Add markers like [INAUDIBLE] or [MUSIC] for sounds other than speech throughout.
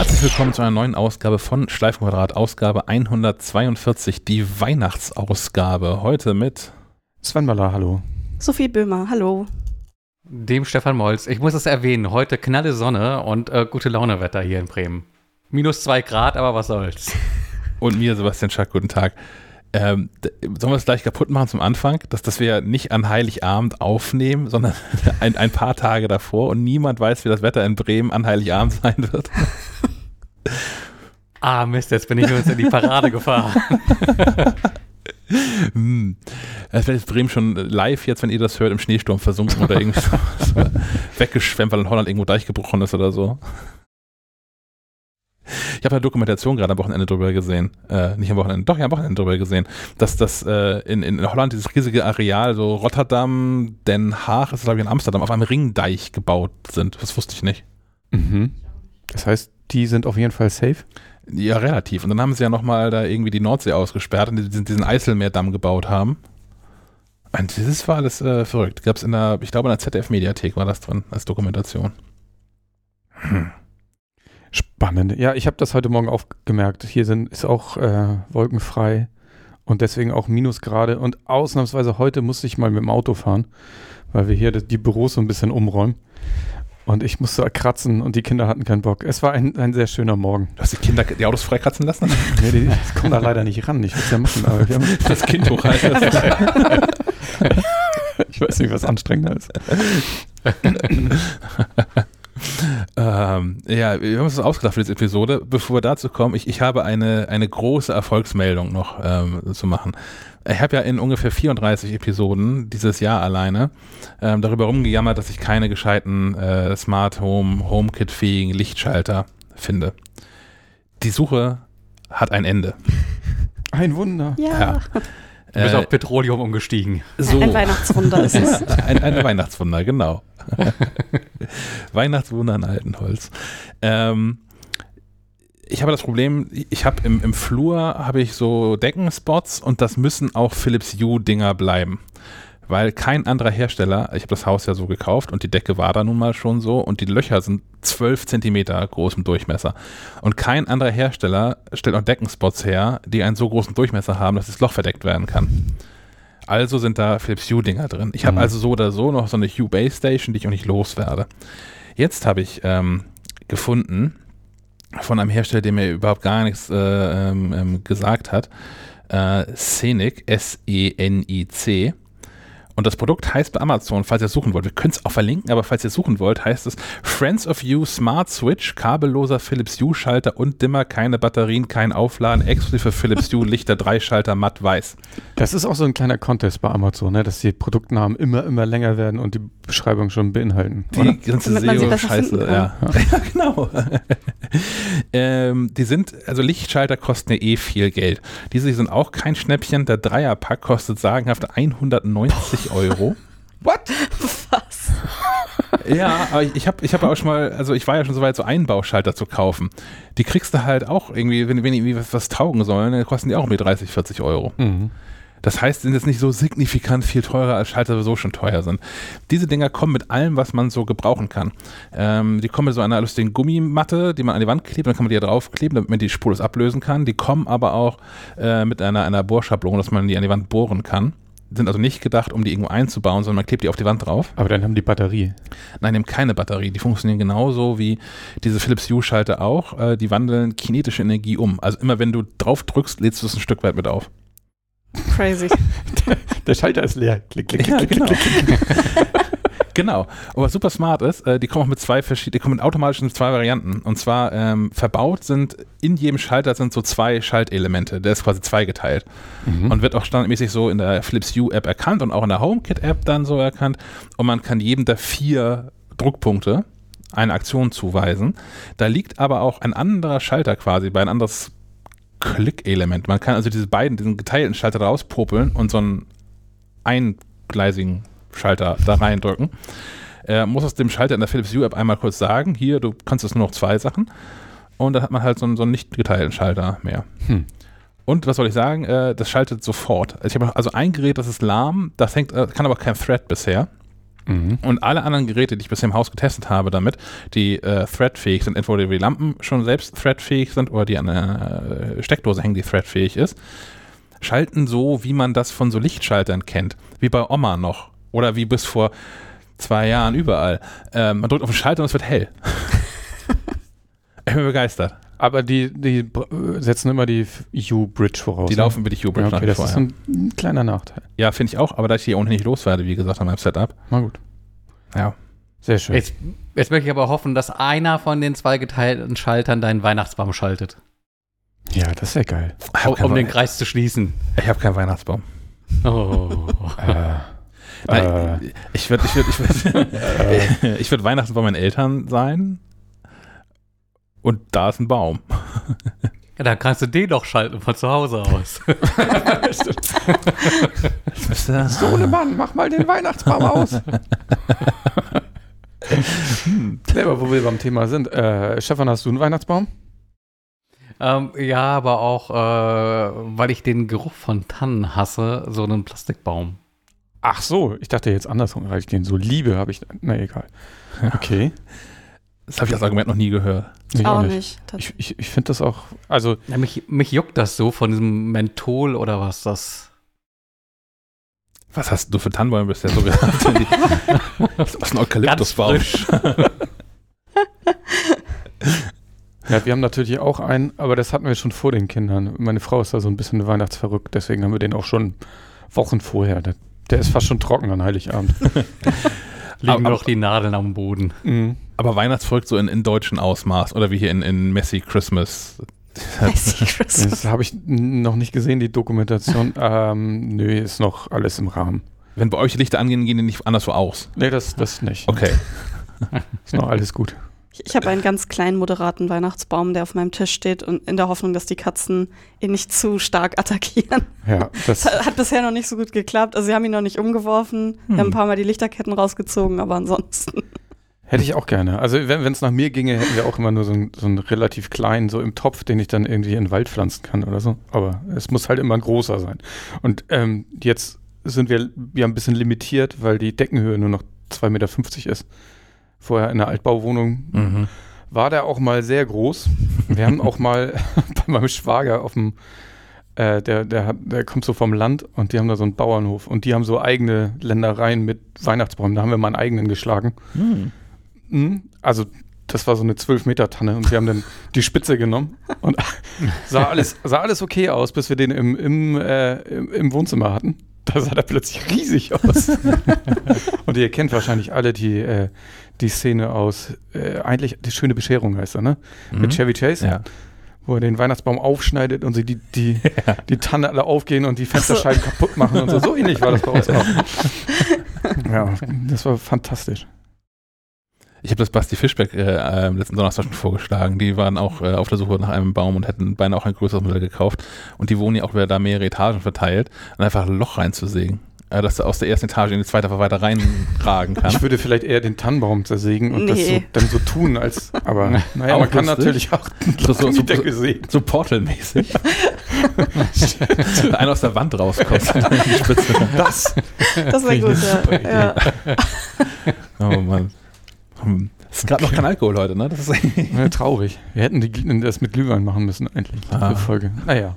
Herzlich willkommen zu einer neuen Ausgabe von Schleifenquadrat, Ausgabe 142, die Weihnachtsausgabe. Heute mit Sven Baller, hallo. Sophie Böhmer, hallo. Dem Stefan Molz. Ich muss es erwähnen, heute knalle Sonne und äh, gute Launewetter hier in Bremen. Minus zwei Grad, aber was soll's. [LAUGHS] Und mir, Sebastian Schack, guten Tag. Ähm, sollen wir es gleich kaputt machen zum Anfang, dass, dass wir nicht an Heiligabend aufnehmen, sondern [LAUGHS] ein, ein paar Tage davor und niemand weiß, wie das Wetter in Bremen an Heiligabend sein wird? [LAUGHS] ah, Mist, jetzt bin ich uns in die Parade [LAUGHS] gefahren. hm. Es wird jetzt Bremen schon live jetzt, wenn ihr das hört, im Schneesturm versunken oder irgendwie [LAUGHS] so weggeschwemmt, weil in Holland irgendwo Deich gebrochen ist oder so. Ich habe eine Dokumentation gerade am Wochenende drüber gesehen, äh, nicht am Wochenende, doch ja am Wochenende drüber gesehen, dass das äh, in, in Holland dieses riesige Areal, so Rotterdam, Den Haag, ist glaube ich in Amsterdam, auf einem Ringdeich gebaut sind. Das wusste ich nicht. Mhm. Das heißt, die sind auf jeden Fall safe? Ja, relativ. Und dann haben sie ja nochmal da irgendwie die Nordsee ausgesperrt und diesen, diesen Eiselmeerdamm gebaut haben. Und das war alles äh, verrückt. Gab es in der, ich glaube in der ZDF-Mediathek war das drin als Dokumentation. Hm. Spannend. Ja, ich habe das heute Morgen aufgemerkt. Hier sind, ist auch äh, wolkenfrei und deswegen auch Minusgrade. Und ausnahmsweise heute musste ich mal mit dem Auto fahren, weil wir hier die Büros so ein bisschen umräumen. Und ich musste kratzen und die Kinder hatten keinen Bock. Es war ein, ein sehr schöner Morgen. Du hast die Kinder die Autos freikratzen lassen? nee, die, die kommen da leider nicht ran. Ich würde es ja machen, aber wir haben das Kind hochhalten. [LAUGHS] ich weiß nicht, was anstrengender ist. [LAUGHS] ähm, ja, wir haben uns das ausgedacht für diese Episode. Bevor wir dazu kommen, ich, ich habe eine, eine große Erfolgsmeldung noch ähm, zu machen. Ich habe ja in ungefähr 34 Episoden dieses Jahr alleine ähm, darüber rumgejammert, dass ich keine gescheiten äh, Smart Home, HomeKit-fähigen Lichtschalter finde. Die Suche hat ein Ende. [LAUGHS] Ein Wunder. Ja. ja. Du bist äh, auf Petroleum umgestiegen. So. Ein Weihnachtswunder ist es. ein, ein Weihnachtswunder, genau. [LAUGHS] Weihnachtswunder an Altenholz. Ähm, ich habe das Problem, ich habe im, im Flur habe ich so Deckenspots und das müssen auch Philips Hue Dinger bleiben weil kein anderer Hersteller, ich habe das Haus ja so gekauft und die Decke war da nun mal schon so und die Löcher sind 12 Zentimeter groß im Durchmesser. Und kein anderer Hersteller stellt auch Deckenspots her, die einen so großen Durchmesser haben, dass das Loch verdeckt werden kann. Also sind da Philips Hue-Dinger drin. Ich habe mhm. also so oder so noch so eine Hue Base Station, die ich auch nicht loswerde. Jetzt habe ich ähm, gefunden von einem Hersteller, der mir überhaupt gar nichts äh, ähm, ähm gesagt hat, äh, Scenic, S-E-N-I-C. Und das Produkt heißt bei Amazon, falls ihr es suchen wollt, wir können es auch verlinken, aber falls ihr es suchen wollt, heißt es Friends of You Smart Switch, kabelloser Philips Hue Schalter und Dimmer, keine Batterien, kein Aufladen, exklusive Philips Hue Lichter, drei Schalter, matt weiß. Das ist auch so ein kleiner Contest bei Amazon, ne? dass die Produktnamen immer, immer länger werden und die Beschreibung schon beinhalten. Die oder? ganze SEO-Scheiße, ja. ja. [LAUGHS] ja. genau. [LAUGHS] ähm, die sind, also Lichtschalter kosten ja eh viel Geld. Diese sind auch kein Schnäppchen. Der Dreierpack kostet sagenhaft 190 Euro. [LAUGHS] What? Was? Ja, aber ich habe ich hab auch schon mal, also ich war ja schon so weit, so Einbauschalter zu kaufen. Die kriegst du halt auch irgendwie, wenn, wenn die irgendwie was, was taugen sollen, dann kosten die auch irgendwie 30, 40 Euro. Mhm. Das heißt, sind jetzt nicht so signifikant viel teurer, als Schalter sowieso schon teuer sind. Diese Dinger kommen mit allem, was man so gebrauchen kann. Ähm, die kommen mit so einer lustigen Gummimatte, die man an die Wand klebt, dann kann man die da draufkleben, damit man die spurlos ablösen kann. Die kommen aber auch äh, mit einer, einer Bohrschablone, dass man die an die Wand bohren kann sind also nicht gedacht, um die irgendwo einzubauen, sondern man klebt die auf die Wand drauf. Aber dann haben die Batterie. Nein, die haben keine Batterie. Die funktionieren genauso wie diese Philips Hue-Schalter auch. Äh, die wandeln kinetische Energie um. Also immer wenn du drauf drückst, lädst du es ein Stück weit mit auf. Crazy. [LAUGHS] der, der, Schalter ist leer. Klick, klick, klick, ja, klick, genau. klick, klick. [LAUGHS] genau. Und was super smart ist, äh, die kommen auch mit zwei verschiedenen, die kommen mit automatisch mit zwei Varianten. Und zwar ähm, verbaut sind in jedem Schalter sind so zwei Schaltelemente. Der ist quasi zweigeteilt. Mhm. Und wird auch standardmäßig so in der Philips Hue App erkannt und auch in der HomeKit App dann so erkannt. Und man kann jedem der vier Druckpunkte eine Aktion zuweisen. Da liegt aber auch ein anderer Schalter quasi bei ein anderes Klickelement. Man kann also diese beiden, diesen geteilten Schalter rauspopeln und so einen eingleisigen Schalter da reindrücken. Er muss es dem Schalter in der Philips Hue App einmal kurz sagen, hier, du kannst jetzt nur noch zwei Sachen. Und dann hat man halt so einen, so einen nicht geteilten Schalter mehr. Hm. Und was soll ich sagen? Äh, das schaltet sofort. Ich habe also ein Gerät, das ist lahm, das hängt, äh, kann aber kein Thread bisher. Mhm. Und alle anderen Geräte, die ich bisher im Haus getestet habe damit, die äh, threadfähig sind, entweder die Lampen schon selbst threadfähig sind oder die an einer äh, Steckdose hängen, die threadfähig ist, schalten so, wie man das von so Lichtschaltern kennt. Wie bei Oma noch. Oder wie bis vor zwei Jahren überall. Ähm, man drückt auf den Schalter und es wird hell. [LAUGHS] ich bin begeistert. Aber die, die setzen immer die U-Bridge voraus. Die ne? laufen über die ja, Hubert okay, das ist vorher. ein, ein kleiner Nachteil. Ja, finde ich auch, aber da ich die ohnehin nicht loswerde, wie gesagt, an meinem Setup. Na gut. Ja. Sehr schön. Jetzt, jetzt möchte ich aber hoffen, dass einer von den zwei geteilten Schaltern deinen Weihnachtsbaum schaltet. Ja, das ist ja geil. Habe Um den Kreis zu schließen. ich hab keinen Weihnachtsbaum. Oh. Äh, Nein, äh, ich würde ich würd, ich würd, [LAUGHS] [LAUGHS] ich würd Weihnachten bei meinen Eltern sein und da ist ein Baum. [LAUGHS] Ja, dann kannst du den doch schalten von zu Hause aus. Sohnemann, mach mal den Weihnachtsbaum aus. nee, aber wo wir beim Thema sind. Äh, Stefan, hast du einen Weihnachtsbaum? ähm, ja, aber auch, äh, weil ich den Geruch von Tannen hasse, so einen Plastikbaum. Ach so, ich dachte jetzt andersrum, weil ich den so liebe, habe ich. Na egal. [LAUGHS] Okay. Das habe ich als Argument noch nie gehört. Ich auch nicht. Ich, ich, ich finde das auch. Also, Ja, mich, mich juckt das so von diesem Menthol oder was das. Was hast du für Tannenbäume bisher so gehabt? das ist ein Eukalyptusbaum. ja, wir haben natürlich auch einen, aber das hatten wir schon vor den Kindern. Meine Frau ist da so ein bisschen weihnachtsverrückt, deswegen haben wir den auch schon Wochen vorher. Der, ist fast schon trocken an Heiligabend. [LAUGHS] Liegen Aber- noch die Nadeln am Boden. mhm. Aber Weihnachtsvolk so in, in deutschen Ausmaß oder wie hier in, in Messy Christmas. [LAUGHS] Messy Christmas. Das habe ich noch nicht gesehen, die Dokumentation. [LAUGHS] ähm, nö, ist noch alles im Rahmen. Wenn bei euch die Lichter angehen, gehen die nicht anderswo aus. Nee, das, das nicht. Okay. Ist noch alles gut. Ich, habe einen ganz kleinen, moderaten Weihnachtsbaum, der auf meinem Tisch steht und in der Hoffnung, dass die Katzen ihn nicht zu stark attackieren. Ja, [LAUGHS] das, Das hat bisher noch nicht so gut geklappt. Also sie haben ihn noch nicht umgeworfen. Wir haben ein paar Mal die Lichterketten rausgezogen, aber ansonsten. Hätte ich auch gerne. Also wenn es nach mir ginge, hätten wir auch immer nur so, einen- so einen relativ kleinen, so im Topf, den ich dann irgendwie in den Wald pflanzen kann oder so. Aber es muss halt immer ein großer sein. Und ähm, jetzt sind wir ja ein bisschen limitiert, weil die Deckenhöhe nur noch 2,50 Meter ist. Vorher in der Altbauwohnung Mhm. war der auch mal sehr groß. Wir haben auch mal [LAUGHS] bei meinem Schwager auf dem, äh, der, der, hat, der kommt so vom Land und die haben da so einen Bauernhof und die haben so eigene Ländereien mit Weihnachtsbäumen. Da haben wir mal einen eigenen geschlagen. Hm. Mhm. Also das war so eine 12 Meter Tanne und wir haben dann die Spitze genommen und [LAUGHS] sah alles, sah alles okay aus, bis wir den im, im, äh, im, im Wohnzimmer hatten. Da sah der plötzlich riesig aus. [LAUGHS] und ihr kennt wahrscheinlich alle die, äh, die Szene aus, äh, eigentlich die schöne Bescherung heißt er, ne? Mit Chevy Chase, Ja. wo er den Weihnachtsbaum aufschneidet und sie die, die, [LAUGHS] die Tanne alle aufgehen und die Fensterscheiben kaputt machen und so. So ähnlich war das bei uns auch. [LAUGHS] Ja, das war fantastisch. Ich habe das Basti Fischbeck äh, letzten Donnerstag schon vorgeschlagen. Die waren auch äh, auf der Suche nach einem Baum und hätten beinahe auch ein größeres Modell gekauft. Und die wohnen ja auch wieder da mehrere Etagen verteilt und einfach ein Loch reinzusägen. Äh, dass du aus der ersten Etage in die zweite einfach weiter reinragen Ich kannst. würde vielleicht eher den Tannenbaum zersägen und das so, Nee. dann so tun, als. Aber [LAUGHS] naja, man kann natürlich auch [LAUGHS] So, so, in so, so, Portal-mäßig. [LAUGHS] Einer aus der Wand rauskommt. die Spitze. Das. Das wäre gut, ja. ja. Oh Mann. Hm. Es ist gerade noch kein Alkohol heute, ne? Das ist Ja, traurig. Wir hätten die, das mit Glühwein machen müssen, eigentlich. Ah. Die Folge. Naja.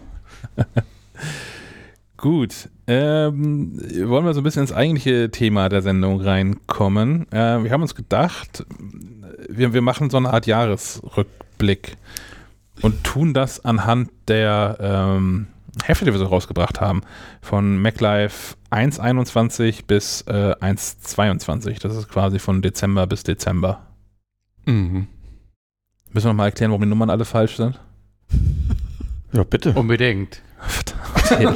Gut. Ähm, wollen wir so ein bisschen ins eigentliche Thema der Sendung reinkommen. Äh, wir haben uns gedacht, wir, wir machen so eine Art Jahresrückblick und tun das anhand der ähm, Hefte, die wir so rausgebracht haben. Von MacLife 1.21 bis äh, 1.22. Das ist quasi von Dezember bis Dezember. Mhm. Müssen wir noch mal erklären, warum die Nummern alle falsch sind? Ja, bitte. Unbedingt. [LAUGHS] [LAUGHS]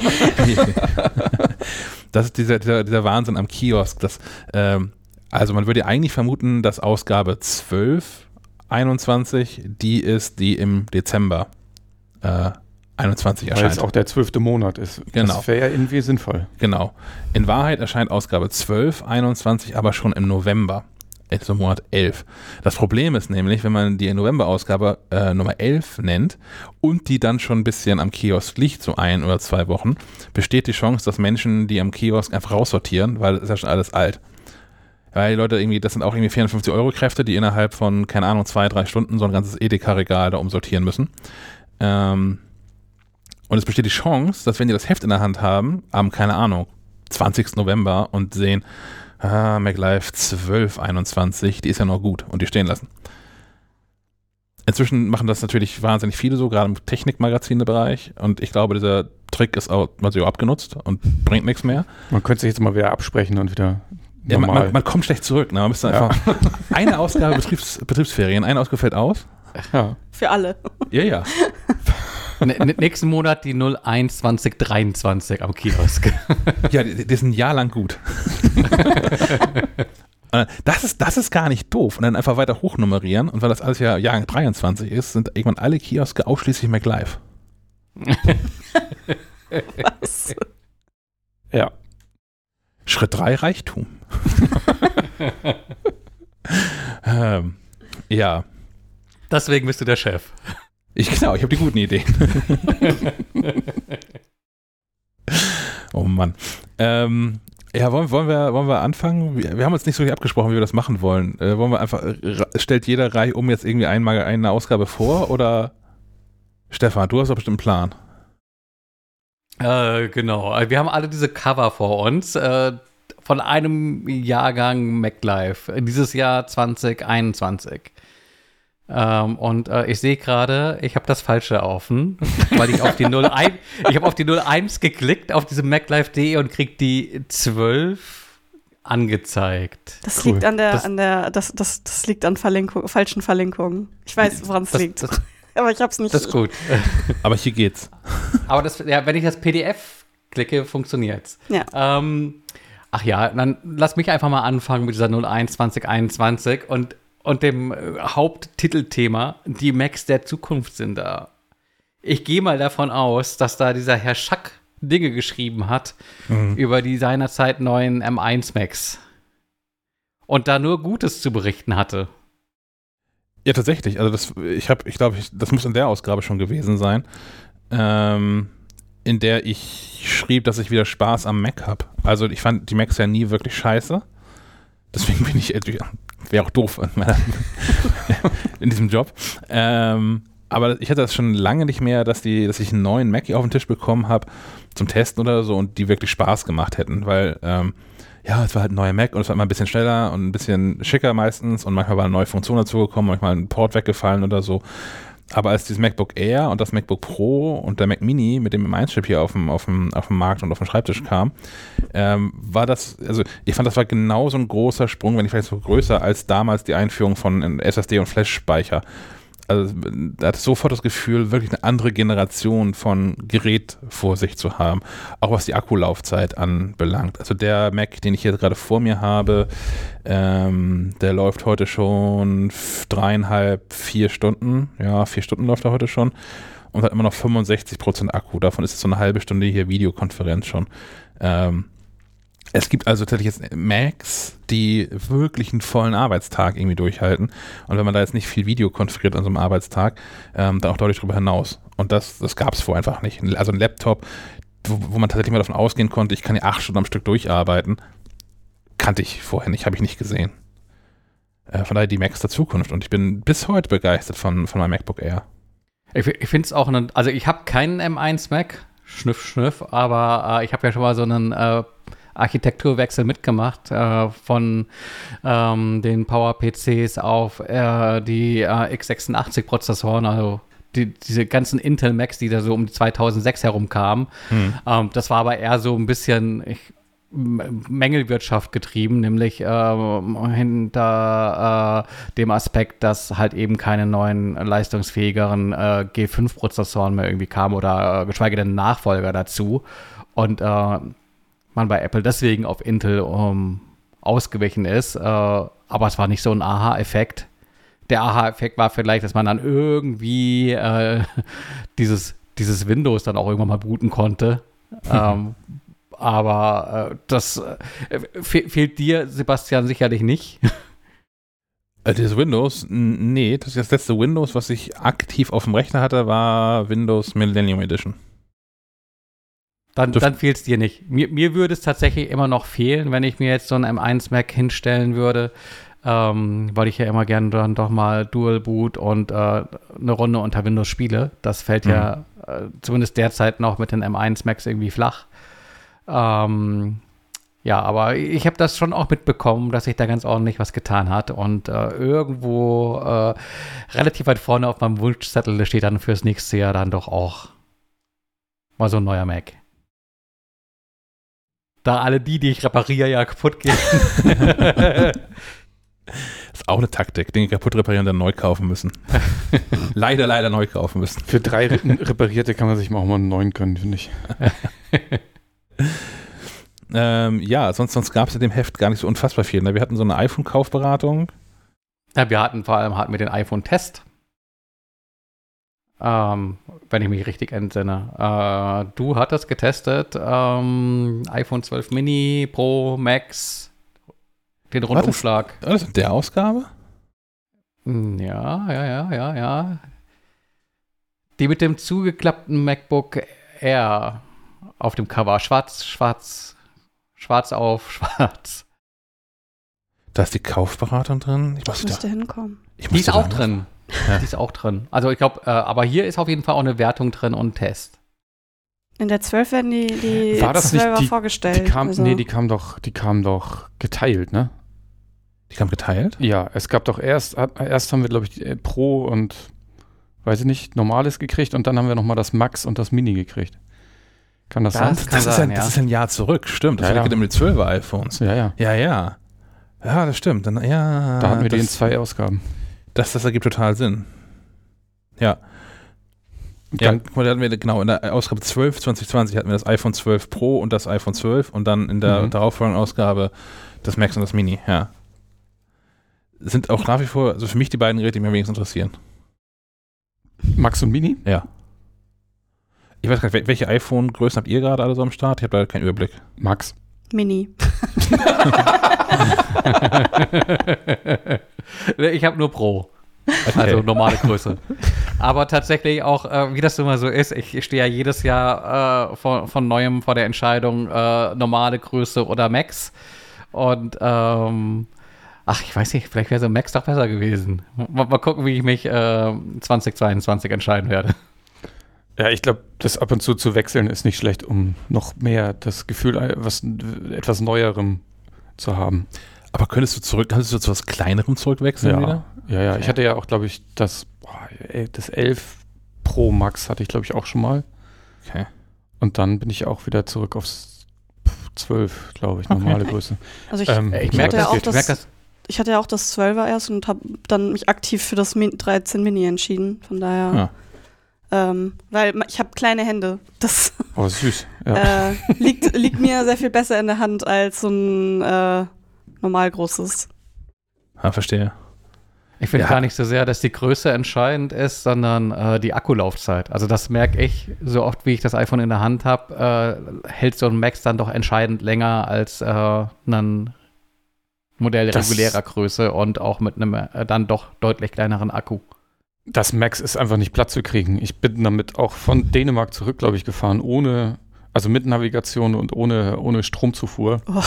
das ist dieser, dieser, dieser Wahnsinn am Kiosk. Das, ähm, also man würde ja eigentlich vermuten, dass Ausgabe 12, 21, die ist, die im Dezember äh, 21 Weil es erscheint. auch der zwölfte Monat ist. Genau. Das wäre ja irgendwie sinnvoll. Genau. In Wahrheit erscheint Ausgabe 12, 21 aber schon im November. Also Monat 11. Das Problem ist nämlich, wenn man die November-Ausgabe äh, Nummer 11 nennt und die dann schon ein bisschen am Kiosk liegt, so ein oder zwei Wochen, besteht die Chance, dass Menschen die am Kiosk einfach raussortieren, weil es ist ja schon alles alt. Weil die Leute irgendwie, das sind auch irgendwie 450 Euro Kräfte, die innerhalb von, keine Ahnung, zwei, drei Stunden so ein ganzes Edeka-Regal da umsortieren müssen. Ähm, und es besteht die Chance, dass wenn die das Heft in der Hand haben, am, keine Ahnung, 20. November und sehen, ah, MacLife 1221, die ist ja noch gut und die stehen lassen. Inzwischen machen das natürlich wahnsinnig viele so, gerade im Technikmagazine-Bereich. Und ich glaube, dieser Trick ist auch also abgenutzt und bringt nichts mehr. Man könnte sich jetzt mal wieder absprechen und wieder Ja, man, normal. man, man kommt schlecht zurück. Ne? Man müsste Ja. einfach [LAUGHS] eine Ausgabe Betriebs, Betriebsferien, eine Ausgabe fällt aus. ja. Für alle. Ja, ja. [LAUGHS] Nächsten Monat die 01 2023 am Kiosk. [LAUGHS] Ja, die, die sind ein Jahr lang gut. Dann, [LAUGHS] das ist, das ist gar nicht doof. Und dann einfach weiter hochnummerieren. Und weil das alles ja Jahrgang 23 ist, sind irgendwann alle Kioske ausschließlich MacLife. Was? ja. Schritt 3, Reichtum. [LAUGHS] ähm, ja, Deswegen bist du der Chef. Ich genau, ich habe die guten Ideen. [LAUGHS] oh Mann. Ähm, ja, wollen, wollen, wir, wollen wir anfangen? Wir, wir haben uns nicht so richtig abgesprochen, wie wir das machen wollen. Äh, wollen wir einfach, äh, stellt jeder Reihe um jetzt irgendwie einmal eine Ausgabe vor oder Stefan, du hast doch bestimmt einen Plan. Äh, genau. Also Wir haben alle diese Cover vor uns äh, von einem Jahrgang MacLife. Dieses Jahr 2021. Ähm, und äh, ich sehe gerade, ich habe das Falsche offen, weil ich auf die 01, ich habe auf die 01 geklickt, auf diese MacLife.de und krieg die 12 angezeigt. Das Cool. liegt an der, Das- an der, das, das, das liegt an Verlinkung, falschen Verlinkungen. Ich weiß, woran es liegt. das, [LAUGHS] aber ich hab's nicht. das ist gut. [LAUGHS] Aber hier geht's. Aber das, ja, wenn ich das PDF klicke, funktioniert's. Ja. Ähm, ach ja, dann lass mich einfach mal anfangen mit dieser 01 2021 und, und dem äh, Haupttitelthema, die Macs der Zukunft sind da. Ich gehe mal davon aus, dass da dieser Herr Schack Dinge geschrieben hat über die seinerzeit neuen M1 Macs. Und da nur Gutes zu berichten hatte. Ja, tatsächlich. Also das, ich habe, ich glaube, das muss in der Ausgabe schon gewesen sein, ähm, in der ich schrieb, dass ich wieder Spaß am Mac habe. Also ich fand die Macs ja nie wirklich scheiße. Deswegen bin ich, wäre auch doof [LAUGHS] in, diesem Job. Ähm, aber ich hatte das schon lange nicht mehr, dass, die, dass ich einen neuen Mac auf den Tisch bekommen habe zum Testen oder so und die wirklich Spaß gemacht hätten, weil ähm, ja, es war halt ein neuer Mac und es war immer ein bisschen schneller und ein bisschen schicker meistens und manchmal war eine neue Funktion dazugekommen, manchmal ein Port weggefallen oder so. Aber als dieses MacBook Air und das MacBook Pro und der Mac Mini mit dem M1-Chip hier auf dem, auf, dem, auf dem Markt und auf dem Schreibtisch kam, ähm, war das, also ich fand, das war genauso ein großer Sprung, wenn nicht vielleicht so größer als damals die Einführung von SSD und Flash-Speicher. Also da hatte sofort das Gefühl, wirklich eine andere Generation von Gerät vor sich zu haben, auch was die Akkulaufzeit anbelangt. Also der Mac, den ich hier gerade vor mir habe, ähm, der läuft heute schon dreieinhalb, vier Stunden. Ja, vier Stunden läuft er heute schon und hat immer noch 65% Akku. Davon ist es so eine halbe Stunde hier Videokonferenz schon. Ähm, es gibt also tatsächlich jetzt Macs, die wirklich einen vollen Arbeitstag irgendwie durchhalten. Und wenn man da jetzt nicht viel Video konfiguriert an so einem Arbeitstag, ähm, dann auch deutlich darüber hinaus. Und das, das gab es vorher einfach nicht. Also ein Laptop, wo, wo man tatsächlich mal davon ausgehen konnte, ich kann hier acht Stunden am Stück durcharbeiten, kannte ich vorher nicht, habe ich nicht gesehen. Äh, von daher die Macs der Zukunft. Und ich bin bis heute begeistert von, von meinem MacBook Air. Ich, ich finde es auch, einen, also ich habe keinen M1 Mac, schniff, schniff, aber äh, ich habe ja schon mal so einen äh, Architekturwechsel mitgemacht äh, von ähm, den Power-PCs auf äh, die äh, x86-Prozessoren, also die, diese ganzen Intel Macs, die da so um 2006 herum kamen. Ähm, das war aber eher so ein bisschen ich, Mängelwirtschaft getrieben, nämlich ähm, hinter äh, dem Aspekt, dass halt eben keine neuen leistungsfähigeren äh, G5-Prozessoren mehr irgendwie kamen oder äh, geschweige denn Nachfolger dazu. Und äh, man bei Apple deswegen auf Intel ähm, ausgewichen ist. Äh, aber es war nicht so ein Aha-Effekt. Der Aha-Effekt war vielleicht, dass man dann irgendwie äh, [LAUGHS] dieses, dieses Windows dann auch irgendwann mal booten konnte. [LAUGHS] ähm, aber äh, das äh, fe fehlt dir, Sebastian, sicherlich nicht. [LAUGHS] Äh, dieses Windows, nee, das, das letzte Windows, was ich aktiv auf dem Rechner hatte, war Windows Millennium Edition. Dann, dann fehlt es dir nicht. Mir, mir würde es tatsächlich immer noch fehlen, wenn ich mir jetzt so ein M1 Mac hinstellen würde, ähm, weil ich ja immer gerne dann doch mal Dual Boot und äh, eine Runde unter Windows spiele. Das fällt ja äh, zumindest derzeit noch mit den M1 Macs irgendwie flach. Ähm, ja, aber ich habe das schon auch mitbekommen, dass sich da ganz ordentlich was getan hat und äh, irgendwo äh, relativ weit vorne auf meinem Wunschzettel steht dann fürs nächste Jahr dann doch auch mal so ein neuer Mac. Da alle die, die ich repariere, ja kaputt gehen. [LAUGHS] Ist auch eine Taktik. Dinge kaputt reparieren und dann neu kaufen müssen. [LAUGHS] leider, leider neu kaufen müssen. Für drei Re- reparierte kann man sich mal auch mal einen neuen gönnen, finde ich. [LAUGHS] Ähm, ja, sonst, sonst gab es in dem Heft gar nicht so unfassbar viel. Ne? Wir hatten so eine iPhone-Kaufberatung. ja, wir hatten vor allem hatten wir den iPhone-Test. Ähm, wenn ich mich richtig entsinne. Äh, du hattest getestet ähm, iPhone 12 Mini, Pro, Max, den das- Rundumschlag. War das in der Ausgabe? Hm, Ja, ja, ja, ja, ja. Die mit dem zugeklappten MacBook Air auf dem Cover. Schwarz, schwarz, schwarz auf [LAUGHS] schwarz. Da ist die Kaufberatung drin. Ich muss da, Müsste hinkommen. ich Die muss ist da auch drin. Ja. Die ist auch drin. Also ich glaube, äh, aber hier ist auf jeden Fall auch eine Wertung drin und ein Test. In der 12 werden die, die War das nicht 12er die- vorgestellt. Die kam, also. nee, die kam doch, die kam doch geteilt, ne? Die kam geteilt. Ja, es gab doch erst, erst haben wir, glaube ich, die, äh, Pro und, weiß ich nicht, Normales gekriegt und dann haben wir nochmal das Max und das Mini gekriegt. Kann das, Das sein? Das, kann ist, sein, ja, ja. das ist ein Jahr zurück, stimmt. Das Ja, war ja. mit 12er iPhones. Ja, ja. Ja, ja. Ja, das stimmt. Dann, ja, Da hatten wir die in zwei Ausgaben. Das, das ergibt total Sinn. Ja. Ja, Dann, guck mal, da hatten wir genau in der Ausgabe 12 2020 hatten wir das iPhone 12 Pro und das iPhone 12 und dann in der Mhm. darauffolgenden Ausgabe das Max und das Mini, ja. Sind auch nach wie vor, also für mich die beiden Geräte, die mich am wenigsten interessieren. Max und Mini? Ja. Ich weiß gar nicht, wel- welche iPhone-Größen habt ihr gerade alle so am Start? Ich habe leider keinen Überblick. Max. Mini. [LAUGHS] [LAUGHS] [LAUGHS] ich habe nur Pro. Also normale Größe. Aber tatsächlich auch, äh, wie das immer so ist, ich, stehe ja jedes Jahr äh, von, von neuem vor der Entscheidung, äh, normale Größe oder Max. Und ähm, ach, ich weiß nicht, vielleicht wäre so Max doch besser gewesen. Mal, mal gucken, wie ich mich äh, 2022 entscheiden werde. Ja, ich glaube, das ab und zu zu wechseln ist nicht schlecht, um noch mehr das Gefühl, äh, was etwas Neuerem zu haben. Aber könntest du zurück, kannst du zu was Kleinerem zurückwechseln ja. wieder? ja, ja. Okay. Ich hatte ja auch, glaube ich, das, boah, das 11 Pro Max hatte ich, glaube ich, auch schon mal. Okay. Und dann bin ich auch wieder zurück aufs 12, glaube ich, Okay. normale Größe. Also ich, Ähm, Ich Ja, merke das ich merk das- das. ich hatte ja auch das 12er erst und habe dann mich aktiv für das Min 13 Mini entschieden. Von daher, Ja. Ähm, weil ich habe kleine Hände. Das Oh, süß. Ja. [LAUGHS] äh, liegt, liegt mir sehr viel besser in der Hand als so ein äh, normal großes. Ah, verstehe. Ich finde Ja. gar nicht so sehr, dass die Größe entscheidend ist, sondern äh, die Akkulaufzeit. Also das merke ich, so oft wie ich das iPhone in der Hand habe, äh, hält so ein Max dann doch entscheidend länger als äh, ein Modell Das- regulärer Größe und auch mit einem äh, dann doch deutlich kleineren Akku. Das Max ist einfach nicht platt zu kriegen. Ich bin damit auch von Dänemark zurück, glaube ich, gefahren, ohne, also mit Navigation und ohne, ohne Stromzufuhr. Oh.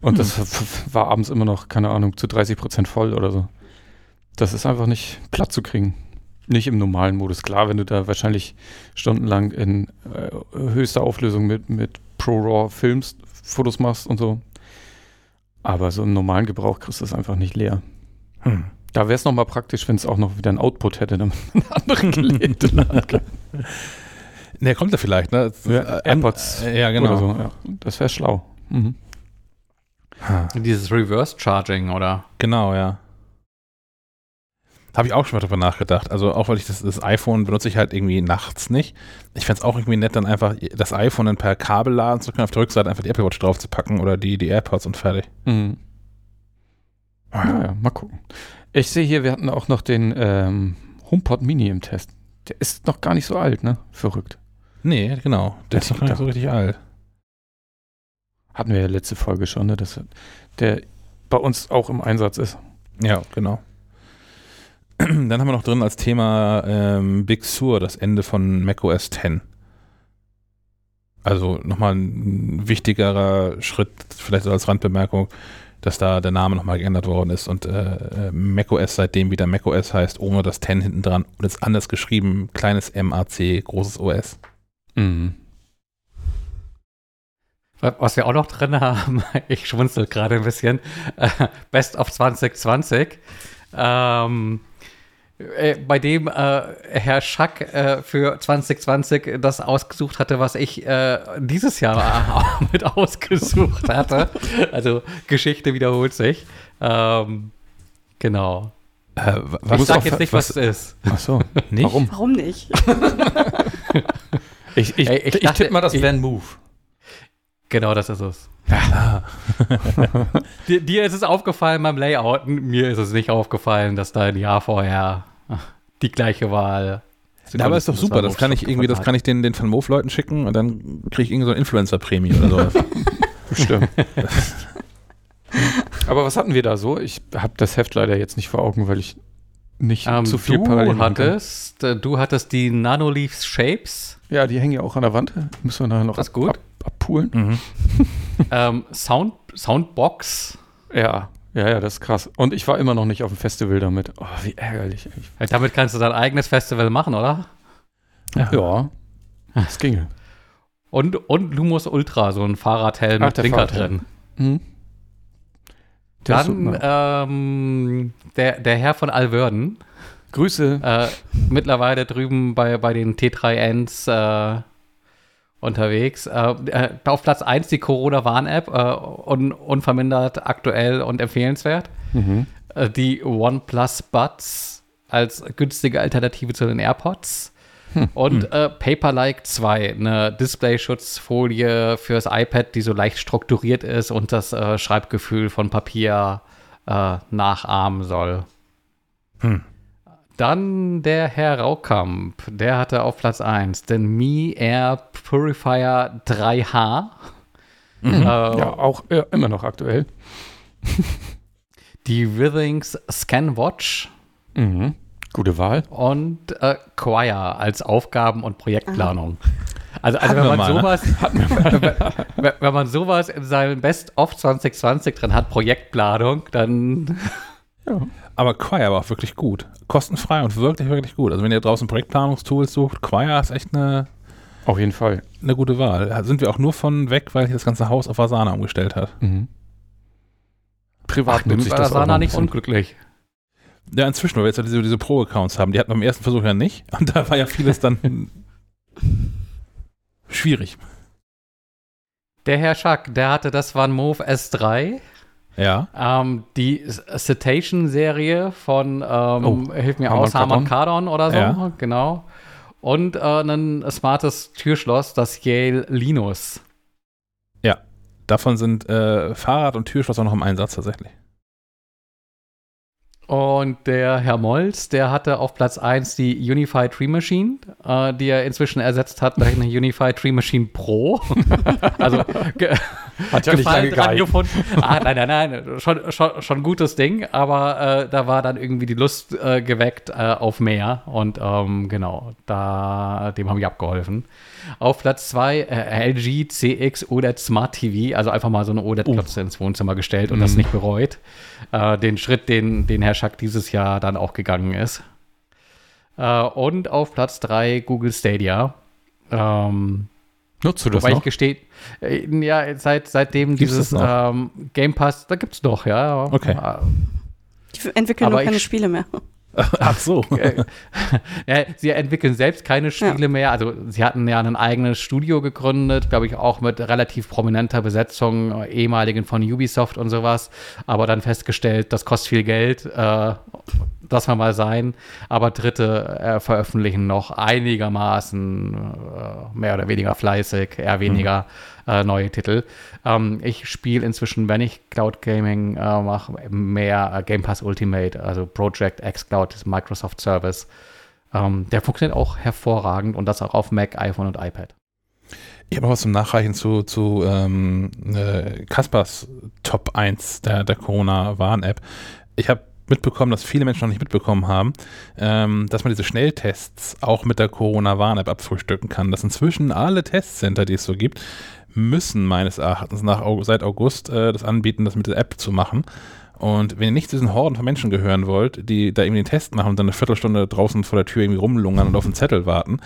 Und das war abends immer noch, keine Ahnung, zu 30 Prozent voll oder so. Das ist einfach nicht platt zu kriegen. Nicht im normalen Modus. Klar, wenn du da wahrscheinlich stundenlang in äh, höchster Auflösung mit, mit Pro RAW filmst, Fotos machst und so. Aber so im normalen Gebrauch kriegst du es einfach nicht leer. Hm. Da wäre es nochmal praktisch, wenn es auch noch wieder ein Output hätte, damit man andere Geräte laden kann. Ne, kommt er vielleicht, ne? Ja, Äh, AirPods äh, Ja, genau. Oder so, ja. Das wäre schlau. Mhm. Ah, Dieses Reverse Charging oder? Genau, ja. Habe ich auch schon mal drüber nachgedacht. Also auch weil ich das, das iPhone benutze ich halt irgendwie nachts nicht. Ich fände es auch irgendwie nett, dann einfach das iPhone dann per Kabel laden zu können, auf der Rückseite einfach die Apple Watch drauf zu packen oder die, die AirPods und fertig. Mhm. Naja, mal gucken. Ich sehe hier, wir hatten auch noch den ähm, HomePod Mini im Test. Der ist noch gar nicht so alt, ne? Verrückt. Nee, genau. Der ist noch gar nicht so richtig alt. Hatten wir ja letzte Folge schon, ne? Dass der bei uns auch im Einsatz ist. Ja, genau. [CLEARS THROAT] Dann haben wir noch drin als Thema ähm, Big Sur, das Ende von macOS 10. Also nochmal ein wichtigerer Schritt, vielleicht als Randbemerkung, dass da der Name nochmal geändert worden ist und äh, äh macOS seitdem wieder macOS heißt, ohne das 10 hinten dran und ist anders geschrieben, kleines MAC, großes OS. Mhm. Was wir auch noch drin haben, [LAUGHS] ich schmunzel gerade ein bisschen, äh, Best of 2020. Ähm, äh, bei dem äh, Herr Schack äh, für 2020 das ausgesucht hatte, was ich äh, dieses Jahr [LAUGHS] mit ausgesucht hatte. Also Geschichte wiederholt sich. Ähm, genau. Äh, was ich sag jetzt nicht, was, was es ist. Ach so, nicht? Warum? Warum nicht? ich, ich, ich, ich tippe mal, das ein Move. Genau, das ist es. Ja. [LAUGHS] dir, dir, ist es aufgefallen beim Layouten, mir ist es nicht aufgefallen, dass da ein Jahr vorher die gleiche Wahl. Ja, aber ist doch super, das kann ich irgendwie, das kann ich den, den Van Moof-Leuten schicken und dann kriege ich irgendwie so eine Influencer-Prämie oder sowas. [LAUGHS] Bestimmt. aber was hatten wir da so? Ich habe das Heft leider jetzt nicht vor Augen, weil ich nicht um, ähm, zu viel du hattest, kann. Äh, du hattest die Nanoleaf Shapes. Ja, die hängen ja auch an der Wand. Müssen wir nachher noch das ab, gut. Ab, abpulen. Mhm. [LAUGHS] ähm, Sound, Soundbox. Ja, ja, ja, das ist krass. Und ich war immer noch nicht auf dem Festival damit. Oh, wie ärgerlich. Ey. Damit kannst du dein eigenes Festival machen, oder? Ja, ja das ginge. Und, und Lumos Ultra, so ein Fahrradhelm Ach, mit Blinker drin. Mhm. Dann ähm, der, der Herr von Alwörden. Grüße. Äh, mittlerweile drüben bei, bei den T3Ns äh, unterwegs. Äh, äh auf Platz 1 die Corona-Warn-App, äh, un, unvermindert aktuell und empfehlenswert. Mhm. Äh, die OnePlus Buds als günstige Alternative zu den AirPods. Hm. Und hm. äh, Paperlike 2, eine Displayschutzfolie fürs iPad, die so leicht strukturiert ist und das äh, Schreibgefühl von Papier äh, nachahmen soll. Hm. Dann der Herr Raukamp, der hatte auf Platz 1 den Mi Air Purifier 3H. Mhm. Äh, ja, auch äh, immer noch aktuell. die Withings Scanwatch. Mhm. Gute Wahl. Und äh, Choir als Aufgaben- und Projektplanung. Also, also wenn, man mal, ne? sowas, [LAUGHS] wenn, wenn man sowas in seinem Best of 2020 drin hat, Projektplanung, dann. Ja. Aber Choir war auch wirklich gut. Kostenfrei und wirklich, wirklich gut. Also wenn ihr draußen Projektplanungstools sucht, Choir ist echt eine auf jeden Fall. Eine gute Wahl. Da sind wir auch nur von weg, weil sich das ganze Haus auf Asana umgestellt hat. Mhm. Privat Ach, nutze ich das Asana nicht unglücklich. Ja, inzwischen, weil wir jetzt diese, diese Pro-Accounts haben. Die hatten beim ersten Versuch ja nicht. [LAUGHS] Und da war ja vieles dann schwierig. Der Herr Schack, der hatte das war ein Move S3. Ja. Ähm, die Cetacean-Serie von, ähm, oh, hilf mir aus, Harman Kardon oder so. Ja. Genau. Und äh, ein smartes Türschloss, das Yale Linus. Ja. Davon sind äh, Fahrrad und Türschloss auch noch im Einsatz tatsächlich. Und der Herr Molz, der hatte auf Platz 1 die Unified Tree Machine, äh, die er inzwischen ersetzt hat durch eine Unified Tree Machine Pro. [LAUGHS] also hat ja nicht lange gefunden. Ah, nein, nein, nein, schon, schon, schon gutes Ding, aber äh, da war dann irgendwie die Lust äh, geweckt äh, auf mehr und ähm, genau, da, dem habe ich abgeholfen. Auf Platz 2 äh, LG CX OLED Smart TV, also einfach mal so eine OLED-Klotze uh. ins Wohnzimmer gestellt und mm. das mhm. nicht bereut. Äh, den Schritt, den, den Herr Schack dieses Jahr dann auch gegangen ist. Äh, und auf Platz 3 Google Stadia. Ähm, Nutzt du das Wobei noch? ich gestehe, äh, ja, seit, seitdem gibt's dieses ähm, Game Pass, da gibt es noch, ja. Okay. Äh, Die entwickeln nur keine Spiele mehr. Ach so. [LAUGHS] ja, sie entwickeln selbst keine Spiele ja. mehr. Also sie hatten ja ein eigenes Studio gegründet, glaube ich, auch mit relativ prominenter Besetzung, äh, ehemaligen von Ubisoft und sowas. Aber dann festgestellt, das kostet viel Geld. Äh, das mal mal sein. Aber Dritte äh, veröffentlichen noch einigermaßen äh, mehr oder weniger fleißig, eher weniger. Mhm äh, neue Titel. Ähm, ich spiele inzwischen, wenn ich Cloud Gaming äh, mache, mehr äh, Game Pass Ultimate, also Project X Cloud, das Microsoft Service. Ähm, der funktioniert auch hervorragend und das auch auf Mac, iPhone und iPad. Ich habe auch was zum Nachreichen zu, zu ähm, äh, Kaspers Top 1 der, der Corona-Warn-App. Ich habe mitbekommen, dass viele Menschen noch nicht mitbekommen haben, ähm, dass man diese Schnelltests auch mit der Corona-Warn-App abfrühstücken kann. Dass inzwischen alle Testcenter, die es so gibt, müssen meines Erachtens nach, seit August äh, das anbieten, das mit der App zu machen. Und wenn ihr nicht zu diesen Horden von Menschen gehören wollt, die da irgendwie den Test machen und dann eine Viertelstunde draußen vor der Tür irgendwie rumlungern und auf einen Zettel warten,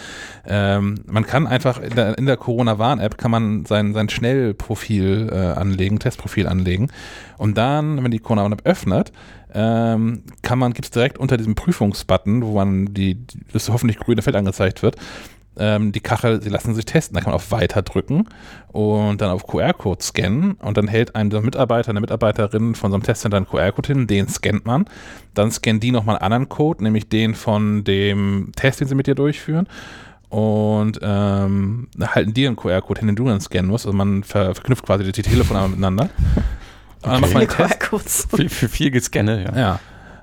ähm, man kann einfach in der, der Corona-Warn-App kann man sein, sein Schnellprofil äh, anlegen, Testprofil anlegen. Und dann, wenn die Corona-Warn-App öffnet, ähm, kann man, gibt es direkt unter diesem Prüfungsbutton, wo man die, das hoffentlich grüne Feld angezeigt wird, ähm, die Kachel, sie lassen sich testen. Da kann man auf Weiter drücken und dann auf QR-Code scannen und dann hält der Mitarbeiter, eine Mitarbeiterin von so einem Testcenter einen QR-Code hin, den scannt man. Dann scannen die nochmal einen anderen Code, nämlich den von dem Test, den sie mit dir durchführen und ähm, halten dir einen QR-Code hin, den du dann scannen musst. Also man ver verknüpft quasi die Telefone miteinander. Okay. Und dann macht man Test. Viel, für viel gescannt, ja. Ja.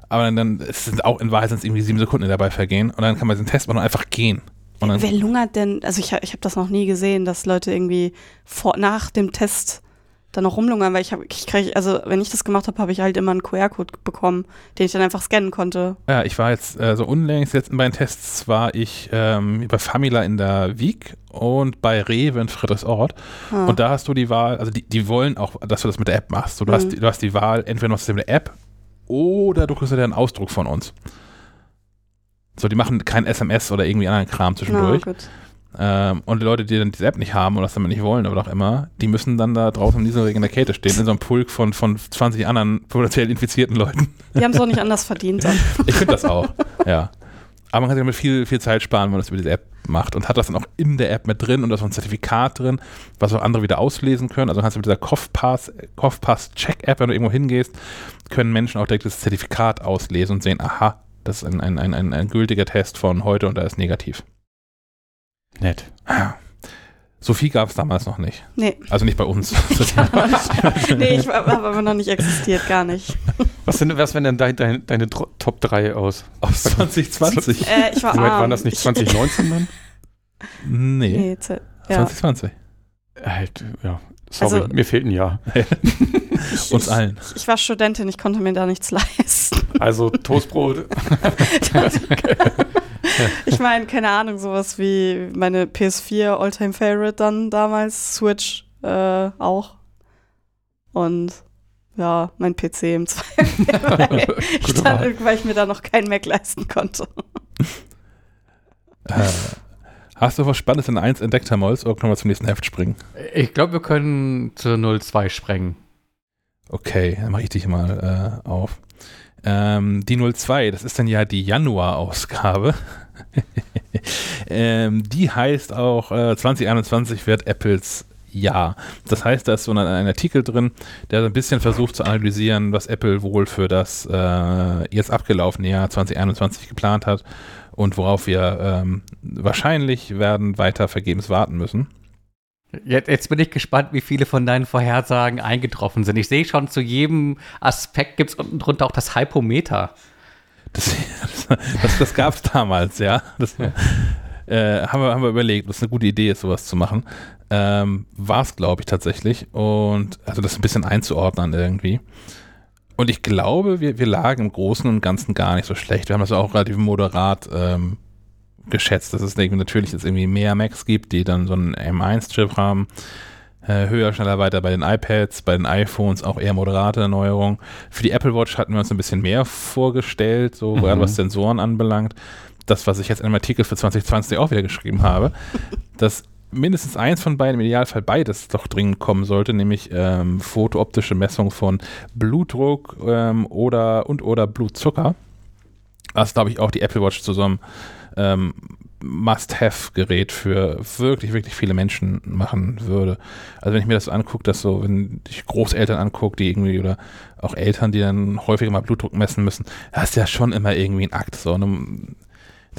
Aber dann, dann sind auch in Wahrheit sind es irgendwie sieben Sekunden die dabei vergehen und dann kann man diesen Test machen und einfach gehen. Wer, wer lungert denn? Also ich, ich habe das noch nie gesehen, dass Leute irgendwie vor, nach dem Test dann noch rumlungern, weil ich habe, ich krieg, also wenn ich das gemacht habe, habe ich halt immer einen QR-Code bekommen, den ich dann einfach scannen konnte. Ja, ich war jetzt äh, so unlängst jetzt in meinen Tests war ich ähm, bei Famila in der Wieg und bei Rewe in Friedrichsort. Ah. Und da hast du die Wahl, also die, die wollen auch, dass du das mit der App machst. So, du, mhm. hast, du hast die Wahl, entweder machst du das mit der App oder du kriegst dir einen Ausdruck von uns. So, die machen kein SMS oder irgendwie anderen Kram zwischendurch. No, ähm, und die Leute, die dann diese App nicht haben oder das damit nicht wollen, aber auch immer, die müssen dann da draußen in dieser Regel in der Kälte stehen, in so einem Pulk von, von 20 anderen potenziell infizierten Leuten. Die haben es auch nicht anders verdient. Dann. [LAUGHS] Ich finde das auch, ja. Aber man kann sich damit viel, viel Zeit sparen, wenn man das über diese App macht und hat das dann auch in der App mit drin und da ist ein Zertifikat drin, was auch andere wieder auslesen können. Also kannst du mit dieser Kopfpass, Kopfpass Check App, wenn du irgendwo hingehst, können Menschen auch direkt das Zertifikat auslesen und sehen, aha, das ist ein, ein, ein, ein, ein gültiger Test von heute und da ist negativ. Nett. Sophie gab es damals noch nicht. Nee. Also nicht bei uns. [LAUGHS] [LAUGHS] nee, ich habe aber noch nicht existiert, gar nicht. Was, sind, was wären denn dein, dein, deine Top 3 aus? Aus 2020? Äh, ich war Wie weit waren das nicht 2019 dann? Nee. nee ja. 2020. Halt, ja. Sorry, also, mir fehlt ein Jahr. [LAUGHS] Uns allen. Ich, ich, war Studentin, ich konnte mir da nichts leisten. Also Toastbrot. [LAUGHS] ich meine, keine Ahnung, sowas wie meine PS4 Alltime Favorite dann damals, Switch äh, auch. Und ja, mein PC im Zweifel, weil, [LAUGHS] ich dann, weil ich mir da noch keinen Mac leisten konnte. Äh, hast du was Spannendes in 1 entdeckt, Herr Molz, oder können wir zum nächsten Heft springen? Ich glaube, wir können zur 02 sprengen. Okay, dann mache ich dich mal äh, auf. Ähm, die 02, das ist dann ja die Januar-Ausgabe. [LAUGHS] ähm, die heißt auch, äh, 2021 wird Apples Jahr. Das heißt, da ist so ein, ein, Artikel drin, der so ein bisschen versucht zu analysieren, was Apple wohl für das äh, jetzt abgelaufene Jahr 2021 geplant hat und worauf wir ähm, wahrscheinlich werden weiter vergebens warten müssen. Jetzt, jetzt, bin ich gespannt, wie viele von deinen Vorhersagen eingetroffen sind. Ich sehe schon, zu jedem Aspekt gibt es unten drunter auch das Hypometer. Das, das, das gab es damals, ja. Das äh, haben, wir, haben wir überlegt, es eine gute Idee ist, sowas zu machen. Ähm, War es, glaube ich, tatsächlich. Und also das ein bisschen einzuordnen irgendwie. Und ich glaube, wir, wir lagen im Großen und Ganzen gar nicht so schlecht. Wir haben das auch relativ moderat ähm, geschätzt, dass es natürlich jetzt irgendwie mehr Macs gibt, die dann so einen M1-Chip haben. Äh, höher, schneller, weiter bei den iPads, bei den iPhones auch eher moderate Erneuerung. Für die Apple Watch hatten wir uns ein bisschen mehr vorgestellt, so mhm. gerade was Sensoren anbelangt. Das, was ich jetzt in einem Artikel für 2020 auch wieder geschrieben habe, [LAUGHS] dass mindestens eins von beiden, im Idealfall beides, doch dringend kommen sollte, nämlich ähm, fotooptische Messung von Blutdruck ähm, oder und oder Blutzucker. Was, glaube ich, auch die Apple Watch zusammen ähm, Must-Have-Gerät für wirklich, wirklich viele Menschen machen würde. Also wenn ich mir das angucke, dass so, wenn ich Großeltern angucke, die irgendwie oder auch Eltern, die dann häufiger mal Blutdruck messen müssen, das ist ja schon immer irgendwie ein Akt. So, und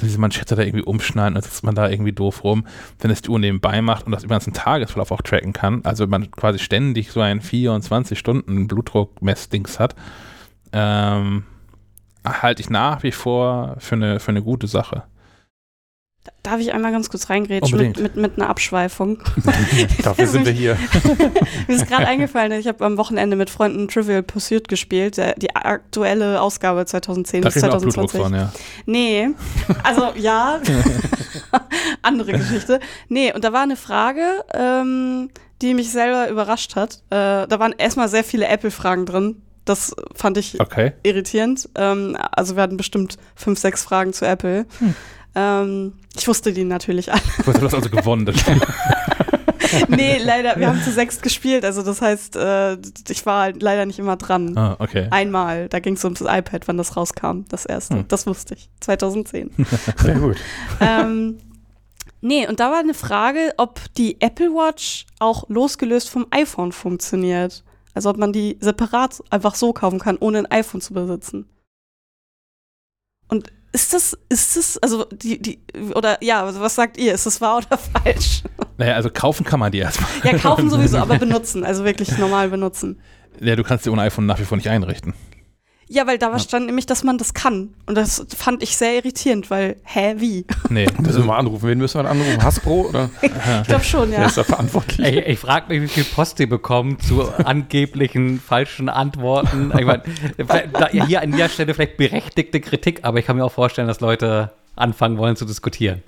diese Manschette da irgendwie umschneiden und sitzt man da irgendwie doof rum, wenn es die Uhr nebenbei macht und das über den ganzen Tagesverlauf auch tracken kann. Also wenn man quasi ständig so ein 24 Stunden Blutdruck-Messdings hat, ähm, halte ich nach wie vor für eine, für eine gute Sache. Darf ich einmal ganz kurz reingrätschen mit, mit, mit einer Abschweifung? [LAUGHS] Dafür sind wir hier. [LAUGHS] Mir ist gerade eingefallen, ich habe am Wochenende mit Freunden Trivial Pursuit gespielt, der, die aktuelle Ausgabe 2010 Da bis kriegen wir auch Blutdruck 2020. von, ja. Nee, also ja, [LAUGHS] andere Geschichte. Nee, und da war eine Frage, ähm, die mich selber überrascht hat. Äh, da waren erstmal sehr viele Apple-Fragen drin. Das fand ich Okay. irritierend. Ähm, also wir hatten bestimmt fünf, sechs Fragen zu Apple. Hm. Ähm, ich wusste die natürlich alle. Du hast also gewonnen, das Spiel. [LAUGHS] nee, leider, wir haben zu sechs gespielt. Also das heißt, äh, ich war halt leider nicht immer dran. Ah, okay. Einmal, da ging es ums iPad, wann das rauskam, das erste. Hm. Das wusste ich, 2010. [LAUGHS] Sehr gut. ähm, nee, und da war eine Frage, ob die Apple Watch auch losgelöst vom iPhone funktioniert. Also ob man die separat einfach so kaufen kann, ohne ein iPhone zu besitzen. Und ist das, ist das, also die, die, oder ja, also was sagt ihr? Ist das wahr oder [LAUGHS] falsch? Naja, also kaufen kann man die erstmal. Ja, kaufen sowieso, [LAUGHS] aber benutzen, also wirklich normal benutzen. Ja, du kannst die ohne iPhone nach wie vor nicht einrichten. Ja, weil da stand nämlich, dass man das kann. Und das fand ich sehr irritierend, weil, hä, wie? Nee. [LAUGHS] Müssen wir mal anrufen. Wen müssen wir anrufen? Hasbro oder [LAUGHS] Ich glaube schon, wer ja. ist da verantwortlich? Ich, ich frage mich, wie viel Post die bekommen zu angeblichen falschen Antworten. Ich mein, da, hier an der Stelle vielleicht berechtigte Kritik, aber ich kann mir auch vorstellen, dass Leute anfangen wollen zu diskutieren.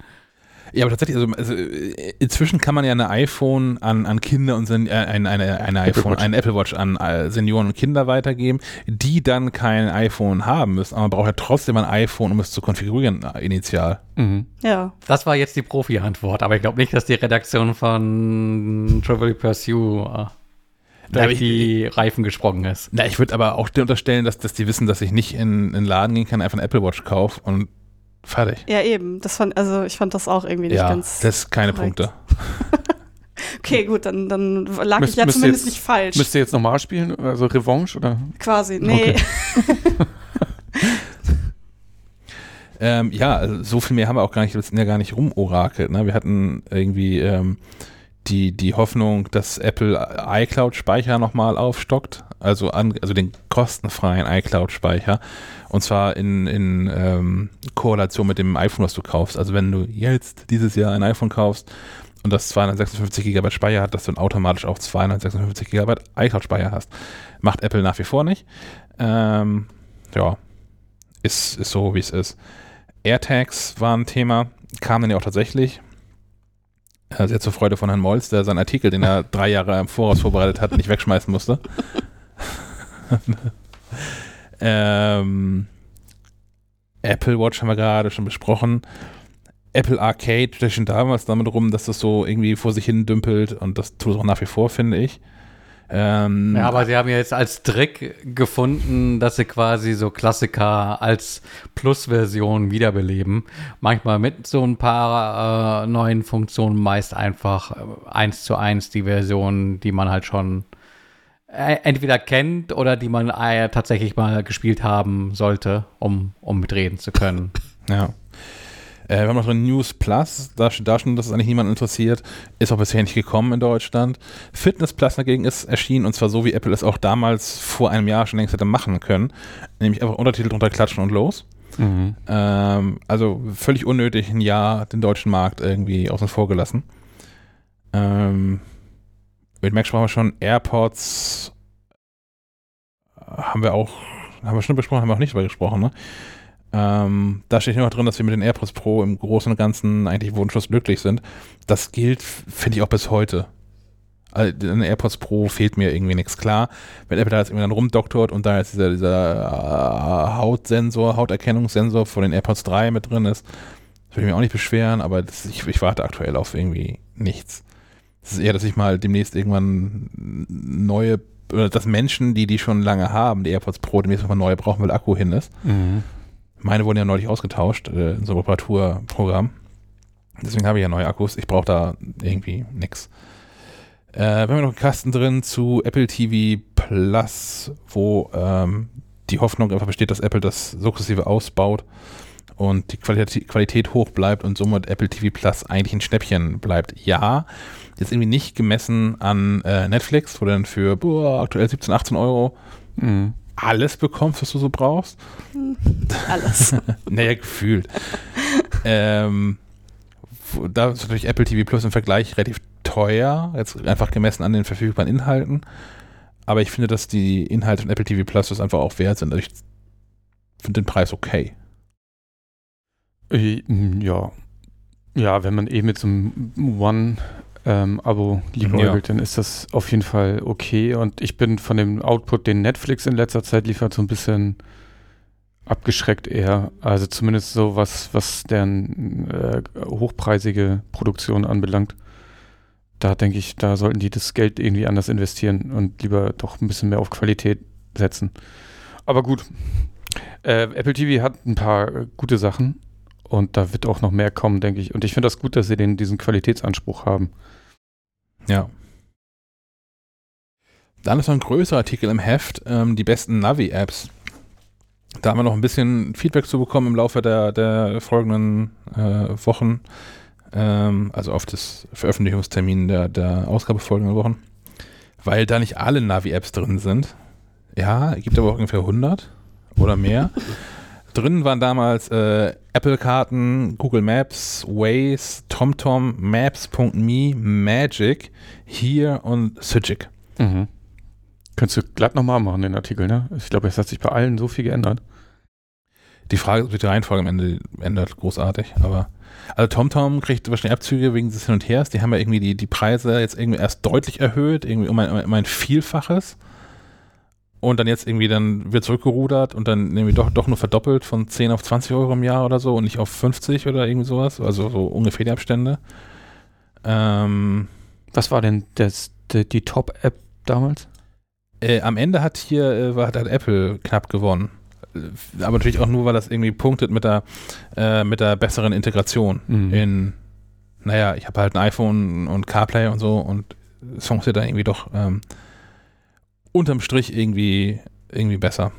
Ja, aber tatsächlich, also, also äh, inzwischen kann man ja eine iPhone an, an Kinder und Sen äh, eine, eine, eine Apple iPhone, Watch. eine Apple Watch an äh, Senioren und Kinder weitergeben, die dann kein iPhone haben müssen, aber man braucht ja trotzdem ein iPhone, um es zu konfigurieren, äh, initial. Mhm. Ja. Das war jetzt die Profi-Antwort, aber ich glaube nicht, dass die Redaktion von Trivial Pursuit äh, durch ich- die Reifen gesprungen ist. Na, ich würde aber auch dir unterstellen, dass, dass die wissen, dass ich nicht in, in den Laden gehen kann, einfach eine Apple Watch kaufe und fertig. Ja, eben. Das fand, also ich fand das auch irgendwie nicht ja, ganz. das ist keine korrekt. Punkte. [LAUGHS] Okay, gut, dann, dann lag Müsst- ich ja zumindest jetzt- nicht falsch. Müsst ihr jetzt nochmal spielen? Also Revanche oder? Quasi. Nee. Okay. [LAUGHS] [LAUGHS] Ähm, ja, also so viel mehr haben wir auch gar nicht, wir sind ja gar nicht rumorakelt. Ne? Wir hatten irgendwie ähm, die, die Hoffnung, dass Apple iCloud-Speicher nochmal aufstockt, also, an, also den kostenfreien iCloud-Speicher. Und zwar in, in ähm, Korrelation mit dem iPhone, was du kaufst. Also wenn du jetzt dieses Jahr ein iPhone kaufst und das 256 GB Speicher hat, dass du dann automatisch auch 256 GB iCloud-Speicher hast. Macht Apple nach wie vor nicht. Ähm, ja, ist, ist so, wie es ist. AirTags war ein Thema, kam dann ja auch tatsächlich. Sehr zur Freude von Herrn Molz, der seinen Artikel, den er drei Jahre im Voraus vorbereitet hat, nicht wegschmeißen musste. [LAUGHS] ähm, Apple Watch haben wir gerade schon besprochen. Apple Arcade steht schon damals damit rum, dass das so irgendwie vor sich hin dümpelt und das tut es auch nach wie vor, finde ich. Ähm, Ja, aber sie haben ja jetzt als Trick gefunden, dass sie quasi so Klassiker als Plus-Version wiederbeleben. Manchmal mit so ein paar äh, neuen Funktionen, meist einfach äh, eins zu eins die Version, die man halt schon äh, entweder kennt oder die man äh, tatsächlich mal gespielt haben sollte, um, um mitreden zu können. [LAUGHS] Ja. Äh, wir haben noch so News Plus, da steht da schon, dass es eigentlich niemand interessiert. Ist auch bisher nicht gekommen in Deutschland. Fitness Plus dagegen ist erschienen und zwar so, wie Apple es auch damals vor einem Jahr schon längst hätte machen können. Nämlich einfach Untertitel drunter klatschen und los. Mhm. Ähm, also völlig unnötig ein Jahr den deutschen Markt irgendwie außen vor gelassen. Ähm, mit Mac sprachen wir schon, AirPods haben wir auch, haben wir schon besprochen, haben wir auch nicht drüber gesprochen, ne? Ähm, da steht noch drin, dass wir mit den AirPods Pro im Großen und Ganzen eigentlich wunschlos glücklich sind. Das gilt, finde ich, auch bis heute. Also, den AirPods Pro fehlt mir irgendwie nichts. Klar, wenn Apple da jetzt irgendwie dann rumdoktort und da jetzt dieser, dieser äh, Hautsensor, Hauterkennungssensor von den AirPods 3 mit drin ist, würde ich mich auch nicht beschweren, aber das, ich, ich warte aktuell auf irgendwie nichts. Es ist eher, dass ich mal demnächst irgendwann neue, oder dass Menschen, die die schon lange haben, die AirPods Pro, demnächst mal neue brauchen, weil Akku hin ist. Mhm. Meine wurden ja neulich ausgetauscht äh, in so einem Reparaturprogramm. Deswegen habe ich ja neue Akkus. Ich brauche da irgendwie nix. Äh, wir haben noch einen Kasten drin zu Apple TV Plus, wo ähm, die Hoffnung einfach besteht, dass Apple das sukzessive ausbaut und die Qualität, hoch bleibt und somit Apple TV Plus eigentlich ein Schnäppchen bleibt. Ja, jetzt irgendwie nicht gemessen an äh, Netflix, wo dann für boah, aktuell 17, 18 Euro Mhm. Alles bekommst, was du so brauchst. Alles. [LAUGHS] Naja, gefühlt. ähm, da ist natürlich Apple TV Plus im Vergleich relativ teuer, jetzt einfach gemessen an den verfügbaren Inhalten. Aber ich finde, dass die Inhalte von Apple TV Plus das einfach auch wert sind. Also ich finde den Preis okay. Äh, Ja. Ja, wenn man eh mit so einem One-Abo ähm, liebäugelt, dann ist das auf jeden Fall okay. Und ich bin von dem Output, den Netflix in letzter Zeit liefert, so ein bisschen abgeschreckt eher. Also zumindest so was, was deren äh, hochpreisige Produktion anbelangt. Da denke ich, da sollten die das Geld irgendwie anders investieren und lieber doch ein bisschen mehr auf Qualität setzen. Aber gut. Äh, Apple TV hat ein paar äh, gute Sachen und da wird auch noch mehr kommen, denke ich. Und ich finde das gut, dass sie den, diesen Qualitätsanspruch haben. Ja. Dann ist noch ein größerer Artikel im Heft, ähm, die besten Navi-Apps. Da haben wir noch ein bisschen Feedback zu bekommen im Laufe der, der folgenden äh, Wochen, ähm, also auf das Veröffentlichungstermin der, der Ausgabe folgenden Wochen, weil da nicht alle Navi-Apps drin sind. Ja, gibt aber auch ungefähr 100 oder mehr. Drin waren damals äh, Apple-Karten, Google Maps, Waze, TomTom, Maps.me, Magic, Here und Sygic. Mhm. Könntest du glatt nochmal machen, den Artikel, ne? Ich glaube, es hat sich bei allen so viel geändert. Die Frage ist, ob sich die Reihenfolge am Ende ändert, großartig, aber also TomTom kriegt wahrscheinlich Abzüge wegen des Hin und Hers. Die haben ja irgendwie die, die Preise jetzt irgendwie erst deutlich erhöht, irgendwie um ein, um ein Vielfaches. Und dann jetzt irgendwie dann wird zurückgerudert und dann irgendwie doch, doch nur verdoppelt von 10 auf 20 Euro im Jahr oder so und nicht auf 50 oder irgendwie sowas. Also so ungefähr die Abstände. Ähm, Was war denn das, die, die Top-App damals? Äh, am Ende hat hier äh, war, hat Apple knapp gewonnen. Äh, Aber natürlich auch nur, weil das irgendwie punktet mit der, äh, mit der besseren Integration Mhm. in, naja, ich habe halt ein iPhone und CarPlay und so und Songs sind dann irgendwie doch ähm, unterm Strich irgendwie, irgendwie besser.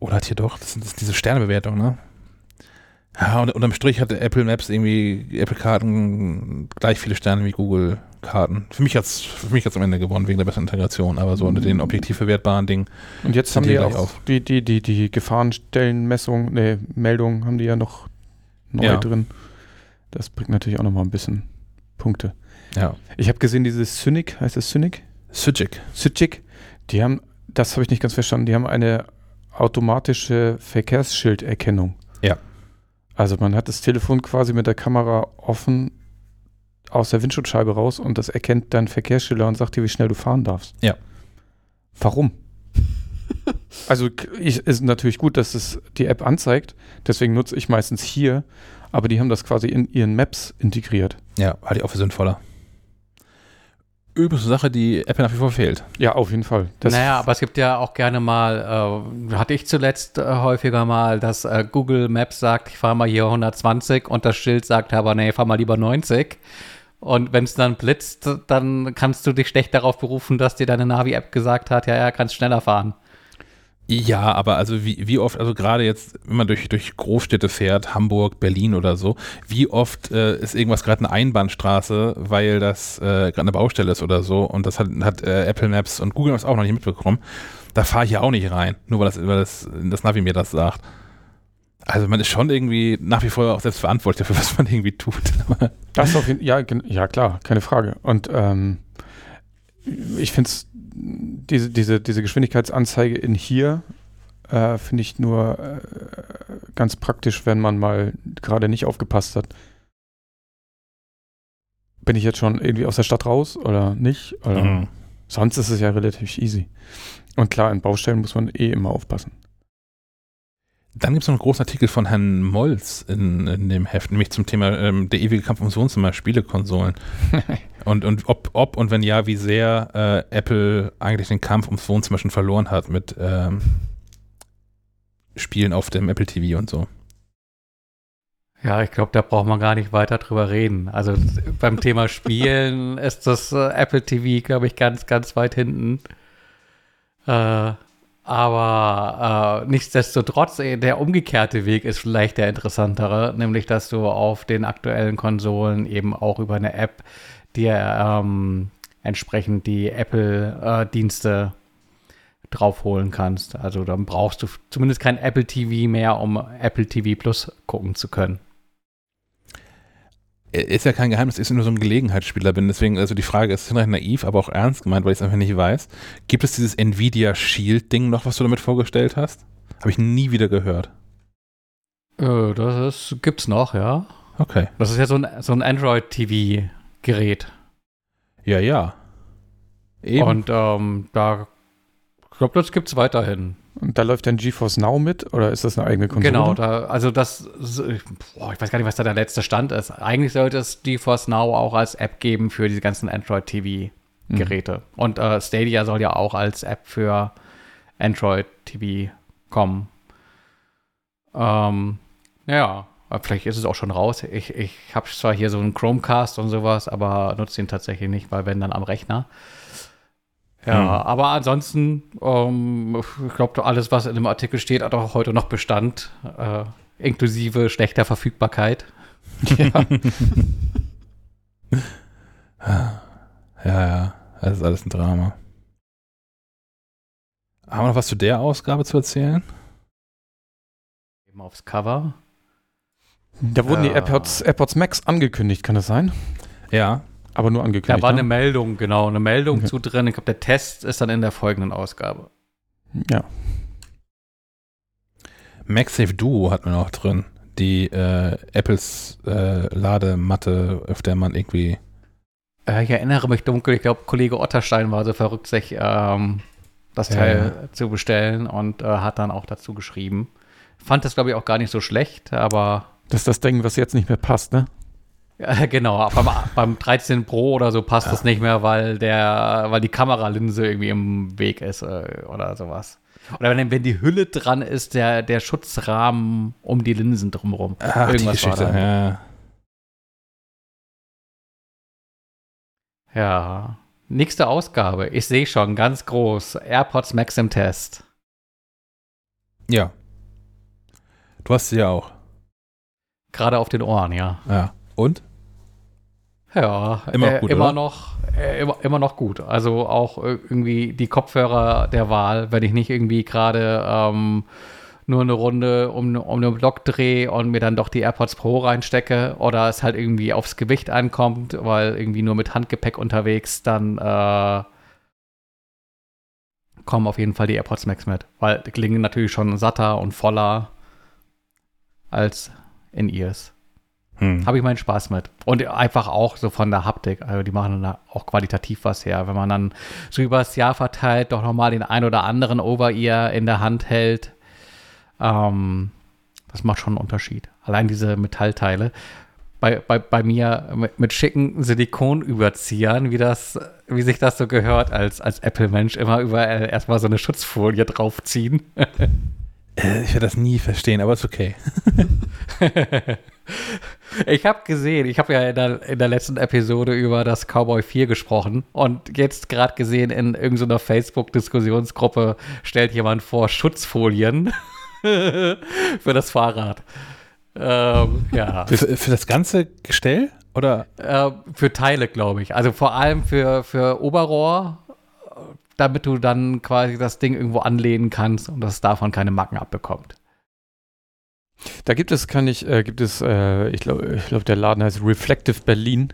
Oder hat hier doch, das sind das diese Sternebewertung, ne? Ja, und unterm Strich hatte Apple Maps irgendwie, Apple-Karten gleich viele Sterne wie Google-Karten. Für mich für mich hat's am Ende gewonnen, wegen der besseren Integration, aber so unter den objektiv verwertbaren Dingen. Und jetzt haben die die auch auf. die, die, die, die Gefahrenstellenmessung, ne, Meldung haben die ja noch neu Ja. drin. Das bringt natürlich auch nochmal ein bisschen Punkte. Ja. Ich habe gesehen, dieses Cynic, heißt es Cynic? Sygic. Cynic, die haben, das habe ich nicht ganz verstanden, die haben eine automatische Verkehrsschilderkennung. Ja. Also man hat das Telefon quasi mit der Kamera offen aus der Windschutzscheibe raus und das erkennt dann Verkehrsschilder und sagt dir, wie schnell du fahren darfst. Ja. Warum? [LAUGHS] also ich, ist natürlich gut, dass es die App anzeigt, deswegen nutze ich meistens hier, aber die haben das quasi in ihren Maps integriert. Ja, halte ich auch für sinnvoller. Eine Sache, die Apple nach wie vor fehlt. Ja, auf jeden Fall. Das naja, aber es gibt ja auch gerne mal, äh, hatte ich zuletzt äh, häufiger mal, dass äh, Google Maps sagt, ich fahre mal hier 120 und das Schild sagt aber, nee, fahr mal lieber 90. Und wenn es dann blitzt, dann kannst du dich schlecht darauf berufen, dass dir deine Navi-App gesagt hat, ja, ja, kannst schneller fahren. Ja, aber also wie, wie oft, also gerade jetzt, wenn man durch, durch Großstädte fährt, Hamburg, Berlin oder so, wie oft äh, ist irgendwas gerade eine Einbahnstraße, weil das äh, gerade eine Baustelle ist oder so und das hat, hat äh, Apple Maps und Google Maps auch noch nicht mitbekommen. Da fahre ich ja auch nicht rein, nur weil das, weil das, das Navi mir das sagt. Also man ist schon irgendwie nach wie vor auch selbst verantwortlich dafür, was man irgendwie tut. Das auf jeden ja, ja, klar, keine Frage. Und ähm, ich finde es, diese, diese, diese Geschwindigkeitsanzeige in hier äh, finde ich nur äh, ganz praktisch, wenn man mal gerade nicht aufgepasst hat. Bin ich jetzt schon irgendwie aus der Stadt raus oder nicht? Oder Mhm. Sonst ist es ja relativ easy. Und klar, in Baustellen muss man eh immer aufpassen. Dann gibt es noch einen großen Artikel von Herrn Molz in, in dem Heft, nämlich zum Thema ähm, der ewige Kampf ums Wohnzimmer, Spielekonsolen. [LAUGHS] und und ob, ob und wenn ja, wie sehr äh, Apple eigentlich den Kampf ums Wohnzimmer schon verloren hat mit ähm, Spielen auf dem Apple TV und so. Ja, ich glaube, da braucht man gar nicht weiter drüber reden. Also beim Thema Spielen [LAUGHS] ist das äh, Apple TV, glaube ich, ganz, ganz weit hinten. Äh, aber äh, nichtsdestotrotz, eh, der umgekehrte Weg ist vielleicht der interessantere, nämlich dass du auf den aktuellen Konsolen eben auch über eine App dir ähm, entsprechend die Apple-Dienste draufholen kannst. Also dann brauchst du zumindest kein Apple TV mehr, um Apple TV Plus gucken zu können. ist ja kein Geheimnis, dass ich nur so ein Gelegenheitsspieler bin. Deswegen, also die Frage ist hinreichend naiv, aber auch ernst gemeint, weil ich es einfach nicht weiß. Gibt es dieses Nvidia Shield-Ding noch, was du damit vorgestellt hast? Habe ich nie wieder gehört. Äh, das ist, gibt's noch, ja. Okay. Das ist ja so ein, so ein Android-TV-Gerät. Ja, ja. Eben. Und ähm, da, ich glaube, das gibt's weiterhin. Und da läuft dann GeForce Now mit oder ist das eine eigene Konsole? Genau, da, also das, boah, ich weiß gar nicht, was da der letzte Stand ist. Eigentlich sollte es GeForce Now auch als App geben für diese ganzen Android TV-Geräte. Mhm. Und äh, Stadia soll ja auch als App für Android TV kommen. Ähm, ja, vielleicht ist es auch schon raus. Ich, ich habe zwar hier so einen Chromecast und sowas, aber nutze ihn tatsächlich nicht, weil wenn dann am Rechner. Ja, hm. aber ansonsten, ähm, ich glaube, alles, was in dem Artikel steht, hat auch heute noch Bestand, äh, inklusive schlechter Verfügbarkeit. [LAUGHS] Ja. ja, ja, das ist alles ein Drama. Haben wir noch was zu der Ausgabe zu erzählen? Eben aufs Cover. Da wurden die AirPods, AirPods Max angekündigt, kann das sein? Ja. Aber nur angekündigt. Da war eine Meldung, genau, eine Meldung okay. zu drin. Ich glaube, der Test ist dann in der folgenden Ausgabe. Ja. MagSafe Duo hat man auch drin. Die äh, Apples äh, Ladematte, auf der man irgendwie. Äh, ich erinnere mich dunkel, ich glaube, Kollege Otterstein war so verrückt, sich ähm, das Teil zu bestellen und äh, hat dann auch dazu geschrieben. Fand das, glaube ich, auch gar nicht so schlecht, aber. Das ist das Ding, was jetzt nicht mehr passt, ne? Ja, [LAUGHS] genau, beim, beim 13 Pro oder so passt ja. das nicht mehr, weil der, weil die Kameralinse irgendwie im Weg ist äh, oder sowas. Oder wenn, wenn die Hülle dran ist, der, der Schutzrahmen um die Linsen drumherum. Ach, Irgendwas die Geschichte, ja. Ja. Nächste Ausgabe. Ich sehe schon ganz groß. AirPods Max im Test. Ja. Du hast sie ja auch. Gerade auf den Ohren, ja. Ja. Und? Ja, immer, äh, gut, immer noch äh, immer, immer noch gut. Also auch irgendwie die Kopfhörer der Wahl, wenn ich nicht irgendwie gerade ähm, nur eine Runde um, um den Block drehe und mir dann doch die AirPods Pro reinstecke oder es halt irgendwie aufs Gewicht ankommt, weil irgendwie nur mit Handgepäck unterwegs, dann äh, kommen auf jeden Fall die AirPods Max mit, weil die klingen natürlich schon satter und voller als in Ears. Hm. Habe ich meinen Spaß mit. Und einfach auch so von der Haptik. Also die machen dann auch qualitativ was her. Wenn man dann so übers Jahr verteilt doch nochmal den ein oder anderen Over-Ear in der Hand hält, ähm, das macht schon einen Unterschied. Allein diese Metallteile. Bei, bei, bei mir mit, mit schicken Silikonüberziehern, wie das, wie sich das so gehört, als, als Apple-Mensch immer überall erstmal so eine Schutzfolie draufziehen. [LAUGHS] Äh, ich werde das nie verstehen, aber ist okay. [LAUGHS] ich habe gesehen, ich habe ja in der, in der, letzten Episode über das Cowboy 4 gesprochen und jetzt gerade gesehen in irgendeiner Facebook-Diskussionsgruppe stellt jemand vor Schutzfolien [LAUGHS] für das Fahrrad. Ähm, ja. Für, für, das ganze Gestell? Oder? Äh, für Teile, glaube ich. Also vor allem für, für Oberrohr damit du dann quasi das Ding irgendwo anlehnen kannst und das davon keine Macken abbekommt. Da gibt es, kann ich, äh, gibt es, äh, ich glaube, ich glaub, der Laden heißt Reflective Berlin.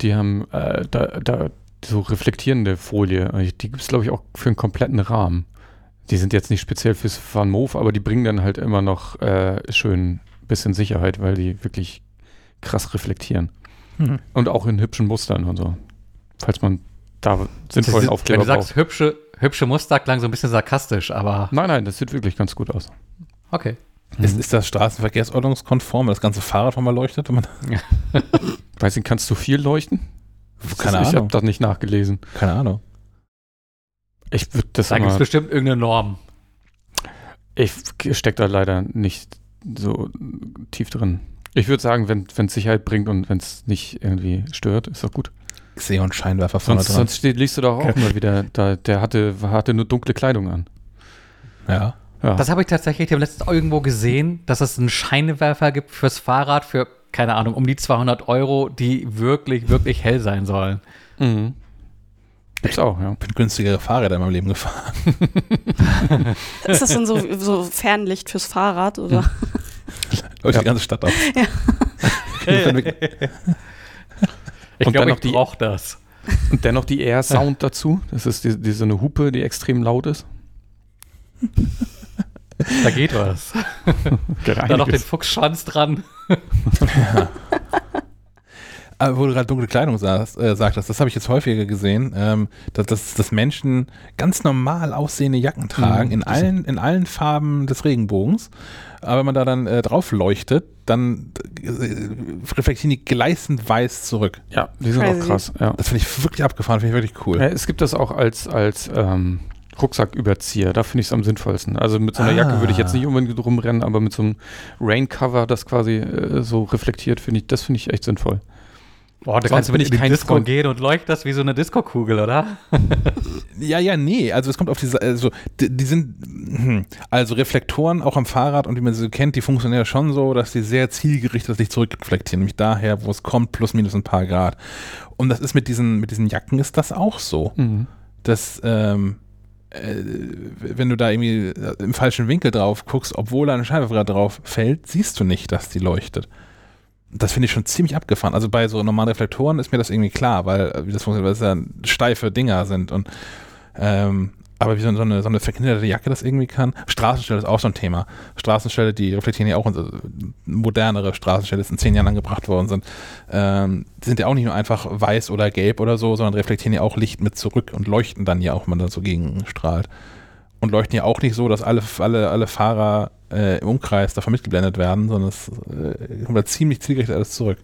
Die haben äh, da, da so reflektierende Folie. Die gibt es, glaube ich, auch für einen kompletten Rahmen. Die sind jetzt nicht speziell fürs Van Moof, aber die bringen dann halt immer noch äh, schön bisschen Sicherheit, weil die wirklich krass reflektieren. Mhm. Und auch in hübschen Mustern und so. Falls man da sinnvollen sieht, Aufkleber Wenn du sagst, hübsche, hübsche Muster klang so ein bisschen sarkastisch, aber. Nein, nein, das sieht wirklich ganz gut aus. Okay. Mhm. Ist, ist das straßenverkehrsordnungskonform, wenn das ganze Fahrrad nochmal leuchtet? [LAUGHS] Weiß nicht, kannst du viel leuchten? Keine ist, Ahnung. Ich habe das nicht nachgelesen. Keine Ahnung. Ich würde das Da gibt es bestimmt irgendeine Norm. Ich stecke da leider nicht so tief drin. Ich würde sagen, wenn es Sicherheit bringt und wenn es nicht irgendwie stört, ist doch gut. Xeon-Scheinwerfer vorne sonst, dran. Sonst steht, liest du doch auch okay. mal wieder, da, der hatte, hatte nur dunkle Kleidung an. Ja. ja. Das habe ich tatsächlich letztens irgendwo gesehen, dass es einen Scheinwerfer gibt fürs Fahrrad für, keine Ahnung, um die 200 Euro, die wirklich, wirklich hell sein sollen. Mhm. Gibt's auch, ja. Ich bin günstigere Fahrräder in meinem Leben gefahren. [LAUGHS] Ist das denn so, so Fernlicht fürs Fahrrad, oder? [LAUGHS] Leuchtet ja. die ganze Stadt auf. Ja. [LAUGHS] ich glaube, noch ich brauche das. Und dennoch die Air Sound dazu. Das ist die, die, so eine Hupe, die extrem laut ist. Da geht was. Da noch den Fuchsschwanz dran. Aber [LAUGHS] wo du gerade dunkle Kleidung sagst, äh, sagtest, das habe ich jetzt häufiger gesehen, ähm, dass, dass, dass Menschen ganz normal aussehende Jacken tragen, Mhm, in, allen, in allen Farben des Regenbogens. Aber wenn man da dann äh, drauf leuchtet, dann äh, reflektieren die gleißend weiß zurück. Ja, die sind auch Crazy. krass. Ja. Das finde ich wirklich abgefahren, finde ich wirklich cool. Ja, es gibt das auch als, als ähm, Rucksacküberzieher. Da finde ich es am sinnvollsten. Also mit so einer Ah. Jacke würde ich jetzt nicht unbedingt rumrennen, aber mit so einem Raincover, das quasi äh, so reflektiert, finde ich, das finde ich echt sinnvoll. Boah, da kannst du die kein Disco gehen und leuchtest wie so eine Disco-Kugel, oder? [LAUGHS] Ja, ja, nee. Also es kommt auf diese, also die, die sind, hm, also Reflektoren auch am Fahrrad und wie man sie kennt, die funktionieren ja schon so, dass die sehr zielgerichtet sich zurückreflektieren, nämlich daher, wo es kommt, plus minus ein paar Grad. Und das ist mit diesen, mit diesen Jacken ist das auch so. Mhm. Dass, ähm, äh, wenn du da irgendwie äh, im falschen Winkel drauf guckst, obwohl da eine Scheibe gerade drauf fällt, siehst du nicht, dass die leuchtet. Das finde ich schon ziemlich abgefahren. Also bei so normalen Reflektoren ist mir das irgendwie klar, weil äh, wie das funktioniert, weil es ja steife Dinger sind und ähm, aber wie so eine, so eine verknitterte Jacke das irgendwie kann. Straßenstelle ist auch so ein Thema. Straßenstelle, die reflektieren ja auch unsere modernere Straßenstelle, die in zehn Jahren angebracht worden sind. Ähm, die sind ja auch nicht nur einfach weiß oder gelb oder so, sondern reflektieren ja auch Licht mit zurück und leuchten dann ja auch, wenn man da so gegen strahlt. Und leuchten ja auch nicht so, dass alle, alle, alle Fahrer äh, im Umkreis davon mitgeblendet werden, sondern es äh, kommt da ziemlich zielgerichtet alles zurück.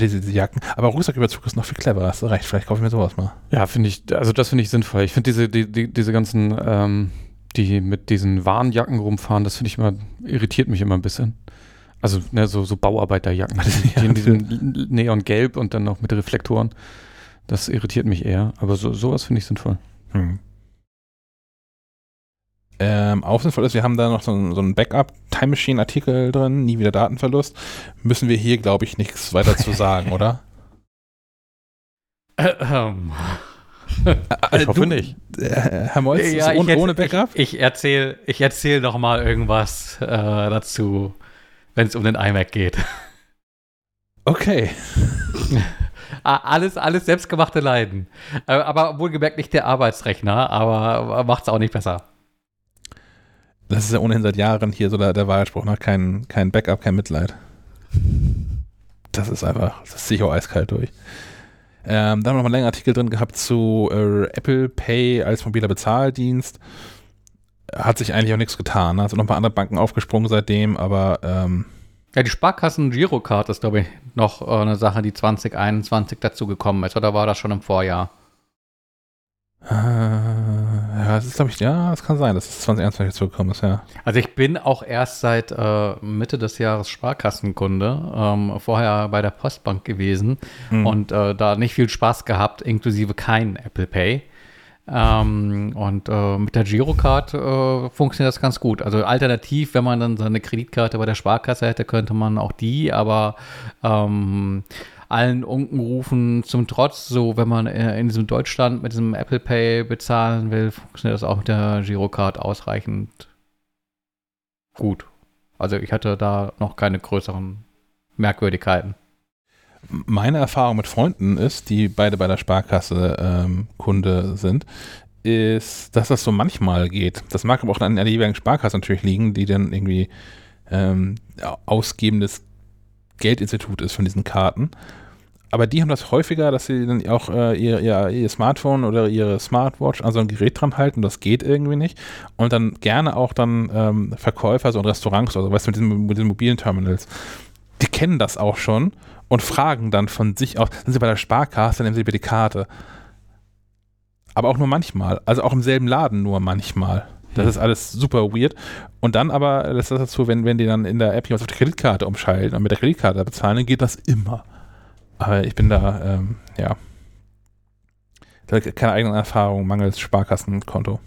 Diese, diese Jacken. Aber Rucksacküberzug ist noch viel cleverer, hast du recht. Vielleicht kaufe ich mir sowas mal. Ja, finde ich, also das finde ich sinnvoll. Ich finde diese, die, die, diese ganzen, ähm, die mit diesen Warnjacken rumfahren, das finde ich immer, irritiert mich immer ein bisschen. Also, ne, so, so Bauarbeiterjacken, die [LAUGHS] in diesem Neongelb und dann noch mit Reflektoren. Das irritiert mich eher. Aber so, sowas finde ich sinnvoll. Hm. Ähm, auch sinnvoll ist, wir haben da noch so, ein- so einen Backup-Time Machine-Artikel drin, nie wieder Datenverlust. Müssen wir hier, glaube ich, nichts weiter zu sagen, oder? [LAUGHS] Ähm. Ich hoffe nicht. Äh, Herr Molz, ist Ja, ich ohne, ohne Backup? Ich, ich erzähle ich erzähl noch mal irgendwas äh, dazu, wenn es um den iMac geht. [LAUGHS] Okay. [LAUGHS] Ah, alles, alles selbstgemachte Leiden. Äh, aber wohlgemerkt nicht der Arbeitsrechner, aber macht es auch nicht besser. Das ist ja ohnehin seit Jahren hier so der, der Wahlspruch, ne? kein, kein Backup, kein Mitleid. Das ist einfach, das ziehe ich auch eiskalt durch. Ähm, da haben wir noch mal einen längeren Artikel drin gehabt zu äh, Apple Pay als mobiler Bezahldienst. Hat sich eigentlich auch nichts getan. ne? Also noch ein paar andere Banken aufgesprungen seitdem, aber ähm, Ja, die Sparkassen Girocard ist, glaube ich, noch äh, eine Sache, die 2021 dazu gekommen ist. Oder war das schon im Vorjahr? äh, ja, das ist, glaube ich, ja, das kann sein, dass es 2021 zugekommen ist, ja. Also ich bin auch erst seit äh, Mitte des Jahres Sparkassenkunde, ähm, vorher bei der Postbank gewesen Hm. und äh, da nicht viel Spaß gehabt, inklusive kein Apple Pay. Ähm, und äh, mit der Girocard äh, funktioniert das ganz gut. Also alternativ, wenn man dann seine Kreditkarte bei der Sparkasse hätte, könnte man auch die, aber ähm, allen Unkenrufen zum Trotz, so wenn man äh, in diesem Deutschland mit diesem Apple Pay bezahlen will, funktioniert das auch mit der Girocard ausreichend gut. Also ich hatte da noch keine größeren Merkwürdigkeiten. Meine Erfahrung mit Freunden ist, die beide bei der Sparkasse ähm, Kunde sind, ist, dass das so manchmal geht. Das mag aber auch an der jeweiligen Sparkasse natürlich liegen, die dann irgendwie ähm, ausgebendes Geldinstitut ist von diesen Karten. Aber die haben das häufiger, dass sie dann auch äh, ihr, ihr, ihr Smartphone oder ihre Smartwatch an so ein Gerät dran halten, das geht irgendwie nicht. Und dann gerne auch dann ähm, Verkäufer, so in Restaurants oder so, weißt du, mit diesen, mit diesen mobilen Terminals, die kennen das auch schon und fragen dann von sich aus, sind Sie bei der Sparkasse, nehmen Sie bitte die Karte. Aber auch nur manchmal. Also auch im selben Laden nur manchmal. Das ist alles super weird. Und dann aber, das ist dazu, wenn, wenn die dann in der App jemand auf die Kreditkarte umschalten und mit der Kreditkarte bezahlen, dann geht das immer. Aber ich bin da, ähm, ja. Keine eigene Erfahrung, mangels Sparkassenkonto.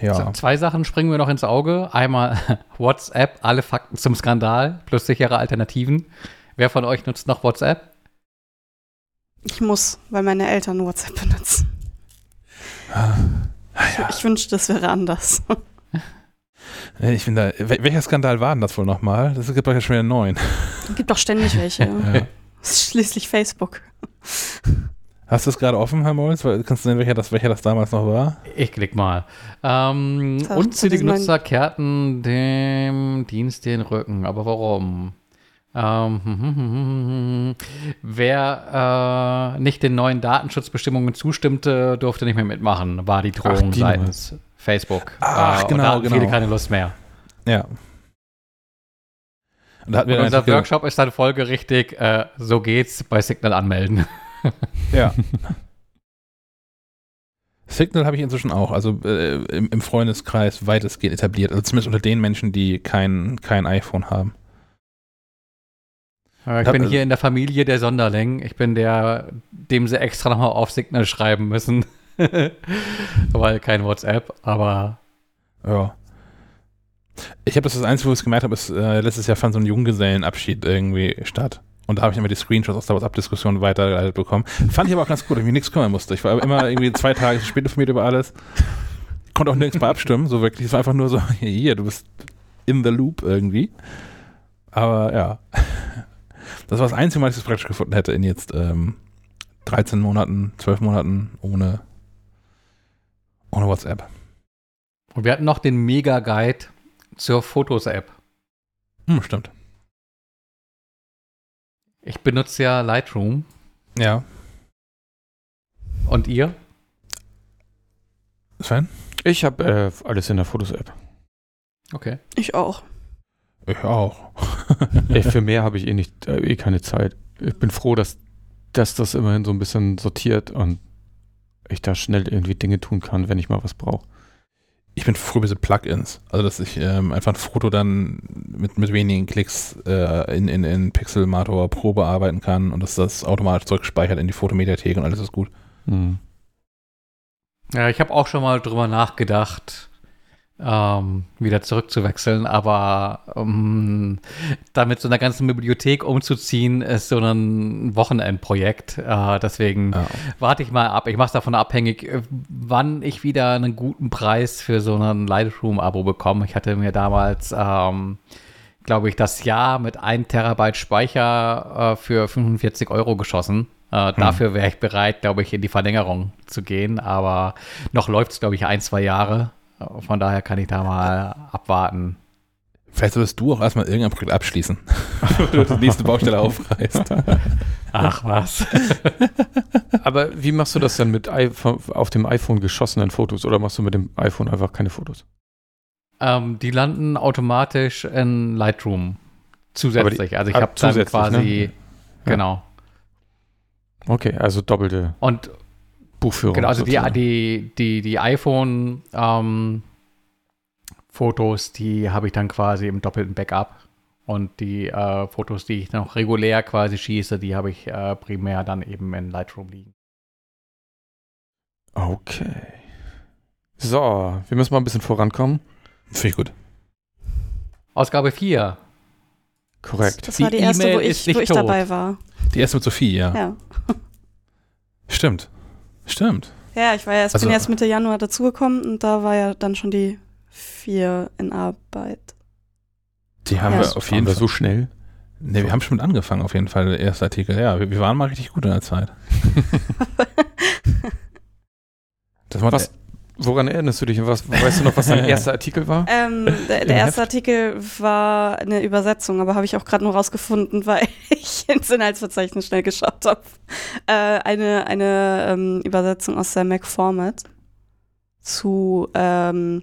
Ja. So, zwei Sachen springen mir noch ins Auge. Einmal [LAUGHS] WhatsApp, alle Fakten zum Skandal plus sichere Alternativen. Wer von euch nutzt noch WhatsApp? Ich muss, weil meine Eltern WhatsApp benutzen. Ah, Ich, ich wünschte, das wäre anders. Äh, Ich bin da, wel- welcher Skandal war denn das wohl nochmal? Das gibt doch ja schon wieder neun. Gibt doch ständig welche. [LAUGHS] Ja. Das ist schließlich Facebook. Hast du es gerade offen, Herr Molz? Weil- Kannst du sehen, welcher das, welcher das damals noch war? Ich klick mal. Ähm, unzählige Nutzer kehrten dem Dienst den Rücken. Aber warum? Ähm, hm, hm, hm, hm, hm. Wer äh, nicht den neuen Datenschutzbestimmungen zustimmte, durfte nicht mehr mitmachen, war die Drohung Ach, die seitens Facebook. Ach, äh, und genau, da hatten genau. viele keine Lust mehr. Ja. Und da Und unser Workshop ist dann folgerichtig, äh, so geht's, bei Signal anmelden. [LAUGHS] Ja. Signal habe ich inzwischen auch, also äh, im, im Freundeskreis weitestgehend etabliert. Also zumindest unter den Menschen, die kein, kein iPhone haben. Äh, Ich Ja, bin hier in der Familie der Sonderling. Ich bin der, dem sie extra nochmal auf Signal schreiben müssen. [LAUGHS] Weil kein WhatsApp, aber Ja. Ich habe das das Einzige, wo ich es gemerkt habe, ist, äh, letztes Jahr fand so ein Junggesellenabschied irgendwie statt. Und da habe ich immer die Screenshots aus der WhatsApp-Diskussion weitergeleitet bekommen. Fand ich aber auch ganz gut, dass ich mich nichts kümmern musste. Ich war immer irgendwie zwei Tage später informiert über alles. Konnte auch nirgends bei abstimmen, so wirklich. Es war einfach nur so, [LAUGHS] hier, du bist in the loop irgendwie. Aber ja. Das war das Einzige, was ich es praktisch gefunden hätte in jetzt ähm, 13 Monaten, 12 Monaten ohne, ohne WhatsApp. und wir hatten noch den Mega-Guide zur Fotos-App. Hm, stimmt. Ich benutze ja Lightroom. Ja. Und ihr? Sven? Ich habe äh, alles in der Fotos-App. Okay. Ich auch. Ich auch. [LAUGHS] Ey, für mehr habe ich eh nicht, äh, eh keine Zeit. Ich bin froh, dass, dass das immerhin so ein bisschen sortiert und ich da schnell irgendwie Dinge tun kann, wenn ich mal was brauche. Ich bin froh über diese Plugins. Also, dass ich ähm, einfach ein Foto dann mit, mit wenigen Klicks äh, in, in, in Pixelmator Pro bearbeiten kann und dass das automatisch zurückspeichert in die Fotomediathek und alles ist gut. Hm. Ja, ich habe auch schon mal drüber nachgedacht, ähm, wieder zurückzuwechseln, aber ähm, damit so einer ganzen Bibliothek umzuziehen, ist so ein Wochenendprojekt. Äh, deswegen Ja. warte ich mal ab. Ich mache es davon abhängig, äh, wann ich wieder einen guten Preis für so ein Lightroom-Abo bekomme. Ich hatte mir damals, ähm, glaube ich, das Jahr mit 1 Terabyte Speicher äh, für 45 Euro geschossen. Äh, Dafür wäre ich bereit, glaube ich, in die Verlängerung zu gehen. Aber noch läuft es, glaube ich, ein, zwei Jahre. Von daher kann ich da mal abwarten. Vielleicht solltest du auch erstmal irgendein Projekt abschließen, [LAUGHS] bevor du die nächste Baustelle aufreißt. Ach was. [LAUGHS] Aber wie machst du das denn mit auf dem iPhone geschossenen Fotos oder machst du mit dem iPhone einfach keine Fotos? ähm, die landen automatisch in Lightroom zusätzlich. also ich ah, habe dann zusätzlich, quasi, ne? genau. Okay, also doppelte Und Buchführung. Genau, also die, sozusagen. die, die, die iPhone-Fotos, die habe ich dann quasi im doppelten Backup. Und die äh, Fotos, die ich noch regulär quasi schieße, die habe ich äh, primär dann eben in Lightroom liegen. Okay. So, wir müssen mal ein bisschen vorankommen. Finde ich gut. Ausgabe 4. Korrekt. Das Die war die erste, wo E-Mail ich, wo ich tot. dabei war. Die erste mit Sophie, ja. Ja. Stimmt. Stimmt. Ja, ich war ja erst, Also- bin erst Mitte Januar dazugekommen und da war ja dann schon die vier in Arbeit. Die haben Ja. wir auf jeden Fall. so schnell. Ne, wir haben schon mit angefangen, auf jeden Fall, der erste Artikel. Ja, wir, wir waren mal richtig gut in der Zeit. [LAUGHS] Das macht Was, woran erinnerst du dich? Was, weißt du noch, was dein [LAUGHS] erster Artikel war? Ähm, der, der erste Heft? Artikel war eine Übersetzung, aber habe ich auch gerade nur rausgefunden, [LAUGHS] weil ich ins Inhaltsverzeichnis schnell geschaut habe. Äh, eine eine ähm, Übersetzung aus der Mac Format zu ähm,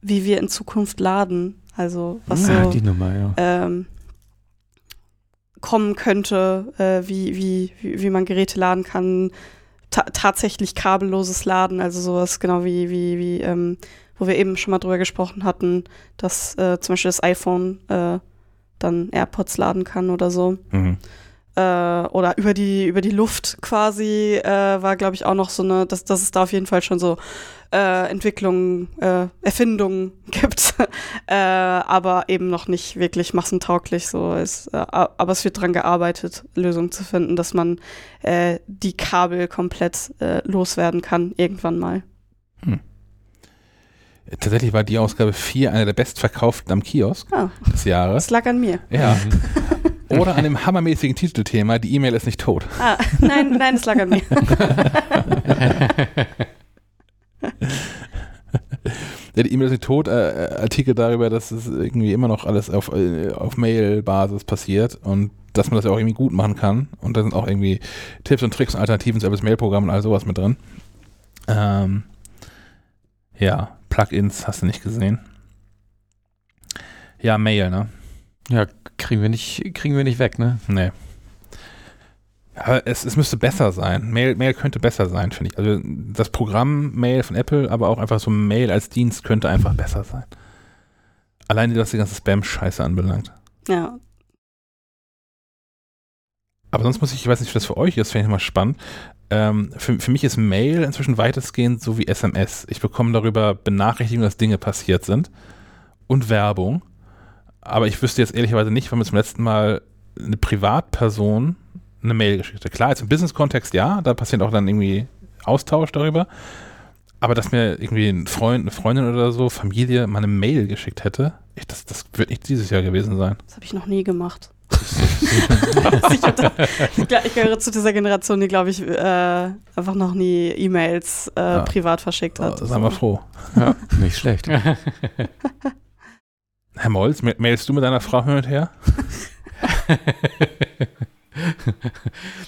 wie wir in Zukunft laden. Also was ah, so die Nummer, ja. ähm, kommen könnte, äh, wie, wie, wie, wie man Geräte laden kann, ta tatsächlich kabelloses Laden, also sowas genau wie, wie, wie ähm, wo wir eben schon mal drüber gesprochen hatten, dass äh, zum Beispiel das iPhone äh, dann AirPods laden kann oder so. Mhm. Äh, oder über die, über die Luft quasi äh, war, glaube ich, auch noch so eine, dass, dass es da auf jeden Fall schon so äh, Entwicklungen, äh, Erfindungen [LAUGHS] gibt, äh, aber eben noch nicht wirklich massentauglich so ist. Äh, aber es wird dran gearbeitet, Lösungen zu finden, dass man äh, die Kabel komplett äh, loswerden kann, irgendwann mal. Tatsächlich war die Ausgabe 4 eine der bestverkauften am Kiosk Ah, des Jahres. das lag an mir. Ja. [LAUGHS] Oder an dem hammermäßigen Titelthema, die E-Mail ist nicht tot. Ah, nein, nein, es lag an mir. Ja, die E-Mail ist nicht tot, äh, äh, Artikel darüber, dass es irgendwie immer noch alles auf, äh, auf Mail-Basis passiert und dass man das ja auch irgendwie gut machen kann. Und da sind auch irgendwie Tipps und Tricks und Alternativen zu Apples Mail-Programm und all sowas mit drin. Ähm, ja, Plugins hast du nicht gesehen. Ja, Mail, ne? Ja, kriegen wir nicht, kriegen wir nicht weg, ne? Nee. Aber es, es müsste besser sein. Mail, Mail könnte besser sein, finde ich. Also das Programm Mail von Apple, aber auch einfach so Mail als Dienst könnte einfach besser sein. Alleine, was die ganze Spam-Scheiße anbelangt. Ja, Aber sonst muss ich, ich weiß nicht, wie das für euch ist, finde ich mal spannend. Ähm, für, für mich ist Mail inzwischen weitestgehend so wie SMS. Ich bekomme darüber Benachrichtigungen, dass Dinge passiert sind und Werbung. Aber ich wüsste jetzt ehrlicherweise nicht, wann mir zum letzten Mal eine Privatperson eine Mail geschickt hat. Klar, jetzt im Business-Kontext ja, da passiert auch dann irgendwie Austausch darüber. Aber dass mir irgendwie ein Freund, eine Freundin oder so, Familie mal eine Mail geschickt hätte, ich, das, das wird nicht dieses Jahr gewesen sein. das habe ich noch nie gemacht. [LAUGHS] ich, hab da, ich ich gehöre zu dieser Generation, die, glaube ich, äh, einfach noch nie E-Mails äh, Ja. privat verschickt hat. Äh, Sei mal froh. Ja, nicht schlecht. [LAUGHS] Herr Molz, ma- mailst du mit deiner Frau hin und her? [LAUGHS]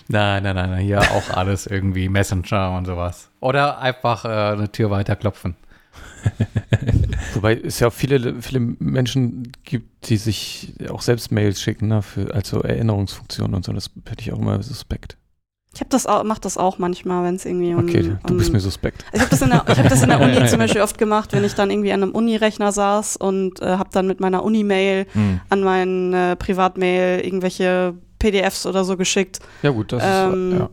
nein, nein, nein, nein, hier auch alles irgendwie Messenger und sowas. Oder einfach äh, eine Tür weiter klopfen. [LAUGHS] Wobei es ja auch viele, viele Menschen gibt, die sich auch selbst Mails schicken, ne, für, also Erinnerungsfunktionen und so. Das hätte ich auch immer suspekt. Ich habe das auch, mach das auch manchmal, wenn es irgendwie um. Okay, du um, bist mir suspekt. Ich habe das, in der- ich hab das in der Uni [LAUGHS] zum Beispiel oft gemacht, wenn ich dann irgendwie an einem Uni-Rechner saß und äh, habe dann mit meiner Uni-Mail Hm. an meine Privatmail irgendwelche PDFs oder so geschickt, Ja gut, das Ähm, ist, ja,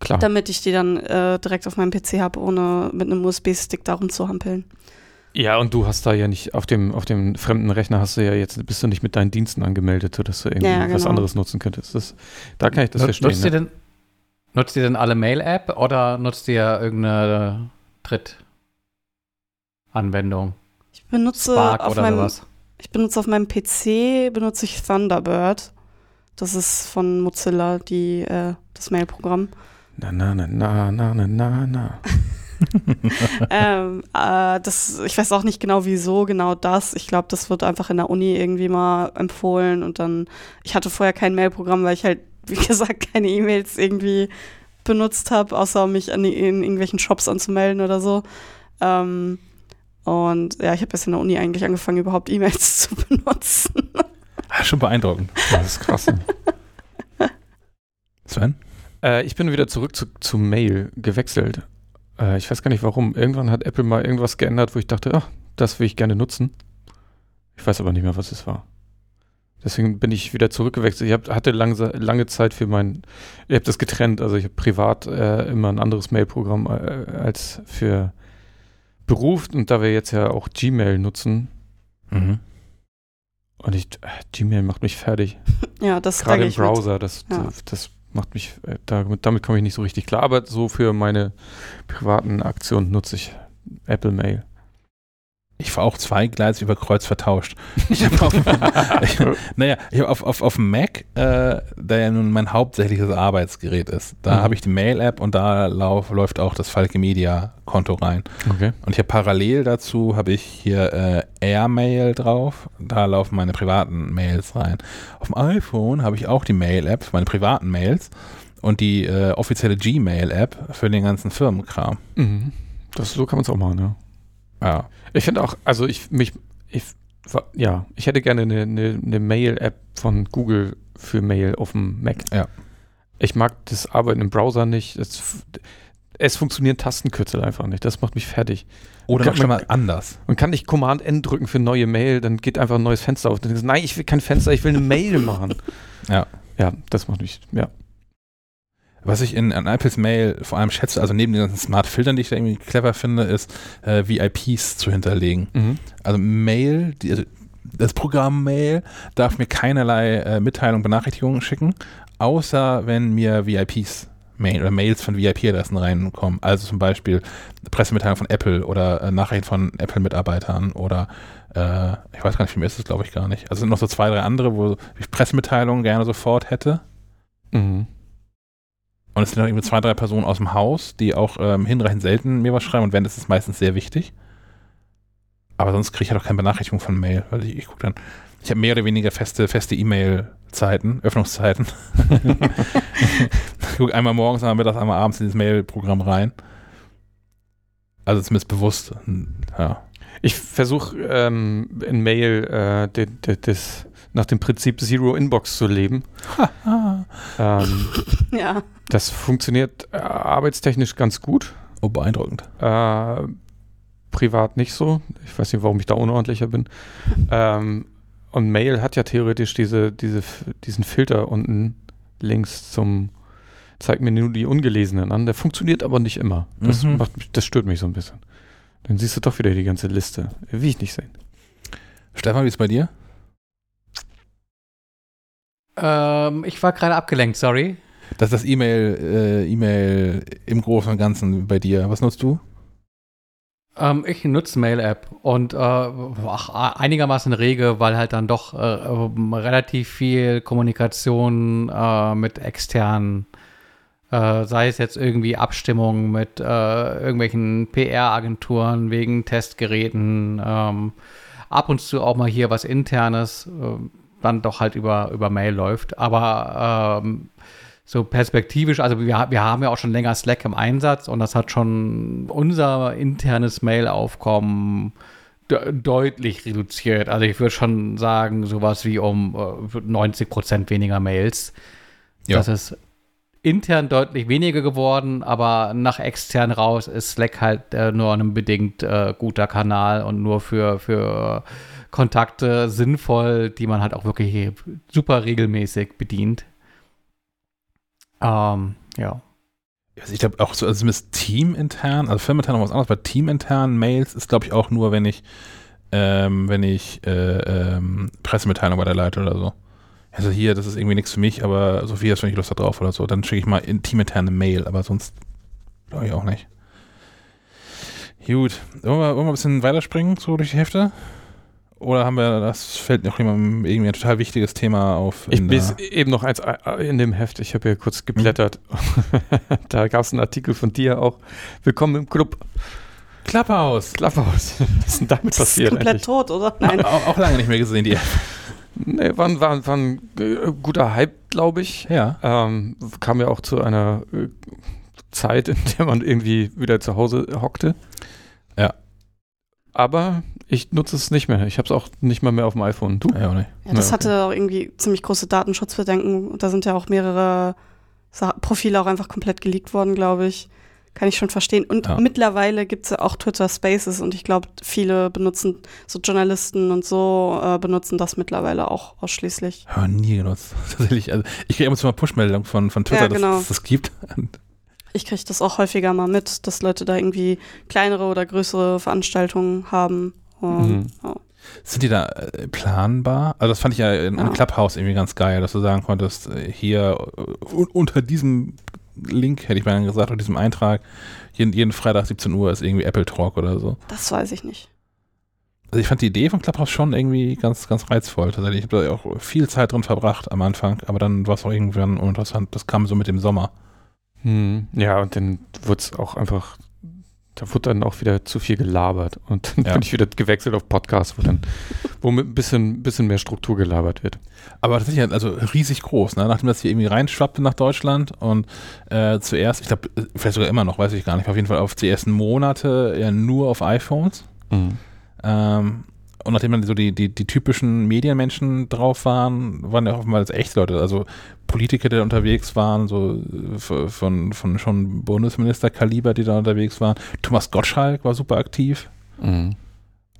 klar. damit ich die dann äh, direkt auf meinem PC habe, ohne mit einem USB-Stick darum zu hampeln. Ja, und du hast da ja nicht, auf dem, auf dem fremden Rechner hast du ja jetzt, bist du nicht mit deinen Diensten angemeldet, sodass du irgendwie Ja, was genau. anderes nutzen könntest. Das, da kann ich das Nut- verstehen. nutzt, ihr ne? denn, nutzt ihr denn alle Mail-App oder nutzt ihr irgendeine Drittanwendung? Ich benutze Spark auf oder meinem, sowas? ich benutze auf meinem PC benutze ich Thunderbird. Das ist von Mozilla, die äh, das Mail-Programm. Na, na, na, na, na, na, na, na. [LAUGHS] ähm, äh, das, ich weiß auch nicht genau, wieso genau das. Ich glaube, das wird einfach in der Uni irgendwie mal empfohlen und dann, ich hatte vorher kein Mail-Programm, weil ich halt, wie gesagt, keine E-Mails irgendwie benutzt habe, außer um mich an die, in irgendwelchen Shops anzumelden oder so. Ähm, und ja, ich habe erst in der Uni eigentlich angefangen, überhaupt E-Mails [LAUGHS] zu benutzen. Ah, schon beeindruckend. Das ist krass. [LAUGHS] Sven? äh, ich bin wieder zurück zu, zu Mail gewechselt. Äh, ich weiß gar nicht warum. Irgendwann hat Apple mal irgendwas geändert, wo ich dachte, ach, das will ich gerne nutzen. Ich weiß aber nicht mehr, was es war. Deswegen bin ich wieder zurückgewechselt. Ich hab, hatte lange, lange Zeit für mein, ich habe das getrennt. Also ich habe privat äh, immer ein anderes Mail-Programm äh, als für Beruf. Und da wir jetzt ja auch Gmail nutzen, Mhm. und ich, äh, Gmail macht mich fertig. [LAUGHS] ja, das da Gerade im ich mit. Browser, das, Ja. das, das macht mich, äh, damit, damit komme ich nicht so richtig klar. Aber so für meine privaten Aktionen nutze ich Apple Mail. Ich fahre auch zweigleisig über Kreuz vertauscht. Ich habe auf, [LAUGHS] ich, naja, ich hab auf, auf, auf dem Mac, äh, der ja nun mein hauptsächliches Arbeitsgerät ist, da Mhm. habe ich die Mail-App und da lauf, läuft auch das Falke Media-Konto rein. Okay. Und ich habe parallel dazu habe ich hier äh, Airmail drauf, da laufen meine privaten Mails rein. Auf dem iPhone habe ich auch die Mail-App meine privaten Mails und die äh, offizielle Gmail-App für den ganzen Firmenkram. Mhm. Das, so kann man es auch machen, ja. Ja. Ich finde auch, also ich mich, ich, ja, ich hätte gerne eine, eine, eine Mail-App von Google für Mail auf dem Mac. Ja. Ich mag das Arbeiten im Browser nicht. Es, f- es funktionieren Tastenkürzel einfach nicht. Das macht mich fertig. Oder Kann noch mal anders. Man kann nicht Command N drücken für neue Mail, dann geht einfach ein neues Fenster auf. Dann denkst nein, ich will kein Fenster, ich will eine Mail machen. Ja. Ja, das macht mich, ja. Was ich in, an Apples Mail vor allem schätze, also neben den ganzen Smart-Filtern, die ich da irgendwie clever finde, ist, äh, VIPs zu hinterlegen. Mhm. Also Mail, die, also das Programm Mail darf mir keinerlei äh, Mitteilung, Benachrichtigungen schicken, außer wenn mir VIPs Mail oder Mails von VIP-Adressen reinkommen. Also zum Beispiel Pressemitteilung von Apple oder äh, Nachrichten von Apple-Mitarbeitern oder äh, ich weiß gar nicht, wie mehr ist es, glaube ich, gar nicht. Also sind noch so zwei, drei andere, wo ich Pressemitteilungen gerne sofort hätte. Mhm. Und es sind dann irgendwie zwei, drei Personen aus dem Haus, die auch ähm, hinreichend selten mir was schreiben und wenn, ist es meistens sehr wichtig. Aber sonst kriege ich halt auch keine Benachrichtigung von Mail, weil ich, ich gucke dann, ich habe mehr oder weniger feste, feste E-Mail-Zeiten, Öffnungszeiten. [LAUGHS] ich gucke einmal morgens, einmal mittags, einmal abends in dieses Mail-Programm rein. Also zumindest bewusst. Ja. Ich versuche ähm, in Mail äh, des, nach dem Prinzip Zero Inbox zu leben. ähm, [LAUGHS] Ja. das funktioniert äh, arbeitstechnisch ganz gut. Oh, beeindruckend. Äh, privat nicht so. Ich weiß nicht, warum ich da unordentlicher bin. Ähm, und Mail hat ja theoretisch diese, diese, diesen Filter unten links zum zeigt mir nur die ungelesenen an. Der funktioniert aber nicht immer. Das, Mhm. macht, das stört mich so ein bisschen. Dann siehst du doch wieder die ganze Liste. Will ich nicht sehen. Stefan, wie ist es bei dir? Ähm, ich war gerade abgelenkt, sorry. Das ist das E-Mail, äh, E-Mail im Großen und Ganzen bei dir. Was nutzt du? Ähm, ich nutze Mail-App und äh, ach, einigermaßen rege, weil halt dann doch äh, relativ viel Kommunikation äh, mit externen, äh, sei es jetzt irgendwie Abstimmungen mit äh, irgendwelchen PR-Agenturen wegen Testgeräten, ähm, ab und zu auch mal hier was internes, äh, dann doch halt über, über Mail läuft. Aber ähm, so perspektivisch, also wir, wir haben ja auch schon länger Slack im Einsatz und das hat schon unser internes Mail-Aufkommen de deutlich reduziert. Also ich würde schon sagen, sowas wie um äh, 90 Prozent weniger Mails. Ja. Das ist intern deutlich weniger geworden, aber nach extern raus ist Slack halt äh, nur ein bedingt äh, guter Kanal und nur für, für Kontakte sinnvoll, die man halt auch wirklich super regelmäßig bedient. Ähm, ja. Also ich glaube auch so, also zumindest teamintern, also firmenintern noch was anderes, aber teamintern Mails ist glaube ich auch nur, wenn ich, ähm, wenn ich äh, ähm, Pressemitteilung weiterleite oder so. Also hier, das ist irgendwie nichts für mich, aber Sophie, hast du nicht Lust da drauf oder so, dann schicke ich mal in teaminterne Mail, aber sonst glaube ich auch nicht. Gut, wollen wir, wollen wir ein bisschen weiterspringen, so durch die Hefte? Oder haben wir, das fällt noch jemandem irgendwie ein total wichtiges Thema auf? Ich in bis der- eben noch eins äh, in dem Heft. Ich habe ja kurz geblättert. [LAUGHS] da gab es einen Artikel von dir auch. Willkommen im Club. Clubhouse. Clubhouse. [LAUGHS] Was ist denn damit Das ist passiert komplett eigentlich? tot, oder? Nein. Auch, auch lange nicht mehr gesehen, die App. Nee, war, ein- war, war ein äh, guter Hype, glaube ich. Ja. Ähm, kam ja auch zu einer äh, Zeit, in der man irgendwie wieder zu Hause hockte. Ja. Aber ich nutze es nicht mehr. Ich habe es auch nicht mal mehr auf dem iPhone. Du? Ja, auch nicht. Ja, das Ja, okay. hatte auch irgendwie ziemlich große Datenschutzbedenken. Und Da sind ja auch mehrere Sa Profile auch einfach komplett geleakt worden, glaube ich. Kann ich schon verstehen. Und Ja. mittlerweile gibt es ja auch Twitter Spaces und ich glaube, viele benutzen, so Journalisten und so, äh, benutzen das mittlerweile auch ausschließlich. Ja, nie genutzt. [LAUGHS] Tatsächlich. Also ich kriege immer mal Push-Meldungen von, von Twitter, Ja, genau. dass es das gibt. Ich kriege das auch häufiger mal mit, dass Leute da irgendwie kleinere oder größere Veranstaltungen haben. Mhm. ja. Sind die da äh, planbar? Also das fand ich ja in, Ja. Clubhouse irgendwie ganz geil, dass du sagen konntest, äh, hier äh, un- unter diesem Link, hätte ich mal gesagt, unter diesem Eintrag, jeden, jeden Freitag 17 Uhr ist irgendwie Apple Talk oder so. Das weiß ich nicht. Also ich fand die Idee von Clubhouse schon irgendwie ganz, ganz reizvoll. Tatsächlich. Ich habe da auch viel Zeit drin verbracht am Anfang, aber dann war es auch irgendwann uninteressant. Das kam so mit dem Sommer. Hm, ja, und dann wurde es auch einfach, da wurde dann auch wieder zu viel gelabert. Und dann Ja. bin ich wieder gewechselt auf Podcasts, wo dann, wo ein bisschen, bisschen mehr Struktur gelabert wird. Aber tatsächlich, also riesig groß, ne? nachdem das hier irgendwie reinschwappte nach Deutschland und äh, zuerst, ich glaube, vielleicht sogar immer noch, weiß ich gar nicht, auf jeden Fall auf die ersten Monate ja nur auf iPhones. Ähm, und nachdem dann so die, die, die typischen Medienmenschen drauf waren, waren ja oftmals echte Leute, also Politiker, die da unterwegs waren, so äh, von, von schon Bundesministerkaliber, die da unterwegs waren. Thomas Gottschalk war super aktiv. Mhm.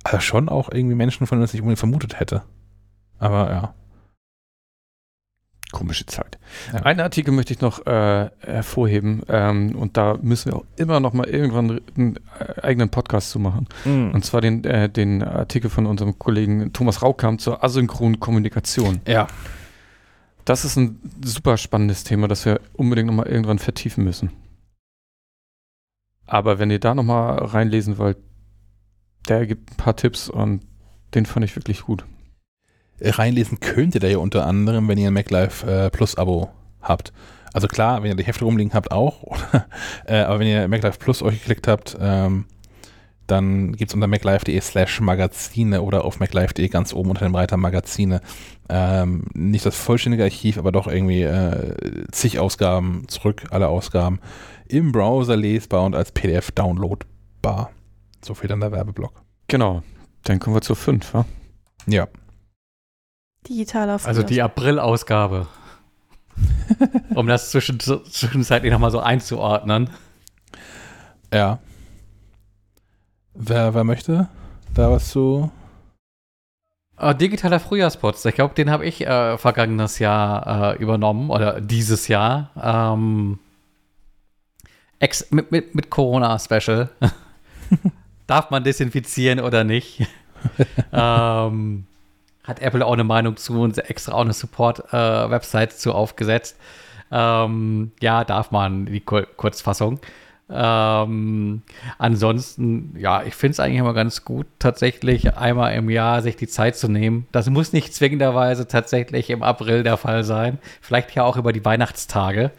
Also schon auch irgendwie Menschen, von denen ich nicht unbedingt vermutet hätte. Aber ja. Komische Zeit. Ja. Einen Artikel möchte ich noch äh, hervorheben ähm, und da müssen wir auch immer noch mal irgendwann einen äh, eigenen Podcast zu machen. Und zwar den, äh, den Artikel von unserem Kollegen Thomas Raukam zur asynchronen Kommunikation. Ja. Das ist ein super spannendes Thema, das wir unbedingt nochmal irgendwann vertiefen müssen. Aber wenn ihr da nochmal reinlesen wollt, der gibt ein paar Tipps und den fand ich wirklich gut. Reinlesen könnt ihr da ja unter anderem, wenn ihr ein MacLife äh, Plus Abo habt. Also klar, wenn ihr die Hefte rumliegen habt auch, [LAUGHS] äh, aber wenn ihr MacLife Plus euch geklickt habt, ähm, dann gibt es unter maclife.de slash Magazine oder auf maclife.de ganz oben unter dem Reiter Magazine ähm, nicht das vollständige Archiv, aber doch irgendwie äh, zig Ausgaben zurück, alle Ausgaben im Browser lesbar und als PDF downloadbar. So viel dann der Werbeblock. Genau, dann kommen wir zur 5, wa? Ja. Digitaler Also die April-Ausgabe. [LAUGHS] um das zwischen, zwischenzeitlich nochmal so einzuordnen. Ja. Wer, wer möchte da was zu? Uh, digitaler Frühjahrsputz. Ich glaube, den habe ich äh, vergangenes Jahr äh, übernommen oder dieses Jahr. Ähm, ex mit, mit, mit Corona-Special. [LAUGHS] Darf man desinfizieren oder nicht? [LAUGHS] ähm, hat Apple auch eine Meinung zu und extra auch eine Support-Website äh, zu aufgesetzt. Ähm, ja, darf man, die Kur Kurzfassung. Ähm, ansonsten, ja, ich finde es eigentlich immer ganz gut, tatsächlich einmal im Jahr sich die Zeit zu nehmen. Das muss nicht zwingenderweise tatsächlich im April der Fall sein. Vielleicht ja auch über die Weihnachtstage.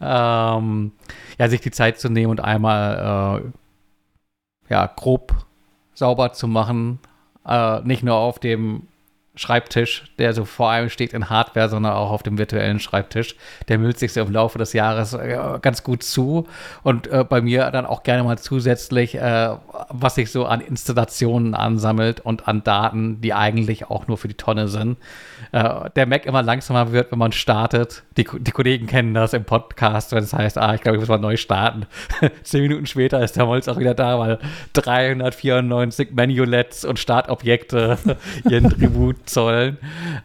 Ähm, ja, sich die Zeit zu nehmen und einmal, äh, ja, grob sauber zu machen. Äh, nicht nur auf dem Schreibtisch, der so vor allem steht in Hardware, sondern auch auf dem virtuellen Schreibtisch. Der müllt sich so im Laufe des Jahres äh, ganz gut zu und äh, bei mir dann auch gerne mal zusätzlich, äh, was sich so an Installationen ansammelt und an Daten, die eigentlich auch nur für die Tonne sind. Äh, der Mac immer langsamer wird, wenn man startet. Die, die Kollegen kennen das im Podcast, wenn es heißt, ah, ich glaube, ich muss mal neu starten. [LAUGHS] Zehn Minuten später ist der Molz auch wieder da, weil 394 Menulets und Startobjekte [LAUGHS] ihren Tribut zollen.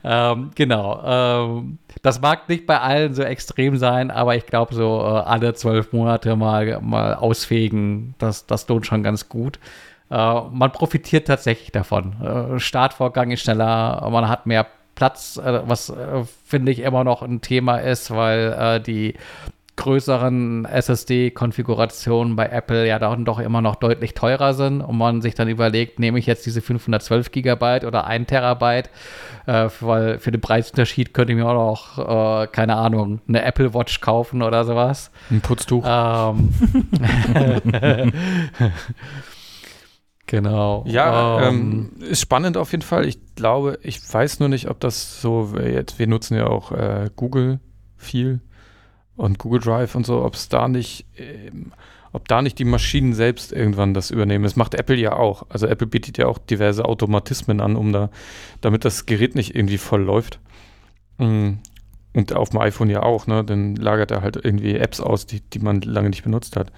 Ähm, genau. Ähm, das mag nicht bei allen so extrem sein, aber ich glaube, so äh, alle zwölf Monate mal, mal ausfegen, das, das lohnt schon ganz gut. Äh, man profitiert tatsächlich davon. Äh, Startvorgang ist schneller, man hat mehr Platz, äh, was äh, finde ich immer noch ein Thema ist, weil äh, die größeren SSD-Konfigurationen bei Apple ja dann doch immer noch deutlich teurer sind und man sich dann überlegt, nehme ich jetzt diese 512 Gigabyte oder 1 Terabyte, äh, weil für den Preisunterschied könnte ich mir auch noch, äh, keine Ahnung, eine Apple Watch kaufen oder sowas. Ein Putztuch. Ähm, [LAUGHS] genau. Ja, ähm, ähm, ist spannend auf jeden Fall. Ich glaube, ich weiß nur nicht, ob das so jetzt, wir nutzen ja auch äh, Google viel und Google Drive und so, ob es da nicht, ähm, ob da nicht die Maschinen selbst irgendwann das übernehmen. Das macht Apple ja auch. Also Apple bietet ja auch diverse Automatismen an, um da, damit das Gerät nicht irgendwie voll läuft. Mm. Und auf dem iPhone ja auch, ne? Dann lagert er halt irgendwie Apps aus, die, die man lange nicht benutzt hat.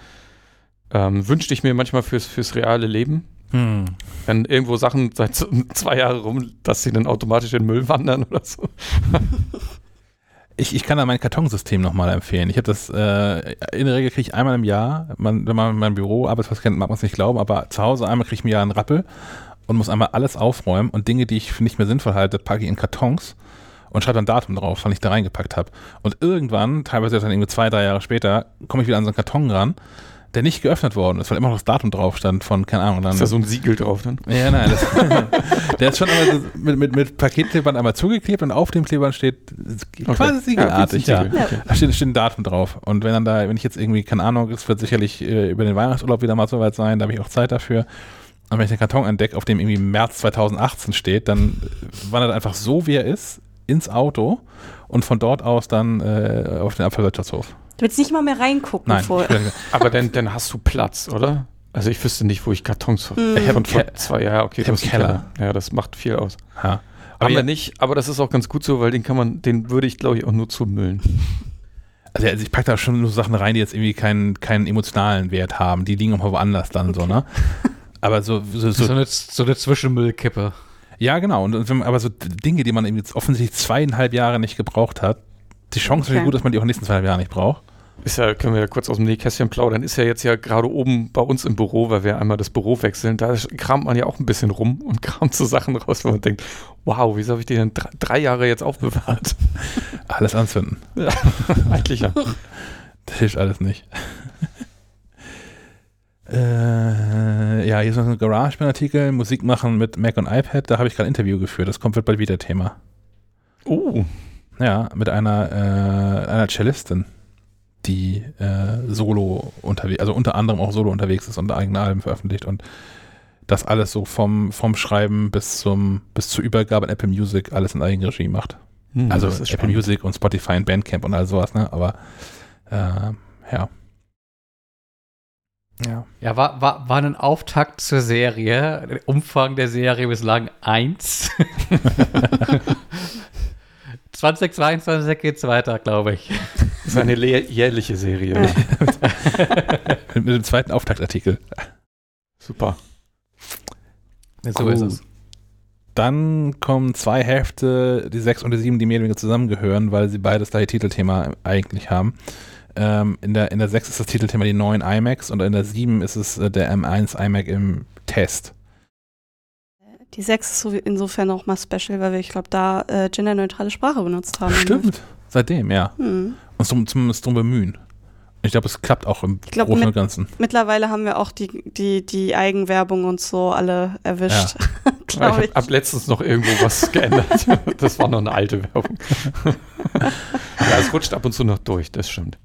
Ähm, wünschte ich mir manchmal fürs, fürs reale Leben. Hm. Wenn irgendwo Sachen seit [LAUGHS] zwei Jahren rum, dass sie dann automatisch in den Müll wandern oder so. [LAUGHS] Ich, ich kann da mein Kartonsystem nochmal empfehlen. Ich habe das, äh, in der Regel kriege ich einmal im Jahr, man, wenn man mein Büro Arbeitsplatz kennt, mag man es nicht glauben, aber zu Hause einmal kriege ich mir ja einen Rappel und muss einmal alles aufräumen und Dinge, die ich für nicht mehr sinnvoll halte, packe ich in Kartons und schreibe dann Datum drauf, wann ich da reingepackt habe. Und irgendwann, teilweise dann irgendwie zwei, drei Jahre später, komme ich wieder an so einen Karton ran der nicht geöffnet worden ist, weil immer noch das Datum drauf stand von, keine Ahnung. Dann, ist da so ein Siegel drauf dann? Ja, nein. Das, [LAUGHS] der ist schon so mit, mit, mit Paketklebern einmal zugeklebt und auf dem Klebern steht okay. quasi siegelartig, ja. ja. Da steht, steht ein Datum drauf. Und wenn dann da, wenn ich jetzt irgendwie, keine Ahnung, es wird sicherlich äh, über den Weihnachtsurlaub wieder mal soweit sein, da habe ich auch Zeit dafür. Und wenn ich den Karton entdecke, auf dem irgendwie März 2018 steht, dann wandert er einfach so, wie er ist, ins Auto und von dort aus dann äh, auf den Abfallwirtschaftshof. Du willst nicht mal mehr reingucken Nein, vorher. [LAUGHS] Aber dann, dann hast du Platz, oder? Also ich wüsste nicht, wo ich Kartons hm. Ich habe vor zwei Jahren, okay, ich habe Keller. Keller. Ja, das macht viel aus. Ha. Aber Haben ja, wir nicht, aber das ist auch ganz gut so, weil den kann man, den würde ich, glaube ich, auch nur zumüllen. [LAUGHS] Also, also ich packe da schon nur Sachen rein, die jetzt irgendwie keinen, keinen emotionalen Wert haben. Die liegen auch woanders dann okay. so, ne? [LAUGHS] Aber so, so, so, so, eine, so eine Zwischenmüllkippe. Ja, genau. Und, und wenn, aber so Dinge, die man eben jetzt offensichtlich zweieinhalb Jahre nicht gebraucht hat, die Chance okay. ist gut, dass man die auch in den nächsten zweieinhalb Jahren nicht braucht. ist ja, können wir ja kurz aus dem Nähkästchen plaudern, ist ja jetzt ja gerade oben bei uns im Büro, weil wir einmal das Büro wechseln, da kramt man ja auch ein bisschen rum und [LAUGHS] kramt so Sachen raus, wo man denkt, wow, wieso habe ich die denn drei, drei Jahre jetzt aufbewahrt? [LAUGHS] Alles anzünden. Ja, [LAUGHS] eigentlich ja. Das hilft alles nicht. äh, ja, hier ist noch ein GarageBand-Artikel, Musik machen mit Mac und iPad, da habe ich gerade ein Interview geführt, das kommt wird bald wieder Thema. Oh. Ja, mit einer, äh, einer Cellistin, die äh, solo unterwegs, also unter anderem auch solo unterwegs ist und eigene Alben veröffentlicht und das alles so vom, vom Schreiben bis zum bis zur Übergabe an Apple Music alles in Eigenregie macht. Hm, also Apple spannend. Music und Spotify und Bandcamp und all sowas, ne? Aber äh, ja. Ja. Ja, war, war, war ein Auftakt zur Serie. Der Umfang der Serie bislang eins. [LAUGHS] [LAUGHS] 2022 geht's weiter, glaube ich. [LAUGHS] Das ist eine jährliche Serie. Mit, [LAUGHS] mit dem zweiten Auftaktartikel. Super. So Gut. ist es. Dann kommen zwei Hälfte, die sechs und die sieben, die mehr oder weniger zusammengehören, weil sie beides gleiche Titelthema eigentlich haben. Ähm, in, der, in der 6 ist das Titelthema die neuen iMacs und in der 7 ist es äh, der M1 iMac im Test. Die 6 ist so insofern auch mal special, weil wir, ich glaube, da äh, genderneutrale Sprache benutzt haben. Stimmt. Seitdem, ja. Hm. Uns drum, zumindest drum bemühen. Ich glaube, es klappt auch im glaub, Großen mit- und Ganzen. Mittlerweile haben wir auch die, die, die Eigenwerbung und so alle erwischt. ich [LAUGHS] habe ich. hab letztens noch irgendwo was geändert. [LAUGHS] Das war noch eine alte Werbung. [LAUGHS] ja, es rutscht ab und zu noch durch, das stimmt.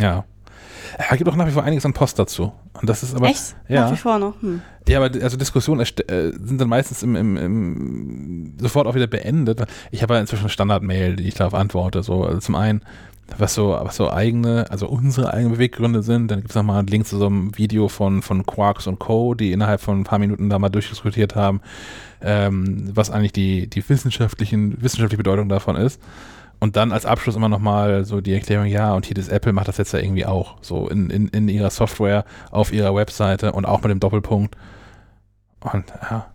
Ja. Es gibt auch nach wie vor einiges an Post dazu. Und das ist aber. Echt? Ja. Nach wie vor noch. Hm. Ja, aber also Diskussionen äh, sind dann meistens im, im, im sofort auch wieder beendet. Ich habe ja inzwischen eine Standard-Mail, die ich darauf antworte. So, also zum einen, was so, was so eigene, also unsere eigenen Beweggründe sind. Dann gibt es nochmal einen Link zu so einem Video von, von Quarks und Co., die innerhalb von ein paar Minuten da mal durchdiskutiert haben, ähm, was eigentlich die, die wissenschaftlichen, wissenschaftliche Bedeutung davon ist. Und dann als Abschluss immer nochmal so die Erklärung, ja, und hier das Apple macht das jetzt ja irgendwie auch, so in, in, in ihrer Software, auf ihrer Webseite und auch mit dem Doppelpunkt. Und ja.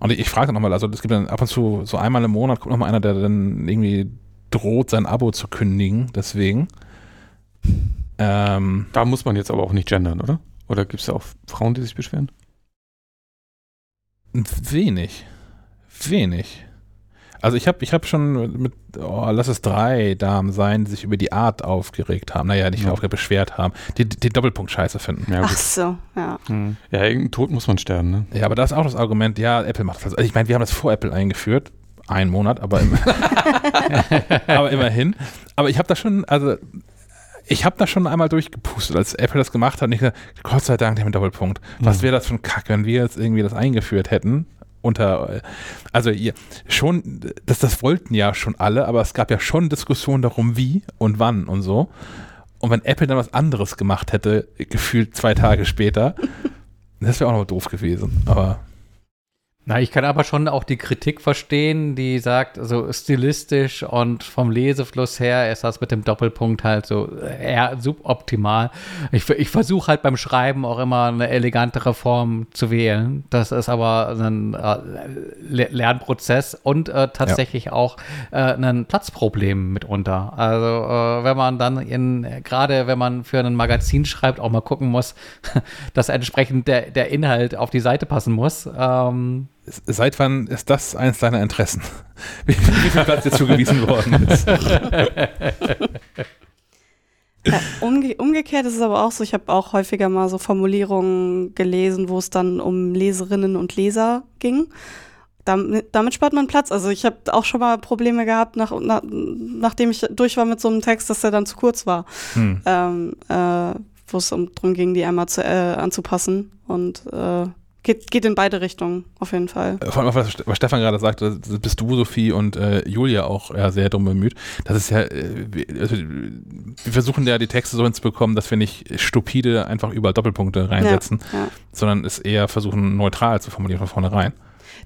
Und ich, ich frage nochmal, also es gibt dann ab und zu, so einmal im Monat kommt nochmal einer, der dann irgendwie droht, sein Abo zu kündigen, deswegen. Ähm, Da muss man jetzt aber auch nicht gendern, oder? Oder gibt es da auch Frauen, die sich beschweren? wenig. Wenig. Also ich habe ich hab schon mit, oh, lass es drei Damen sein, die sich über die Art aufgeregt haben. Naja, nicht Ja. aufgeregt, beschwert haben, die die Doppelpunkt scheiße finden. Ja, Ach gut. so, ja. Hm. Ja, irgendein Tod muss man sterben, ne? Ja, aber da ist auch das Argument, ja, Apple macht das. Also ich meine, wir haben das vor Apple eingeführt. Einen Monat, aber, im, [LAUGHS] aber immerhin. Aber ich habe da schon, also ich habe da schon einmal durchgepustet, als Apple das gemacht hat. Und ich gesagt, Gott sei Dank, der mit Doppelpunkt. Was Mhm. wäre das für ein Kack, wenn wir jetzt irgendwie das eingeführt hätten? Unter, also ihr, schon, das, das wollten ja schon alle, aber es gab ja schon Diskussionen darum, wie und wann und so. Und wenn Apple dann was anderes gemacht hätte, gefühlt zwei Tage später, [LAUGHS] das wäre auch noch doof gewesen. Aber Na, ich kann aber schon auch die Kritik verstehen, die sagt, so stilistisch und vom Lesefluss her ist das mit dem Doppelpunkt halt so eher suboptimal. Ich, ich versuche halt beim Schreiben auch immer eine elegantere Form zu wählen. Das ist aber ein äh, Le- Lernprozess und äh, tatsächlich auch äh, ein Platzproblem mitunter. Also äh, wenn man dann in, gerade wenn man für ein Magazin schreibt, auch mal gucken muss, [LAUGHS] dass entsprechend der, der Inhalt auf die Seite passen muss. Ähm, Seit wann ist das eins deiner Interessen? [LAUGHS] Wie, wie viel Platz dir zugewiesen worden ist? Ja, [LAUGHS] umge umgekehrt ist es aber auch so, ich habe auch häufiger mal so Formulierungen gelesen, wo es dann um Leserinnen und Leser ging. Damit, damit spart man Platz. Also ich habe auch schon mal Probleme gehabt, nach, nach, nachdem ich durch war mit so einem Text, dass der dann zu kurz war. Hm. Ähm, äh, wo es um, darum ging, die einmal zu, äh, anzupassen. Und äh, geht, geht in beide Richtungen, auf jeden Fall. Vor allem, was, was Stefan gerade sagte, bist du, Sophie und äh, Julia auch ja, sehr drum bemüht. Das ist ja, äh, wir, also, wir versuchen ja die Texte so hinzubekommen, dass wir nicht stupide einfach überall Doppelpunkte reinsetzen, Ja. sondern es eher versuchen, neutral zu formulieren von vornherein.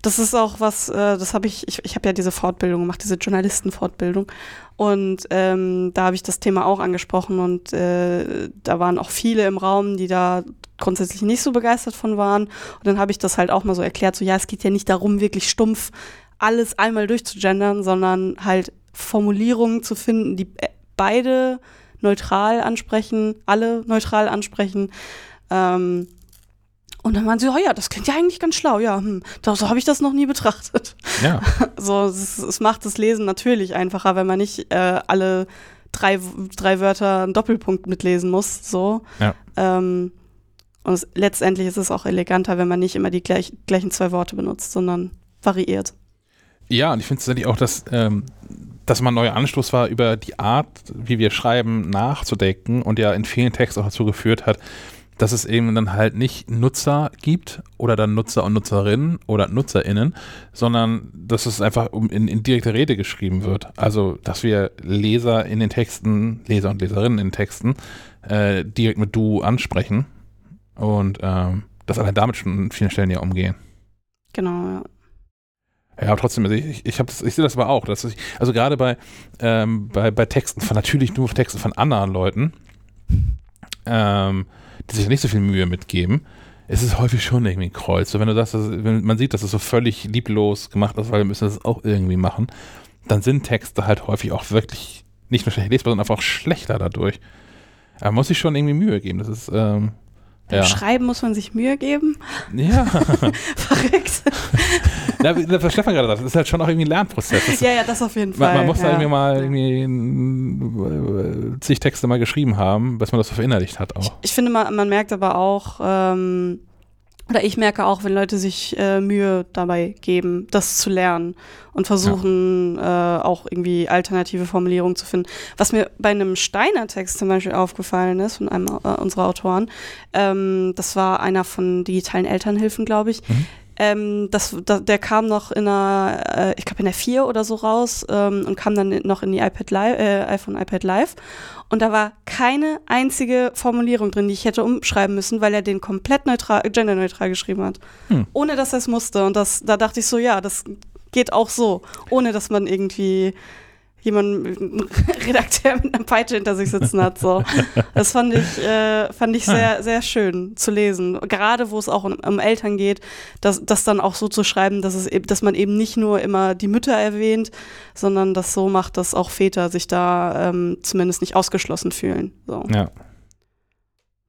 Das ist auch was, äh, das habe ich, ich, ich habe ja diese Fortbildung gemacht, diese Journalistenfortbildung. Und ähm, da habe ich das Thema auch angesprochen und äh, da waren auch viele im Raum, die da grundsätzlich nicht so begeistert von waren. Und dann habe ich das halt auch mal so erklärt, so ja, es geht ja nicht darum, wirklich stumpf alles einmal durchzugendern, sondern halt Formulierungen zu finden, die äh, beide neutral ansprechen, alle neutral ansprechen. Ähm, und dann waren sie, oh ja, das klingt ja eigentlich ganz schlau, ja, hm, da, so habe ich das noch nie betrachtet. Ja. [LAUGHS] So, es, es macht das Lesen natürlich einfacher, wenn man nicht äh, alle drei, drei Wörter einen Doppelpunkt mitlesen muss. So. Ja. Ähm, und es, letztendlich ist es auch eleganter, wenn man nicht immer die gleich, gleichen zwei Worte benutzt, sondern variiert. Ja, und ich finde tatsächlich auch, dass ähm, das mal ein neuer Anstoß war, über die Art, wie wir schreiben, nachzudenken und ja in vielen Texten auch dazu geführt hat, dass es eben dann halt nicht Nutzer gibt oder dann Nutzer und Nutzerinnen oder NutzerInnen, sondern dass es einfach in, in direkte Rede geschrieben wird. Also, dass wir Leser in den Texten, Leser und Leserinnen in den Texten äh, direkt mit Du ansprechen und ähm, dass allein damit schon an vielen Stellen ja umgehen. Genau, ja. Ja, aber trotzdem, also ich, ich, das, ich sehe das aber auch. Dass ich, also gerade bei, ähm, bei, bei Texten von natürlich nur Texten von anderen Leuten, ähm, die sich nicht so viel Mühe mitgeben, ist es häufig schon irgendwie ein Kreuz. So, wenn du sagst, dass, wenn man sieht, dass es so völlig lieblos gemacht ist, weil wir müssen das auch irgendwie machen, dann sind Texte halt häufig auch wirklich nicht nur schlecht lesbar, sondern einfach auch schlechter dadurch. Man muss sich schon irgendwie Mühe geben. Das ist, ähm, Beim ja. Schreiben muss man sich Mühe geben. Ja. [LAUGHS] Verrückt. [LAUGHS] wie- was Stefan gerade sagt, das ist halt schon auch irgendwie ein Lernprozess. Das ja, ja, das auf jeden Fall. Man, man muss da ja. irgendwie mal irgendwie äh, zig Texte mal geschrieben haben, bis man das so verinnerlicht hat auch. Ich finde, man, man merkt aber auch, ähm, oder ich merke auch, wenn Leute sich äh, Mühe dabei geben, das zu lernen und versuchen, äh, auch irgendwie alternative Formulierungen zu finden. Was mir bei einem Steiner-Text zum Beispiel aufgefallen ist, von einem äh, unserer Autoren, ähm, das war einer von digitalen Elternhilfen, glaube ich. Mhm. Ähm, das, da, der kam noch in einer, äh, ich glaube in der 4 oder so raus ähm, und kam dann noch in die iPad Live, äh, iPhone iPad Live. Und da war keine einzige Formulierung drin, die ich hätte umschreiben müssen, weil er den komplett neutral, genderneutral geschrieben hat. Hm. Ohne dass er es musste. Und das, da dachte ich so, ja, das geht auch so. Ohne dass man irgendwie jemanden, einen [LAUGHS] Redakteur mit einer Peitsche hinter sich sitzen hat. So. Das fand ich, äh, fand ich sehr, sehr schön zu lesen. Gerade wo es auch um, um Eltern geht, das, das dann auch so zu schreiben, dass, es, eben- dass man eben nicht nur immer die Mütter erwähnt, sondern das so macht, dass auch Väter sich da ähm, zumindest nicht ausgeschlossen fühlen. So. Ja.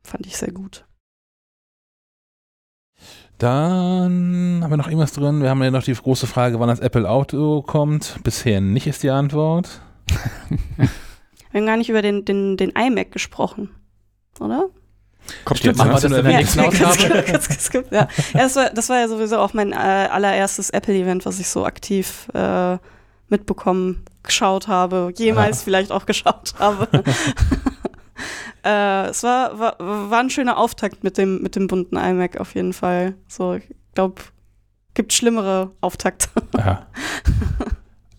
Fand ich sehr gut. Dann haben wir noch irgendwas drin. Wir haben ja noch die große Frage, wann das Apple Auto kommt. Bisher nicht ist die Antwort. Wir haben gar nicht über den, den, den iMac gesprochen, oder? Kommt Stimmt, jetzt, machen wir das in der Ja, nächsten Ausgabe? [LAUGHS] ja. ja das, war, das war ja sowieso auch mein äh, allererstes Apple-Event, was ich so aktiv äh, mitbekommen, geschaut habe, jemals Ah. vielleicht auch geschaut habe. [LAUGHS] äh, es war, war, war ein schöner Auftakt mit dem, mit dem bunten iMac auf jeden Fall. So, ich glaube, gibt schlimmere Auftakte. Ja. [LAUGHS]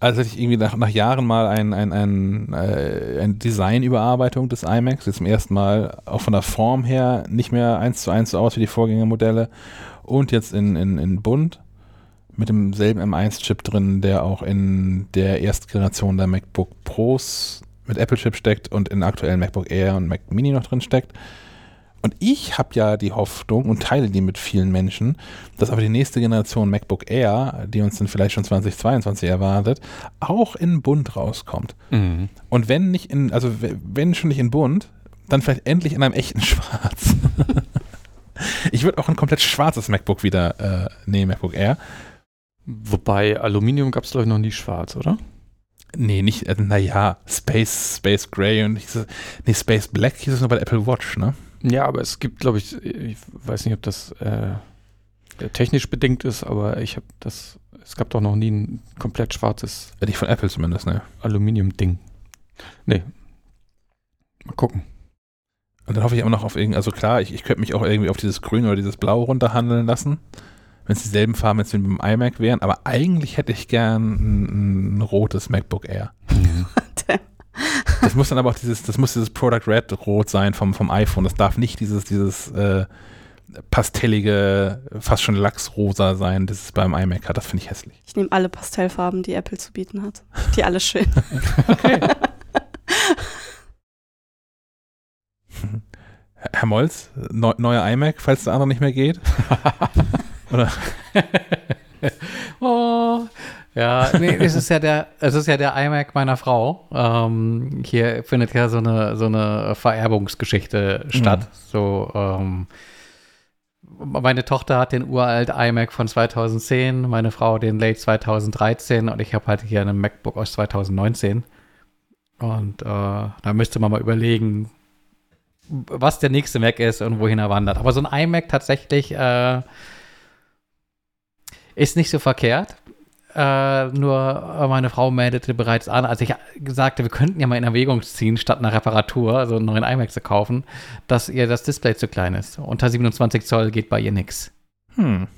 Also hatte ich irgendwie nach, nach Jahren mal ein, ein, ein, äh, eine Designüberarbeitung des iMacs, jetzt zum ersten Mal auch von der Form her nicht mehr eins zu eins so aus wie die Vorgängermodelle und jetzt in, in, in bunt mit demselben M1-Chip drin, der auch in der ersten Generation der MacBook Pros mit Apple-Chip steckt und in aktuellen MacBook Air und Mac Mini noch drin steckt. Und ich habe ja die Hoffnung und teile die mit vielen Menschen, dass aber die nächste Generation MacBook Air, die uns dann vielleicht schon 2022 erwartet, auch in bunt rauskommt. Mhm. Und wenn nicht in, also wenn schon nicht in bunt, dann vielleicht endlich in einem echten [LAUGHS] Schwarz. ich würde auch ein komplett schwarzes MacBook wieder äh, nehmen, MacBook Air. Wobei Aluminium gab es, glaube ich, noch nie schwarz, oder? Nee, nicht, äh, naja, Space, Space Gray und hieß es, nee, Space Black hieß es nur bei der Apple Watch, ne? Ja, aber es gibt, glaube ich, ich weiß nicht, ob das äh, technisch bedingt ist, aber ich habe das, es gab doch noch nie ein komplett schwarzes Nicht von Apple zumindest, ne? Aluminium-Ding. Nee. Mal gucken. Und dann hoffe ich immer noch auf irgend, also klar, ich, ich könnte mich auch irgendwie auf dieses Grün oder dieses Blau runterhandeln lassen, wenn es dieselben Farben jetzt wie beim iMac wären, aber eigentlich hätte ich gern ein, ein rotes MacBook Air. [LAUGHS] Das muss dann aber auch dieses, das muss dieses Product Red Rot sein vom, vom iPhone. Das darf nicht dieses, dieses äh, pastellige, fast schon Lachsrosa sein, das es beim iMac hat. Das finde ich hässlich. Ich nehme alle Pastellfarben, die Apple zu bieten hat. Die alle schön. [LAUGHS] Herr Molz, neu, neuer iMac, falls der andere nicht mehr geht. [LAUGHS] [LAUGHS] oh, ja, nee, es ist ja der, es ist ja der iMac meiner Frau. Ähm, hier findet ja so eine, so eine Vererbungsgeschichte statt. So, ähm, meine Tochter hat den uralt iMac von 2010, meine Frau den Late 2013 und ich habe halt hier einen MacBook aus 2019. Und äh, da müsste man mal überlegen, was der nächste Mac ist und wohin er wandert. Aber so ein iMac tatsächlich äh, ist nicht so verkehrt. Äh, nur meine Frau meldete bereits an, als ich sagte, wir könnten ja mal in Erwägung ziehen, statt einer Reparatur, also einen neuen iMac zu kaufen, dass ihr das Display zu klein ist. Unter 27 Zoll geht bei ihr nichts. Hm.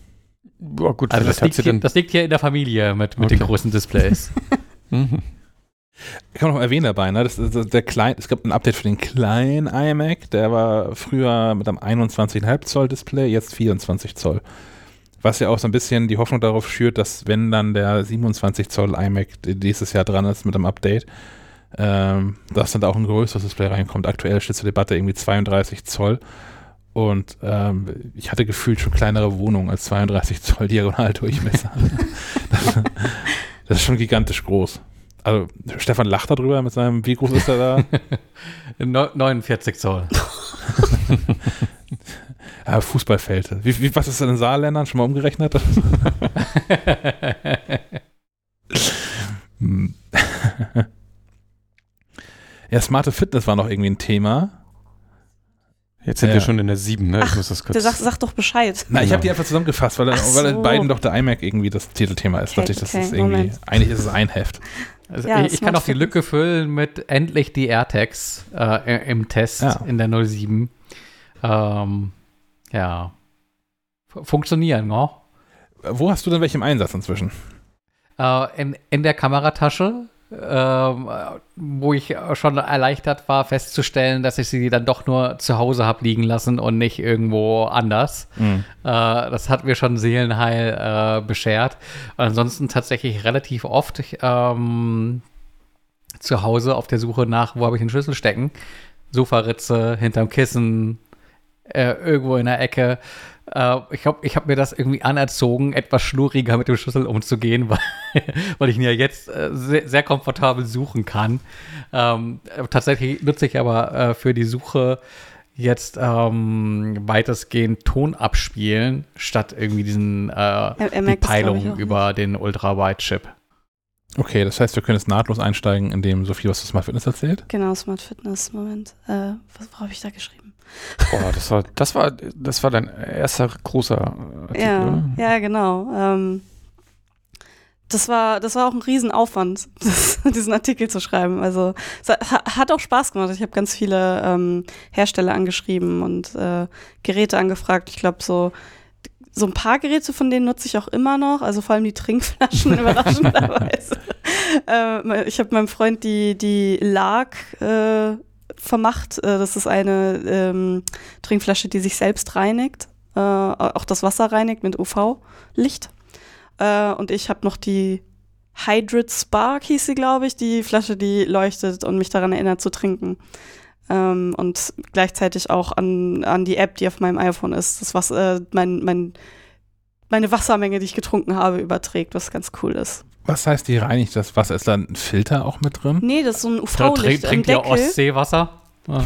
Boah, gut, Also das liegt, hier, das liegt hier in der Familie mit, mit den Okay. großen Displays. [LAUGHS] Mhm. Ich kann noch mal erwähnen dabei, ne? Das, das, der klein, es gab ein Update für den kleinen iMac, der war früher mit einem 21,5 Zoll Display, jetzt 24 Zoll. Was ja auch so ein bisschen die Hoffnung darauf schürt, dass wenn dann der 27 Zoll iMac dieses Jahr dran ist mit dem Update, ähm, dass dann da auch ein größeres Display reinkommt. Aktuell steht zur Debatte irgendwie 32 Zoll. Und ähm, ich hatte gefühlt schon kleinere Wohnungen als 32 Zoll Diagonaldurchmesser. [LAUGHS] das, das ist schon gigantisch groß. Also Stefan lacht darüber mit seinem, wie groß ist er da? [LAUGHS] Neu- 49 Zoll. [LAUGHS] ja, Fußballfeld. Wie, wie, was ist denn in Saarländern? Schon mal umgerechnet? [LAUGHS] Hm. ja, smarte Fitness war noch irgendwie ein Thema. Jetzt sind Ja. wir schon in der 7, ne? Ich muss das kurz. Der sag, sag doch Bescheid. Na, ich Genau. habe die einfach zusammengefasst, weil, Ach weil in so. beiden doch der iMac irgendwie das Titelthema ist. Okay, dachte ich, das okay, ist irgendwie, Moment. eigentlich ist es ein Heft. Also Ja, ich, ich kann auch die. Lücke füllen mit endlich die AirTags äh, im Test Ja. in der 07. Ähm, ja. Funktionieren, ne? Wo hast du denn welche im Einsatz inzwischen? Äh, in, in der Kameratasche, ähm, äh, wo ich schon erleichtert war, festzustellen, dass ich sie dann doch nur zu Hause habe liegen lassen und nicht irgendwo anders. Hm. Äh, das hat mir schon Seelenheil äh, beschert. Ansonsten tatsächlich relativ oft ähm, zu Hause auf der Suche nach, wo habe ich den Schlüssel stecken. Sofaritze, hinterm Kissen, äh, irgendwo in der Ecke. Äh, ich glaube, ich habe mir das irgendwie anerzogen, etwas schluriger mit dem Schlüssel umzugehen, [LAUGHS] weil, weil ich ihn ja jetzt äh, sehr, sehr komfortabel suchen kann. Ähm, äh, tatsächlich nutze ich aber äh, für die Suche jetzt ähm, weitestgehend Ton abspielen, statt irgendwie diesen äh, er die Peilung über den Ultra-Wide-Chip. Okay, das heißt, wir können jetzt nahtlos einsteigen, indem Sophie was zu Smart Fitness erzählt. Genau, Smart Fitness, Moment. Äh, was wo habe ich da geschrieben? Boah, das war, das war, das war dein erster großer Artikel, Ja, oder? ja, genau. Ähm, das war, das war auch ein Riesenaufwand, [LAUGHS] das, diesen Artikel zu schreiben. Also es hat, hat auch Spaß gemacht. Ich habe ganz viele ähm, Hersteller angeschrieben und äh, Geräte angefragt. Ich glaube, so, so ein paar Geräte von denen nutze ich auch immer noch. Also vor allem die Trinkflaschen [LAUGHS] überraschenderweise. [LAUGHS] äh, ich habe meinem Freund die, die LAG äh, vermacht. Äh, das ist eine ähm, Trinkflasche, die sich selbst reinigt. Äh, auch das Wasser reinigt mit UV-Licht. Äh, und ich habe noch die Hydrate Spark, hieß sie, glaube ich, die Flasche, die leuchtet und mich daran erinnert zu trinken. Ähm, und gleichzeitig auch an, an die App, die auf meinem iPhone ist, das was äh, mein, mein, meine Wassermenge, die ich getrunken habe, überträgt, was ganz cool ist. Was heißt, die reinigt das Wasser? Ist da ein Filter auch mit drin? Nee, das ist so ein UV-Licht im trinkt ihr. Ostseewasser? Ah.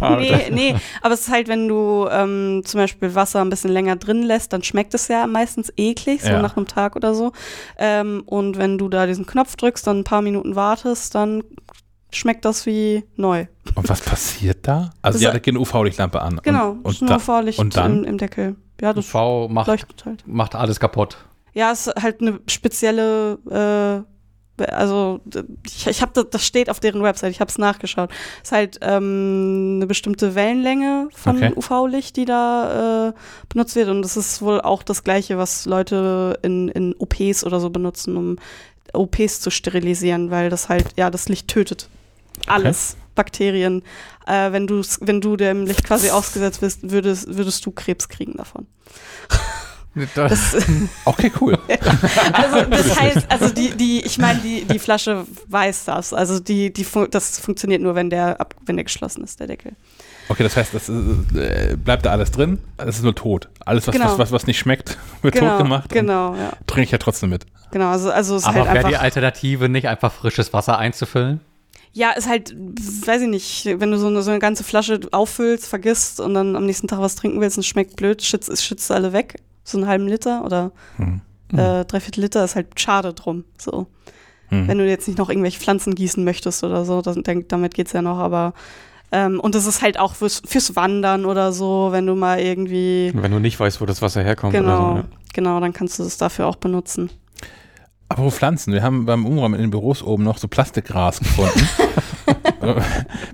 [LAUGHS] [LAUGHS] nee, nee, aber es ist halt, wenn du ähm, zum Beispiel Wasser ein bisschen länger drin lässt, dann schmeckt es ja meistens eklig, so Ja. nach einem Tag oder so. Ähm, und wenn du da diesen Knopf drückst, dann ein paar Minuten wartest, dann schmeckt das wie neu. Und was passiert da? Also, Das ja, ist- da geht eine UV-Lichtlampe an. Genau, Und, das ist und, UV-Licht im, im Deckel. Ja, das UV macht, halt. macht alles kaputt. Ja, es ist halt eine spezielle, äh, also ich, ich habe das, das steht auf deren Website, ich habe es nachgeschaut. Es ist halt ähm, eine bestimmte Wellenlänge von Okay. UV-Licht, die da äh, benutzt wird und das ist wohl auch das gleiche, was Leute in, in OPs oder so benutzen, um OPs zu sterilisieren, weil das halt, ja, das Licht tötet. Alles. Bakterien. Äh, wenn, wenn du dem Licht quasi ausgesetzt bist, würdest, würdest du Krebs kriegen davon. [LAUGHS] Das, okay, cool. [LAUGHS] also [LAUGHS] das heißt, also die, die, ich meine, die, die Flasche weiß das. Also die, die, fun- das funktioniert nur, wenn der, ab, wenn der geschlossen ist, der Deckel. Okay, das heißt, das äh, bleibt da alles drin. Es ist nur tot. Alles, was, Genau. was, was, was nicht schmeckt, [LAUGHS] wird genau, tot gemacht. Genau, ja. Trinke ich ja trotzdem mit. Genau, also, also es ist Aber halt wäre die Alternative nicht einfach frisches Wasser einzufüllen? Ja, ist halt, weiß ich nicht, wenn du so eine, so eine ganze Flasche auffüllst, vergisst und dann am nächsten Tag was trinken willst und es schmeckt blöd, schützt, es schützt alle weg. So einen halben Liter oder Hm. äh, dreiviertel Liter ist halt schade drum. So. Hm. Wenn du jetzt nicht noch irgendwelche Pflanzen gießen möchtest oder so, das, dann, damit geht's ja noch, aber ähm, und das ist halt auch fürs, fürs Wandern oder so, wenn du mal irgendwie Wenn du nicht weißt, wo das Wasser herkommt genau, oder so. genau, dann kannst du das dafür auch benutzen. Apropos Pflanzen, wir haben beim Umräumen in den Büros oben noch so Plastikgras gefunden. [LAUGHS]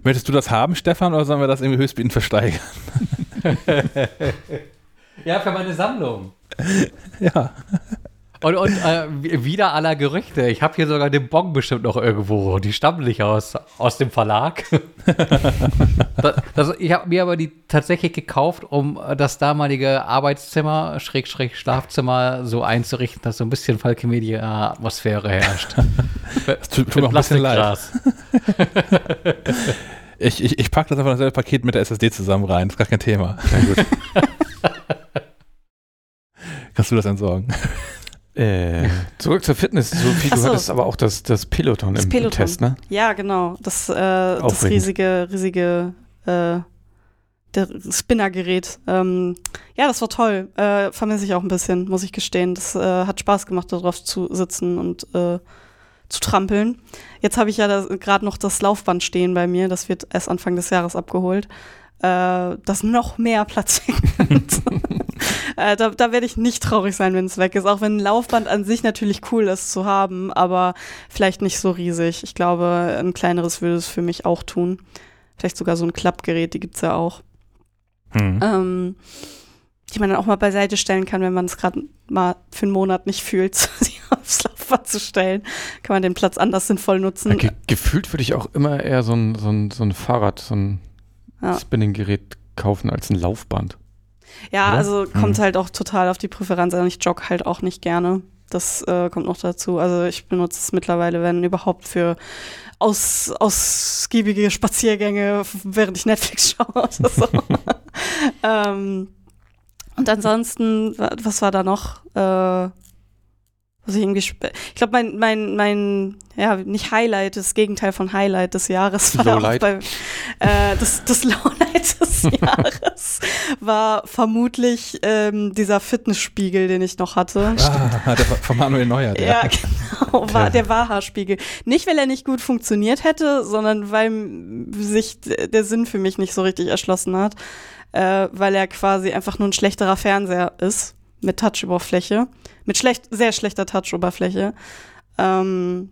Möchtest du das haben, Stefan, oder sollen wir das irgendwie höchstbietend versteigern? [LAUGHS] Ja, für meine Sammlung. [LAUGHS] Ja. Und, und äh, wieder aller Gerüchte. Ich habe hier sogar den Bon bestimmt noch irgendwo. Die stammen nicht aus, aus dem Verlag. [LAUGHS] das, das, ich habe mir aber die tatsächlich gekauft, um das damalige Arbeitszimmer, Schräg, Schlafzimmer so einzurichten, dass so ein bisschen Falke-Media-Atmosphäre herrscht. [LAUGHS] Das tut, tut mir auch ein bisschen leid. Ich, ich, ich packe das einfach in dasselbe Paket mit der SSD zusammen rein. Das ist gar kein Thema. Ja, gut. Kannst du das entsorgen? äh, [LAUGHS] zurück zur Fitness. Sophie, du so. hattest aber auch das, das Peloton Das im, Peloton. Test, ne? Ja, genau. Das, äh, das riesige, riesige äh, der Spinnergerät. Ähm, ja, das war toll. Äh, vermisse ich auch ein bisschen, muss ich gestehen. Das äh, hat Spaß gemacht, da drauf zu sitzen und äh, zu trampeln. Jetzt habe ich ja gerade noch das Laufband stehen bei mir. Das wird erst Anfang des Jahres abgeholt. Äh, das noch mehr Platz [LAUGHS] wegnimmt. Äh, da da werde ich nicht traurig sein, wenn es weg ist. Auch wenn ein Laufband an sich natürlich cool ist zu haben, aber vielleicht nicht so riesig. Ich glaube, ein kleineres würde es für mich auch tun. Vielleicht sogar so ein Klappgerät, die gibt's ja auch. Hm. Ähm, die man dann auch mal beiseite stellen kann, wenn man es gerade mal für einen Monat nicht fühlt, [LAUGHS] sich aufs Laufband zu stellen. Kann man den Platz anders sinnvoll nutzen. Ge gefühlt würde ich auch immer eher so ein, so ein, so ein Fahrrad, so ein Ja. Spinning-Gerät kaufen als ein Laufband. Ja, Oder? also kommt Mhm. halt auch total auf die Präferenz an. Ich jogge halt auch nicht gerne. Das äh, kommt noch dazu. Also ich benutze es mittlerweile, wenn überhaupt für aus, ausgiebige Spaziergänge, während ich Netflix [LAUGHS] schaue oder so. [LAUGHS] ähm, und ansonsten, wa- was war da noch? Äh, was ich irgendwie, ich glaube, mein, mein, mein, ja, nicht Highlight, das Gegenteil von Highlight des Jahres war Lowlight. bei, äh, das, das [LAUGHS] Lowlight des [LAUGHS] Jahres war vermutlich ähm, dieser Fitnessspiegel, den ich noch hatte. Ah, der war von Manuel Neuer. Der. Ja, genau, war der Waha-Spiegel. Nicht, weil er nicht gut funktioniert hätte, sondern weil sich der Sinn für mich nicht so richtig erschlossen hat, äh, weil er quasi einfach nur ein schlechterer Fernseher ist mit Touch-Oberfläche, mit schlecht, sehr schlechter Touch-Oberfläche. Ähm,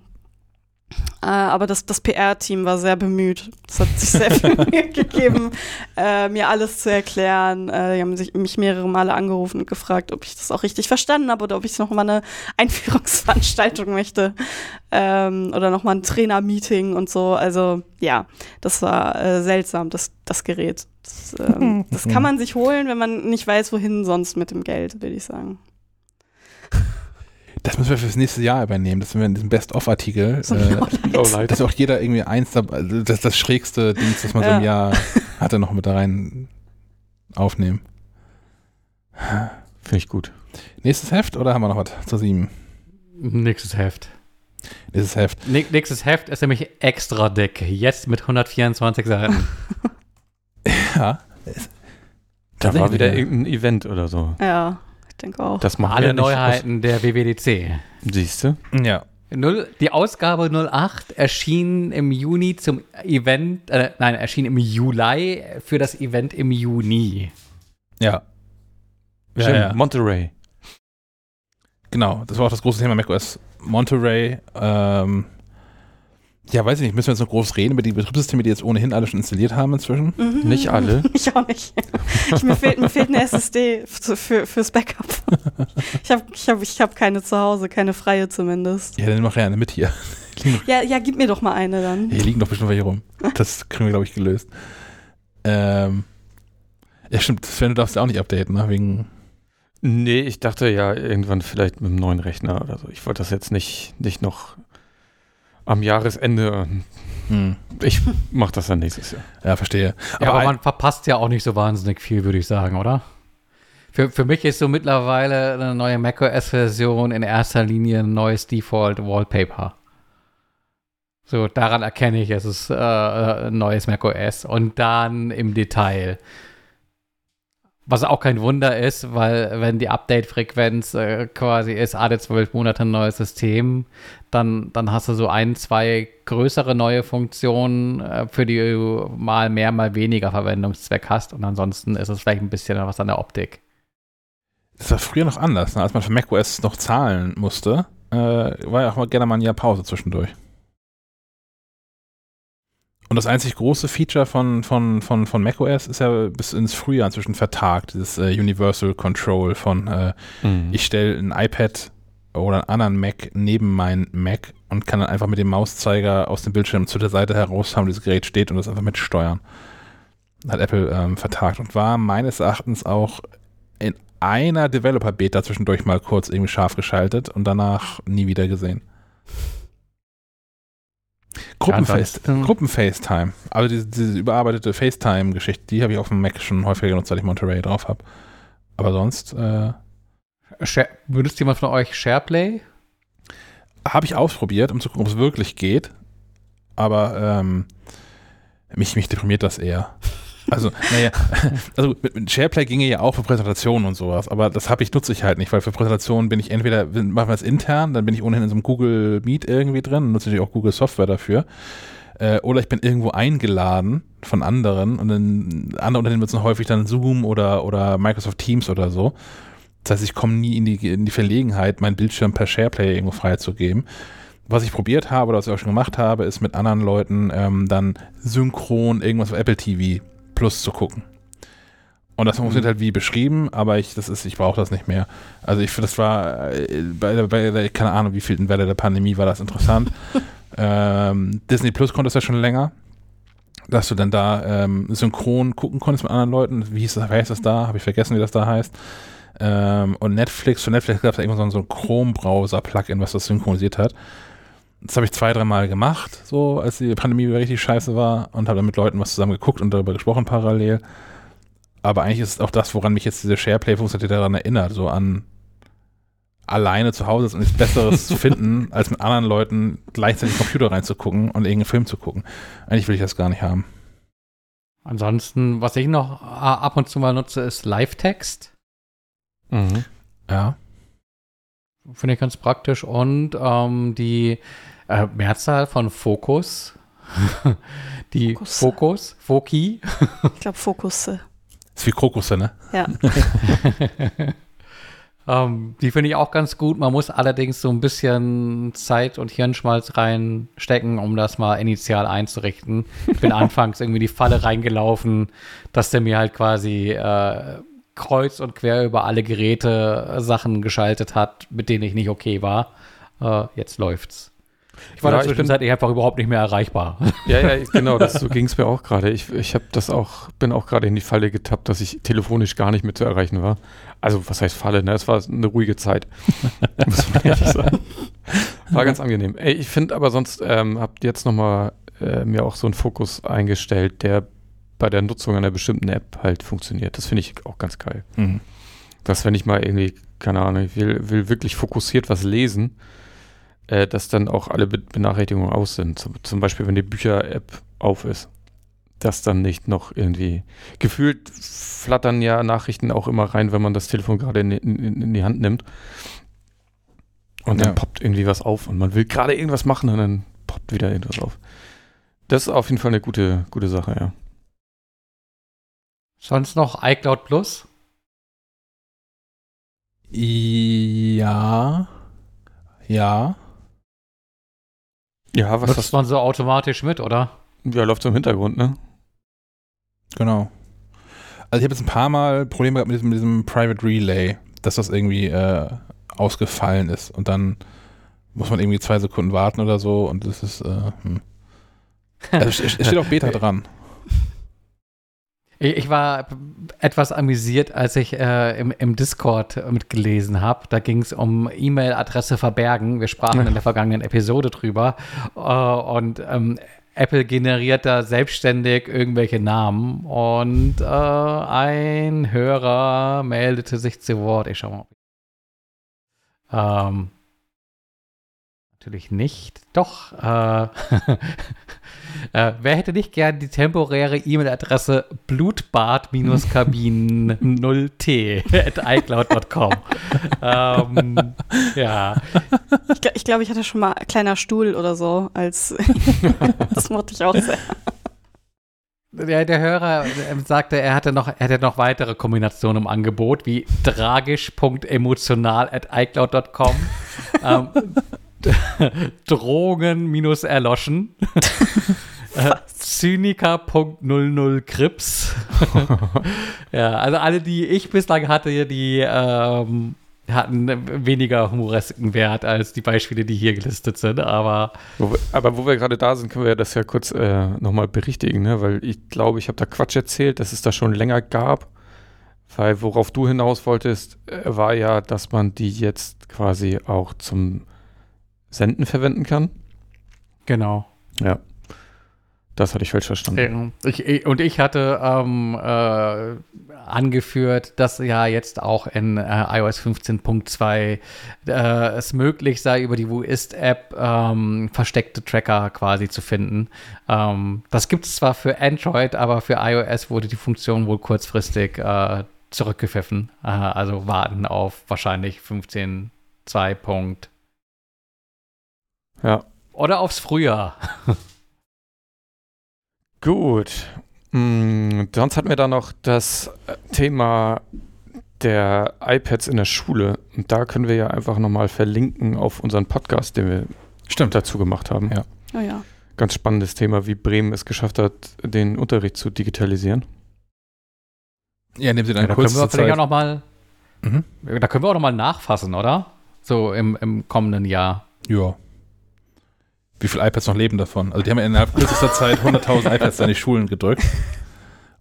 äh, aber das, das PR-Team war sehr bemüht. Es hat sich sehr viel [LAUGHS] Mühe gegeben, äh, mir alles zu erklären. Äh, die haben sich, mich mehrere Male angerufen und gefragt, ob ich das auch richtig verstanden habe oder ob ich noch mal eine Einführungsveranstaltung möchte ähm, oder noch mal ein Trainer-Meeting und so. Also ja, das war äh, seltsam, das, das Gerät. Das, ähm, [LAUGHS] das kann man sich holen, wenn man nicht weiß, wohin sonst mit dem Geld, würde ich sagen. Das müssen wir fürs nächste Jahr übernehmen. Das sind wir in diesem Best-of-Artikel. So äh. Lowlight. dass auch jeder irgendwie eins, dabei- also das, das schrägste Ding, das man so im Jahr [LAUGHS] hatte, noch mit da rein aufnehmen. Finde ich gut. Nächstes Heft oder haben wir noch was zur sieben? Nächstes Heft. Nächstes Heft. Nä- Nächstes Heft ist nämlich extra dick. Jetzt mit 124 Seiten. [LAUGHS] Ja. Da war wieder ja. irgendein Event oder so. Ja, denke auch. Das machen Alle ja Neuheiten der WWDC. Siehst du? Ja. Null, die Ausgabe 08 erschien im Juni zum Event, äh, nein, erschien im Juli für das Event im Juni. Ja. Ja, Stimmt, ja. Monterey. Genau. Das war auch das große Thema macOS Monterey. Ähm, ja, weiß ich nicht. Müssen wir jetzt noch groß reden über die Betriebssysteme, die jetzt ohnehin alle schon installiert haben inzwischen? Mhm. Nicht alle. [LAUGHS] Ich auch nicht. Ich, mir, fehlt, mir fehlt eine SSD für, für, fürs Backup. Ich habe ich hab, ich hab keine zu Hause, keine freie zumindest. Ja, dann mach gerne mit hier. [LAUGHS] Ja, ja, gib mir doch mal eine dann. Hier liegen doch bestimmt welche rum. Das kriegen wir, glaube ich, gelöst. Ähm, ja, stimmt. Sven, du darfst ja auch nicht updaten, ne? Wegen. Nee, ich dachte ja irgendwann vielleicht mit einem neuen Rechner oder so. Ich wollte das jetzt nicht, nicht noch am Jahresende. Hm. Ich mache das dann nächstes Jahr. Ja, verstehe. Ja, aber man verpasst ja auch nicht so wahnsinnig viel, würde ich sagen, oder? Für, für mich ist so mittlerweile eine neue macOS-Version in erster Linie ein neues Default-Wallpaper. So, daran erkenne ich, es ist äh, ein neues macOS. Und dann im Detail. Was auch kein Wunder ist, weil wenn die Update-Frequenz äh, quasi ist, alle zwölf Monate ein neues System, dann, dann hast du so ein, zwei größere neue Funktionen, äh, für die du mal mehr, mal weniger Verwendungszweck hast. Und ansonsten ist es vielleicht ein bisschen was an der Optik. Das war früher noch anders, ne? als man für macOS noch zahlen musste, äh, war ja auch mal gerne mal ein Jahr Pause zwischendurch. Und das einzig große Feature von, von, von, von macOS ist ja bis ins Frühjahr inzwischen vertagt, dieses äh, Universal Control von äh, mhm. ich stelle ein iPad oder einen anderen Mac neben meinen Mac und kann dann einfach mit dem Mauszeiger aus dem Bildschirm zu der Seite heraus haben, wo dieses Gerät steht und das einfach mitsteuern. Hat Apple ähm, vertagt und war meines Erachtens auch in einer Developer-Beta zwischendurch mal kurz irgendwie scharf geschaltet und danach nie wieder gesehen. Gruppen-FaceTime. Gruppen also diese, diese überarbeitete FaceTime-Geschichte, die habe ich auf dem Mac schon häufiger genutzt, seit ich Monterey drauf habe. Aber sonst. Äh, benutzt jemand von euch SharePlay? Habe ich ausprobiert, um zu gucken, ob es wirklich geht. Aber ähm, mich, mich deprimiert das eher. Also, naja, [LAUGHS] also mit, SharePlay ginge ja auch für Präsentationen und sowas, aber das habe ich, nutze ich halt nicht, weil für Präsentationen bin ich entweder, machen wir es intern, dann bin ich ohnehin in so einem Google Meet irgendwie drin, nutze natürlich auch Google Software dafür. Äh, oder ich bin irgendwo eingeladen von anderen und dann andere Unternehmen nutzen häufig dann Zoom oder, oder Microsoft Teams oder so. Das heißt, ich komme nie in die, in die Verlegenheit, meinen Bildschirm per SharePlay irgendwo freizugeben. Was ich probiert habe oder was ich auch schon gemacht habe, ist mit anderen Leuten ähm, dann synchron irgendwas auf Apple TV Plus zu gucken. Und das funktioniert mhm. halt wie beschrieben, aber ich, das ist, ich brauche das nicht mehr. Also ich finde, das war äh, bei, bei der, keine Ahnung, wie viel Welle der Pandemie war das interessant. [LAUGHS] ähm, Disney Plus konnte es ja schon länger, dass du dann da ähm, synchron gucken konntest mit anderen Leuten. Wie hieß das, wer heißt das da? Habe ich vergessen, wie das da heißt. Ähm, und Netflix, für Netflix gab es irgendwann so ein Chrome-Browser-Plugin, was das synchronisiert hat. Das habe ich zwei, dreimal gemacht, so als die Pandemie richtig scheiße war und habe dann mit Leuten was zusammen geguckt und darüber gesprochen parallel. Aber eigentlich ist es auch das, woran mich jetzt diese SharePlay-Funktionalität daran erinnert, so an alleine zu Hause ist und nichts Besseres zu finden, [LAUGHS] als mit anderen Leuten gleichzeitig Computer reinzugucken und irgendeinen Film zu gucken. Eigentlich will ich das gar nicht haben. Ansonsten, was ich noch ab und zu mal nutze, ist Live-Text. Mhm. Ja. Finde ich ganz praktisch. Und ähm, die äh, Mehrzahl von Fokus. [LAUGHS] die Fokus. Fokus, Foki. ich glaube Fokusse. Ist wie Krokusse, ne? Ja. [LAUGHS] ähm, die finde ich auch ganz gut. Man muss allerdings so ein bisschen Zeit und Hirnschmalz reinstecken, um das mal initial einzurichten. Ich bin [LAUGHS] anfangs irgendwie die Falle reingelaufen, dass der mir halt quasi äh, kreuz und quer über alle Geräte Sachen geschaltet hat, mit denen ich nicht okay war. Äh, jetzt läuft's. Ich war ja, in der Zwischenzeit einfach überhaupt nicht mehr erreichbar. Ja, ja, [LAUGHS] genau, das, so ging es mir auch gerade. Ich, ich habe das auch, bin auch gerade in die Falle getappt, dass ich telefonisch gar nicht mehr zu erreichen war. Also, was heißt Falle, ne? Es war eine ruhige Zeit. [LAUGHS] muss man ehrlich [LAUGHS] sagen. War ganz angenehm. Ey, ich finde aber sonst, ähm, habt jetzt nochmal äh, mir auch so einen Fokus eingestellt, der bei der Nutzung einer bestimmten App halt funktioniert. Das finde ich auch ganz geil. Mhm. Dass wenn ich mal irgendwie, keine Ahnung, ich will, will wirklich fokussiert was lesen, äh, dass dann auch alle Be Benachrichtigungen aus sind. Zum, zum Beispiel, wenn die Bücher-App auf ist. Dass dann nicht noch irgendwie gefühlt flattern ja Nachrichten auch immer rein, wenn man das Telefon gerade in, in, in, die Hand nimmt. Und dann ja. poppt irgendwie was auf und man will gerade irgendwas machen und dann poppt wieder irgendwas auf. Das ist auf jeden Fall eine gute, gute Sache, ja. Sonst noch iCloud Plus? Ja. Ja. Ja, was Nutzt man so automatisch mit, oder? Ja, läuft so im Hintergrund, ne? Genau. Also ich habe jetzt ein paar Mal Probleme gehabt mit diesem, mit diesem Private Relay, dass das irgendwie äh, ausgefallen ist und dann muss man irgendwie zwei Sekunden warten oder so und das ist äh, hm. also es steht auch Beta [LAUGHS] dran. Ich war etwas amüsiert, als ich äh, im, im, Discord mitgelesen habe. Da ging es um E-Mail-Adresse verbergen. Wir sprachen in der vergangenen Episode drüber. Uh, und ähm, Apple generiert da selbstständig irgendwelche Namen und äh, ein Hörer meldete sich zu Wort. Ich schau mal. Ähm, natürlich nicht. Doch. Äh, [LAUGHS] äh, wer hätte nicht gern die temporäre E-Mail-Adresse blutbad-kabinen0t [LAUGHS] at icloud.com? ähm, ja. Ich, ich glaube, ich hatte schon mal kleiner Stuhl oder so als [LAUGHS] das mochte ich auch sehr. Der, der Hörer ähm, sagte, er hatte noch, er hätte noch weitere Kombinationen im Angebot, wie tragisch.emotional at icloud.com, ähm, [LAUGHS] Drogen minus erloschen, [LAUGHS] äh, Zyniker.00 Krips. [LAUGHS] ja, also alle, die ich bislang hatte, die ähm, hatten weniger humoresken Wert als die Beispiele, die hier gelistet sind, aber Wo wir, aber wo wir gerade da sind, können wir das ja kurz äh, nochmal berichtigen, ne? weil ich glaube, ich habe da Quatsch erzählt, dass es da schon länger gab. Weil worauf du hinaus wolltest, äh, war ja, dass man die jetzt quasi auch zum Senden verwenden kann. genau. Ja. Das hatte ich falsch verstanden. Ich, und ich hatte ähm, äh, angeführt, dass ja jetzt auch in äh, iOS 15.2 äh, es möglich sei, über die Wuist-App ähm, versteckte Tracker quasi zu finden. Ähm, das gibt es zwar für Android, aber für iOS wurde die Funktion wohl kurzfristig äh, zurückgepfiffen. Äh, also warten auf wahrscheinlich 15.2. Ja. Oder aufs Frühjahr. [LAUGHS] Gut. Mm, sonst hatten wir da noch das äh, Thema der iPads in der Schule. Und da können wir ja einfach nochmal verlinken auf unseren Podcast, den wir Stimmt. dazu gemacht haben. Ja. Oh ja. Ganz spannendes Thema, wie Bremen es geschafft hat, den Unterricht zu digitalisieren. Ja, nehmen Sie dann Ja, da können kurz wir zur vielleicht auch Zeit. noch mal Mhm. Da können wir auch nochmal nachfassen, oder? So im, im kommenden Jahr. Ja. Wie viele iPads noch leben davon? Also die haben ja innerhalb kürzester Zeit 100.000 [LAUGHS] iPads an die Schulen gedrückt.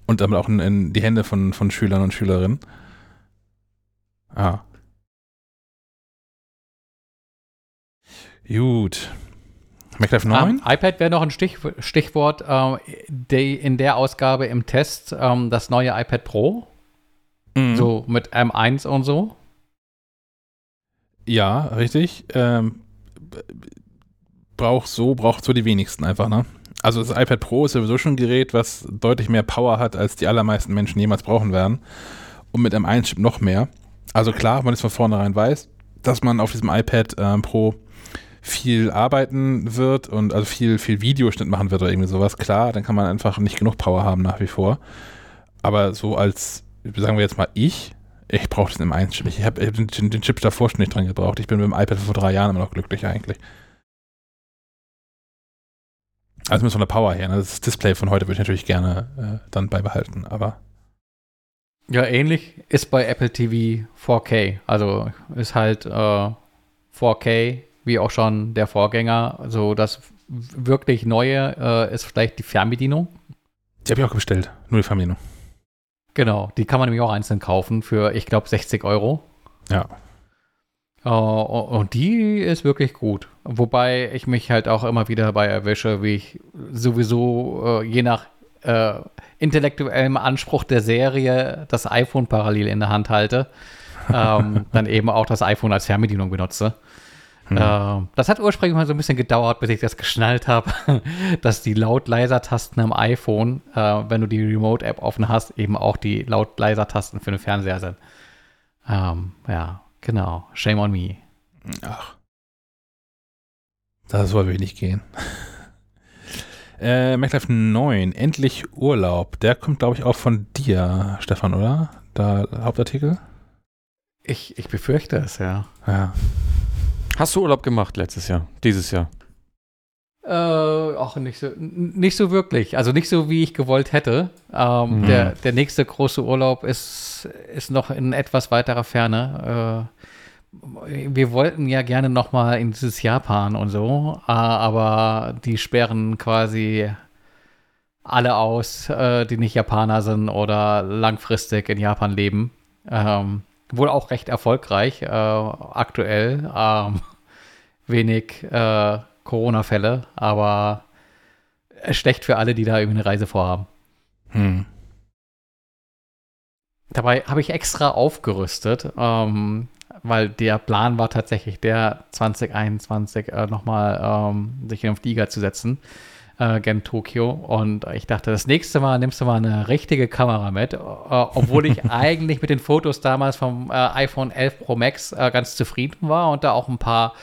Und damit auch in, in die Hände von, von Schülern und Schülerinnen. Ah. Gut. MacLife 9? Ähm, iPad wäre noch ein Stich, Stichwort. Ähm, die, in der Ausgabe im Test ähm, das neue iPad Pro, Mhm. so mit M1 und so. Ja, richtig. Ähm, braucht so, braucht so die wenigsten einfach, ne? Also das iPad Pro ist sowieso schon ein Gerät, was deutlich mehr Power hat, als die allermeisten Menschen jemals brauchen werden. Und mit M1-Chip noch mehr. Also klar, man ist von vornherein weiß, dass man auf diesem iPad ähm, Pro viel arbeiten wird und also viel, viel Videoschnitt machen wird oder irgendwie sowas. Klar, dann kann man einfach nicht genug Power haben nach wie vor. Aber so als, sagen wir jetzt mal ich, ich brauche den M1-Chip. Ich habe hab den, den Chip davor schon nicht dran gebraucht. Ich bin mit dem iPad vor drei Jahren immer noch glücklich eigentlich. Also mit so einer Power her. Ne? Das Display von heute würde ich natürlich gerne äh, dann beibehalten, aber Ja, ähnlich ist bei Apple TV 4K. Also ist halt äh, 4K, wie auch schon der Vorgänger. So das wirklich Neue äh, ist vielleicht die Fernbedienung. die habe ich auch bestellt. Nur die Fernbedienung. Genau, die kann man nämlich auch einzeln kaufen für, ich glaube, 60 Euro. Ja. Äh, und die ist wirklich gut. Wobei ich mich halt auch immer wieder dabei erwische, wie ich sowieso äh, je nach äh, intellektuellem Anspruch der Serie das iPhone parallel in der Hand halte. [LAUGHS] ähm, dann eben auch das iPhone als Fernbedienung benutze. Hm. Äh, das hat ursprünglich mal so ein bisschen gedauert, bis ich das geschnallt habe, [LAUGHS] dass die Laut-Leiser-Tasten am iPhone, äh, wenn du die Remote-App offen hast, eben auch die Laut-Leiser-Tasten für den Fernseher sind. Ähm, ja, genau. Shame on me. Ach. Das soll wirklich nicht gehen. [LAUGHS] äh, MacLife 9, endlich Urlaub. Der kommt, glaube ich, auch von dir, Stefan, oder? Da Hauptartikel? Ich, ich befürchte es, ja. Ja. Hast du Urlaub gemacht letztes Jahr, dieses Jahr? Äh, auch nicht so, nicht so wirklich. Also nicht so, wie ich gewollt hätte. Ähm, Mhm. der, der nächste große Urlaub ist, ist noch in etwas weiterer Ferne. Äh, wir wollten ja gerne noch mal in dieses Japan und so, äh, aber die sperren quasi alle aus, äh, die nicht Japaner sind oder langfristig in Japan leben. Ähm, wohl auch recht erfolgreich äh, aktuell. Ähm, wenig äh, Corona-Fälle, aber schlecht für alle, die da irgendwie eine Reise vorhaben. Hm. Dabei habe ich extra aufgerüstet, ähm, weil der Plan war tatsächlich der 2021 äh, nochmal ähm, sich in den Flieger zu setzen äh, gen Tokio. Und ich dachte, das nächste Mal nimmst du mal eine richtige Kamera mit, äh, obwohl ich [LAUGHS] eigentlich mit den Fotos damals vom äh, iPhone 11 Pro Max äh, ganz zufrieden war und da auch ein paar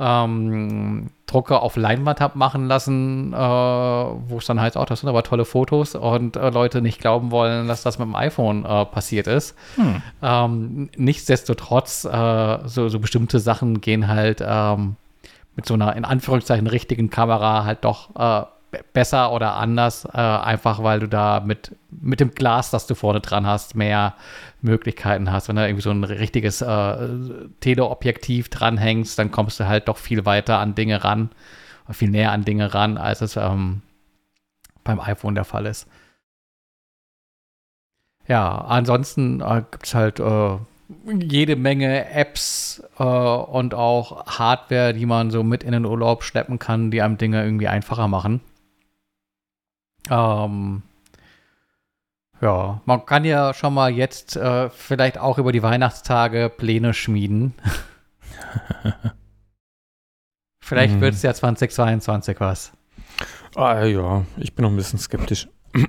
ähm, Drucke auf Leinwand habe machen lassen, äh, wo es dann heißt, oh, das sind aber tolle Fotos und äh, Leute nicht glauben wollen, dass das mit dem iPhone passiert ist. Hm. Ähm, nichtsdestotrotz, so, so, bestimmte Sachen gehen halt ähm, mit so einer in Anführungszeichen richtigen Kamera halt doch besser oder anders, äh, einfach weil du da mit, mit dem Glas, das du vorne dran hast, mehr Möglichkeiten hast. Wenn du irgendwie so ein richtiges äh, Teleobjektiv dranhängst, dann kommst du halt doch viel weiter an Dinge ran, viel näher an Dinge ran, als es ähm, beim iPhone der Fall ist. Ja, ansonsten äh, gibt es halt äh, jede Menge Apps äh, und auch Hardware, die man so mit in den Urlaub schleppen kann, die einem Dinge irgendwie einfacher machen. Ähm, ja, man kann ja schon mal jetzt äh, vielleicht auch über die Weihnachtstage Pläne schmieden. [LAUGHS] vielleicht mhm. wird es ja 2022 was. Ah ja, ich bin noch ein bisschen skeptisch. [CLEARS THROAT]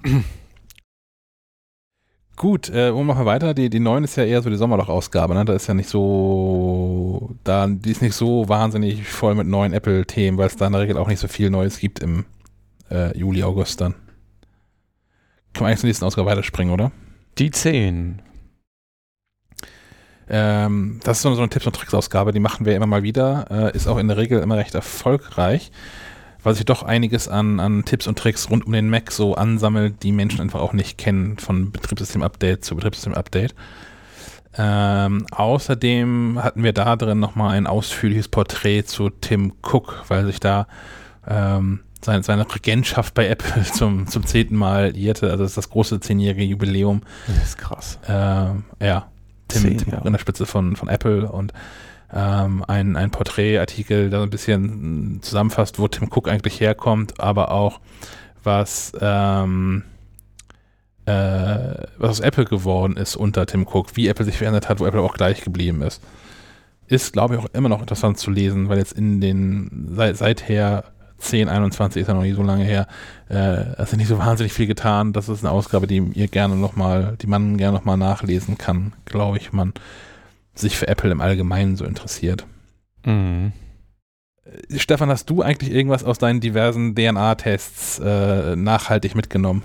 Gut, äh, machen wir weiter. Die, die 9 ist ja eher so die Sommerloch-Ausgabe, ne? Da ist ja nicht so, da, die ist nicht so wahnsinnig voll mit neuen Apple-Themen, weil es da in der Regel auch nicht so viel Neues gibt im äh, Juli, August dann. Können wir eigentlich zur nächsten Ausgabe weiterspringen, oder? Die 10. Ähm, das ist so eine Tipps- und Tricks-Ausgabe, die machen wir immer mal wieder. Äh, ist auch in der Regel immer recht erfolgreich, weil sich doch einiges an, an Tipps und Tricks rund um den Mac so ansammelt, die Menschen einfach auch nicht kennen, von Betriebssystem-Update zu Betriebssystem-Update. Ähm, außerdem hatten wir da drin nochmal ein ausführliches Porträt zu Tim Cook, weil sich da ähm, seine, seine Regentschaft bei Apple [LAUGHS] zum, zum zehnten Mal jährte. Also das ist das große zehnjährige Jubiläum. Das ist krass. Ähm, ja, Tim, Zehn, Tim ja. in der Spitze von, von Apple und ähm, ein, ein Porträtartikel, der so ein bisschen zusammenfasst, wo Tim Cook eigentlich herkommt, aber auch was, ähm, äh, was aus Apple geworden ist unter Tim Cook, wie Apple sich verändert hat, wo Apple auch gleich geblieben ist. Ist, glaube ich, auch immer noch interessant zu lesen, weil jetzt in den, seit, seither 10, 21 ist ja noch nie so lange her. Äh, es ist nicht so wahnsinnig viel getan. Das ist eine Ausgabe, die ihr gerne nochmal, die man gerne nochmal nachlesen kann, glaube ich, man sich für Apple im Allgemeinen so interessiert. Mhm. Äh, Stefan, hast du eigentlich irgendwas aus deinen diversen DNA-Tests äh, nachhaltig mitgenommen?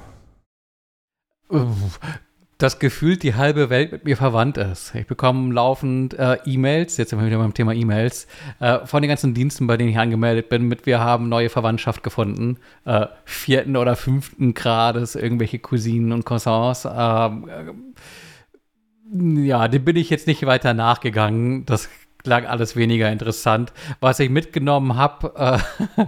Dass gefühlt die halbe Welt mit mir verwandt ist. Ich bekomme laufend äh, E-Mails, jetzt sind wir wieder beim Thema E-Mails, äh, von den ganzen Diensten, bei denen ich angemeldet bin, mit wir haben neue Verwandtschaft gefunden, äh, vierten oder fünften Grades, irgendwelche Cousinen und Cousins. Ähm, äh, ja, dem bin ich jetzt nicht weiter nachgegangen. Das klang alles weniger interessant. Was ich mitgenommen habe, äh,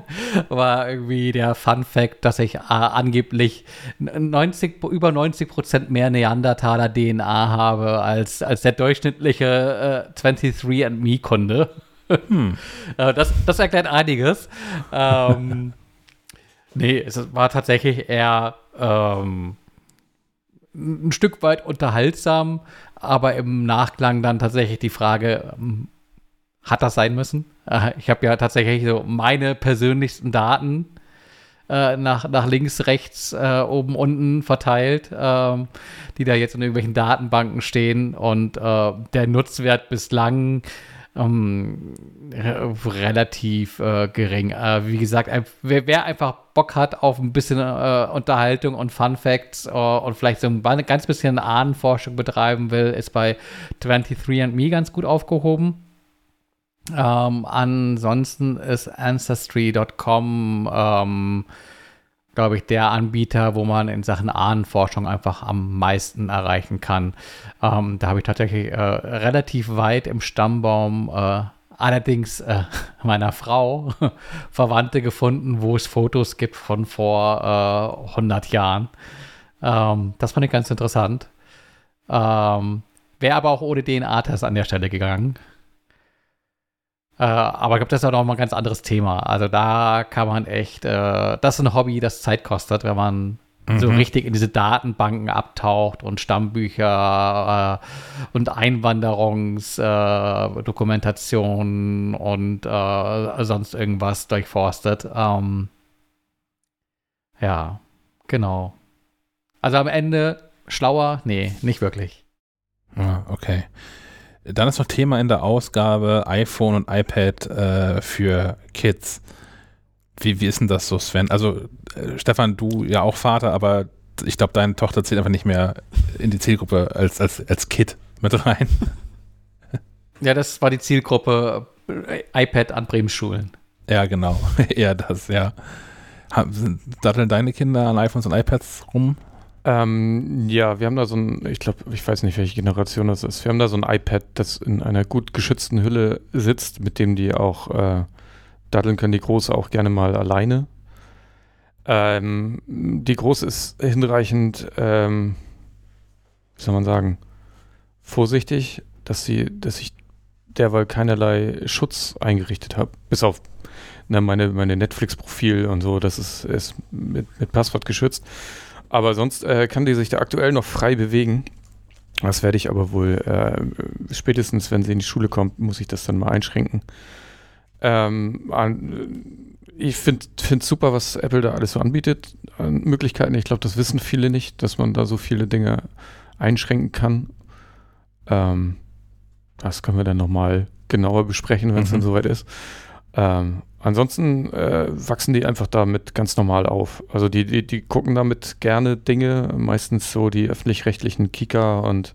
[LAUGHS] war irgendwie der Fun Fact, dass ich äh, angeblich 90, über 90 Prozent mehr Neandertaler DNA habe als, als der durchschnittliche äh, 23andMe-Kunde. Hm. [LAUGHS] Äh, das, das erklärt einiges. ähm, [LAUGHS] nee, es war tatsächlich eher ähm, ein Stück weit unterhaltsam, aber im Nachklang dann tatsächlich die Frage, ähm, hat das sein müssen? Äh, ich habe ja tatsächlich so meine persönlichsten Daten äh, nach, nach links, rechts, äh, oben, unten verteilt, ähm, die da jetzt in irgendwelchen Datenbanken stehen und äh, der Nutzwert bislang ähm, relativ äh, gering. Äh, wie gesagt, wer, wer, einfach Bock hat auf ein bisschen Unterhaltung und Fun Facts und vielleicht so ein ganz bisschen Ahnenforschung betreiben will, ist bei 23andMe ganz gut aufgehoben. Ähm, ansonsten ist Ancestry.com, ähm, glaube ich, der Anbieter, wo man in Sachen Ahnenforschung einfach am meisten erreichen kann. Ähm, da habe ich tatsächlich äh, relativ weit im Stammbaum äh, allerdings äh, [LAUGHS] meiner Frau [LAUGHS] Verwandte gefunden, wo es Fotos gibt von vor 100 äh, Jahren. Ähm, das fand ich ganz interessant. Ähm, Wäre aber auch ohne DNA-Test an der Stelle gegangen. Äh, aber ich glaube, das ist auch noch mal ein ganz anderes Thema. Also da kann man echt, äh, das ist ein Hobby, das Zeit kostet, wenn man so Mhm. richtig in diese Datenbanken abtaucht und Stammbücher äh, und Einwanderungsdokumentation äh, und äh, sonst irgendwas durchforstet. Ähm, ja, genau. Also am Ende schlauer? Nee, nicht wirklich. Ja, okay. Dann ist noch Thema in der Ausgabe iPhone und iPad äh, für Kids. Wie, wie ist denn das so, Sven? Also, äh, Stefan, du ja auch Vater, aber ich glaube, deine Tochter zählt einfach nicht mehr in die Zielgruppe als, als, als Kid mit rein. [LAUGHS] Ja, das war die Zielgruppe äh, iPad an Bremsschulen. Ja, genau. [LAUGHS] Eher das, ja. Haben- Datteln deine Kinder an iPhones und iPads rum? Ähm, ja, wir haben da so ein, ich glaube, ich weiß nicht, welche Generation das ist. Wir haben da so ein iPad, das in einer gut geschützten Hülle sitzt, mit dem die auch äh, daddeln können. Die Große auch gerne mal alleine. Ähm, die Große ist hinreichend, ähm, wie soll man sagen, vorsichtig, dass sie, dass ich derweil keinerlei Schutz eingerichtet habe. Bis auf na, meine, meine Netflix-Profil und so, das ist, ist mit, mit Passwort geschützt. Aber sonst äh, kann die sich da aktuell noch frei bewegen. Das werde ich aber wohl äh, spätestens, wenn sie in die Schule kommt, muss ich das dann mal einschränken. Ähm, an, ich finde es super, was Apple da alles so anbietet an Möglichkeiten. Ich glaube, das wissen viele nicht, dass man da so viele Dinge einschränken kann. Ähm, das können wir dann nochmal genauer besprechen, wenn es Mhm. dann soweit ist. Ähm, ansonsten äh, wachsen die einfach damit ganz normal auf. Also die, die, die gucken damit gerne Dinge, meistens so die öffentlich-rechtlichen Kika und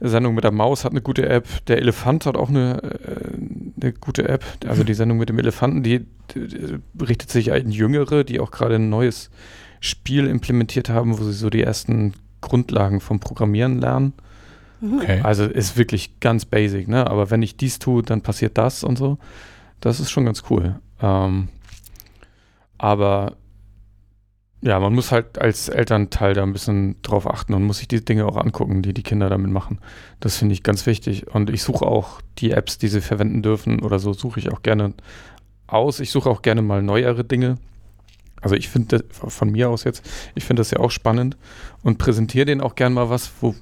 Sendung mit der Maus hat eine gute App. Der Elefant hat auch eine, äh, eine gute App. Also die Sendung mit dem Elefanten, die, die, die richtet sich an Jüngere, die auch gerade ein neues Spiel implementiert haben, wo sie so die ersten Grundlagen vom Programmieren lernen. Mhm. Okay. Also ist wirklich ganz basic, ne? Aber wenn ich dies tue, dann passiert das und so. Das ist schon ganz cool. Ähm, aber ja, man muss halt als Elternteil da ein bisschen drauf achten und muss sich die Dinge auch angucken, die die Kinder damit machen. Das finde ich ganz wichtig. Und ich suche auch die Apps, die sie verwenden dürfen oder so, suche ich auch gerne aus. Ich suche auch gerne mal neuere Dinge. Also ich finde von mir aus jetzt, ich finde das ja auch spannend und präsentiere denen auch gern mal was, wo,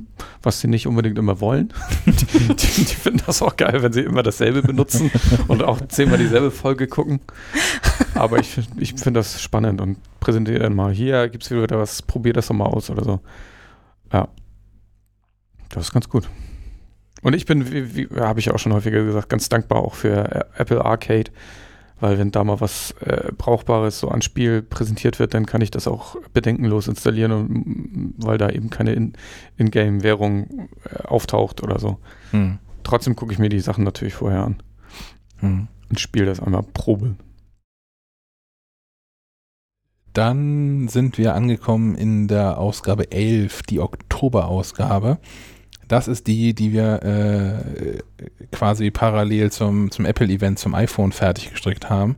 was sie nicht unbedingt immer wollen. [LAUGHS] die, die, die finden das auch geil, wenn sie immer dasselbe benutzen und auch zehnmal dieselbe Folge gucken. Aber ich, ich finde das spannend und präsentiere dann mal, hier gibt es wieder was, probier das doch mal aus oder so. Ja. Das ist ganz gut. Und ich bin, wie, wie habe ich auch schon häufiger gesagt, ganz dankbar auch für Apple Arcade, weil wenn da mal was äh, Brauchbares so an Spiel präsentiert wird, dann kann ich das auch bedenkenlos installieren, und, mm, weil da eben keine In- Ingame-Währung äh, auftaucht oder so. Hm. Trotzdem gucke ich mir die Sachen natürlich vorher an Hm. und spiele das einmal Probe. Dann sind wir angekommen in der Ausgabe 11, die Oktoberausgabe. Das ist die, die wir äh, quasi parallel zum, zum Apple-Event zum iPhone fertig gestrickt haben.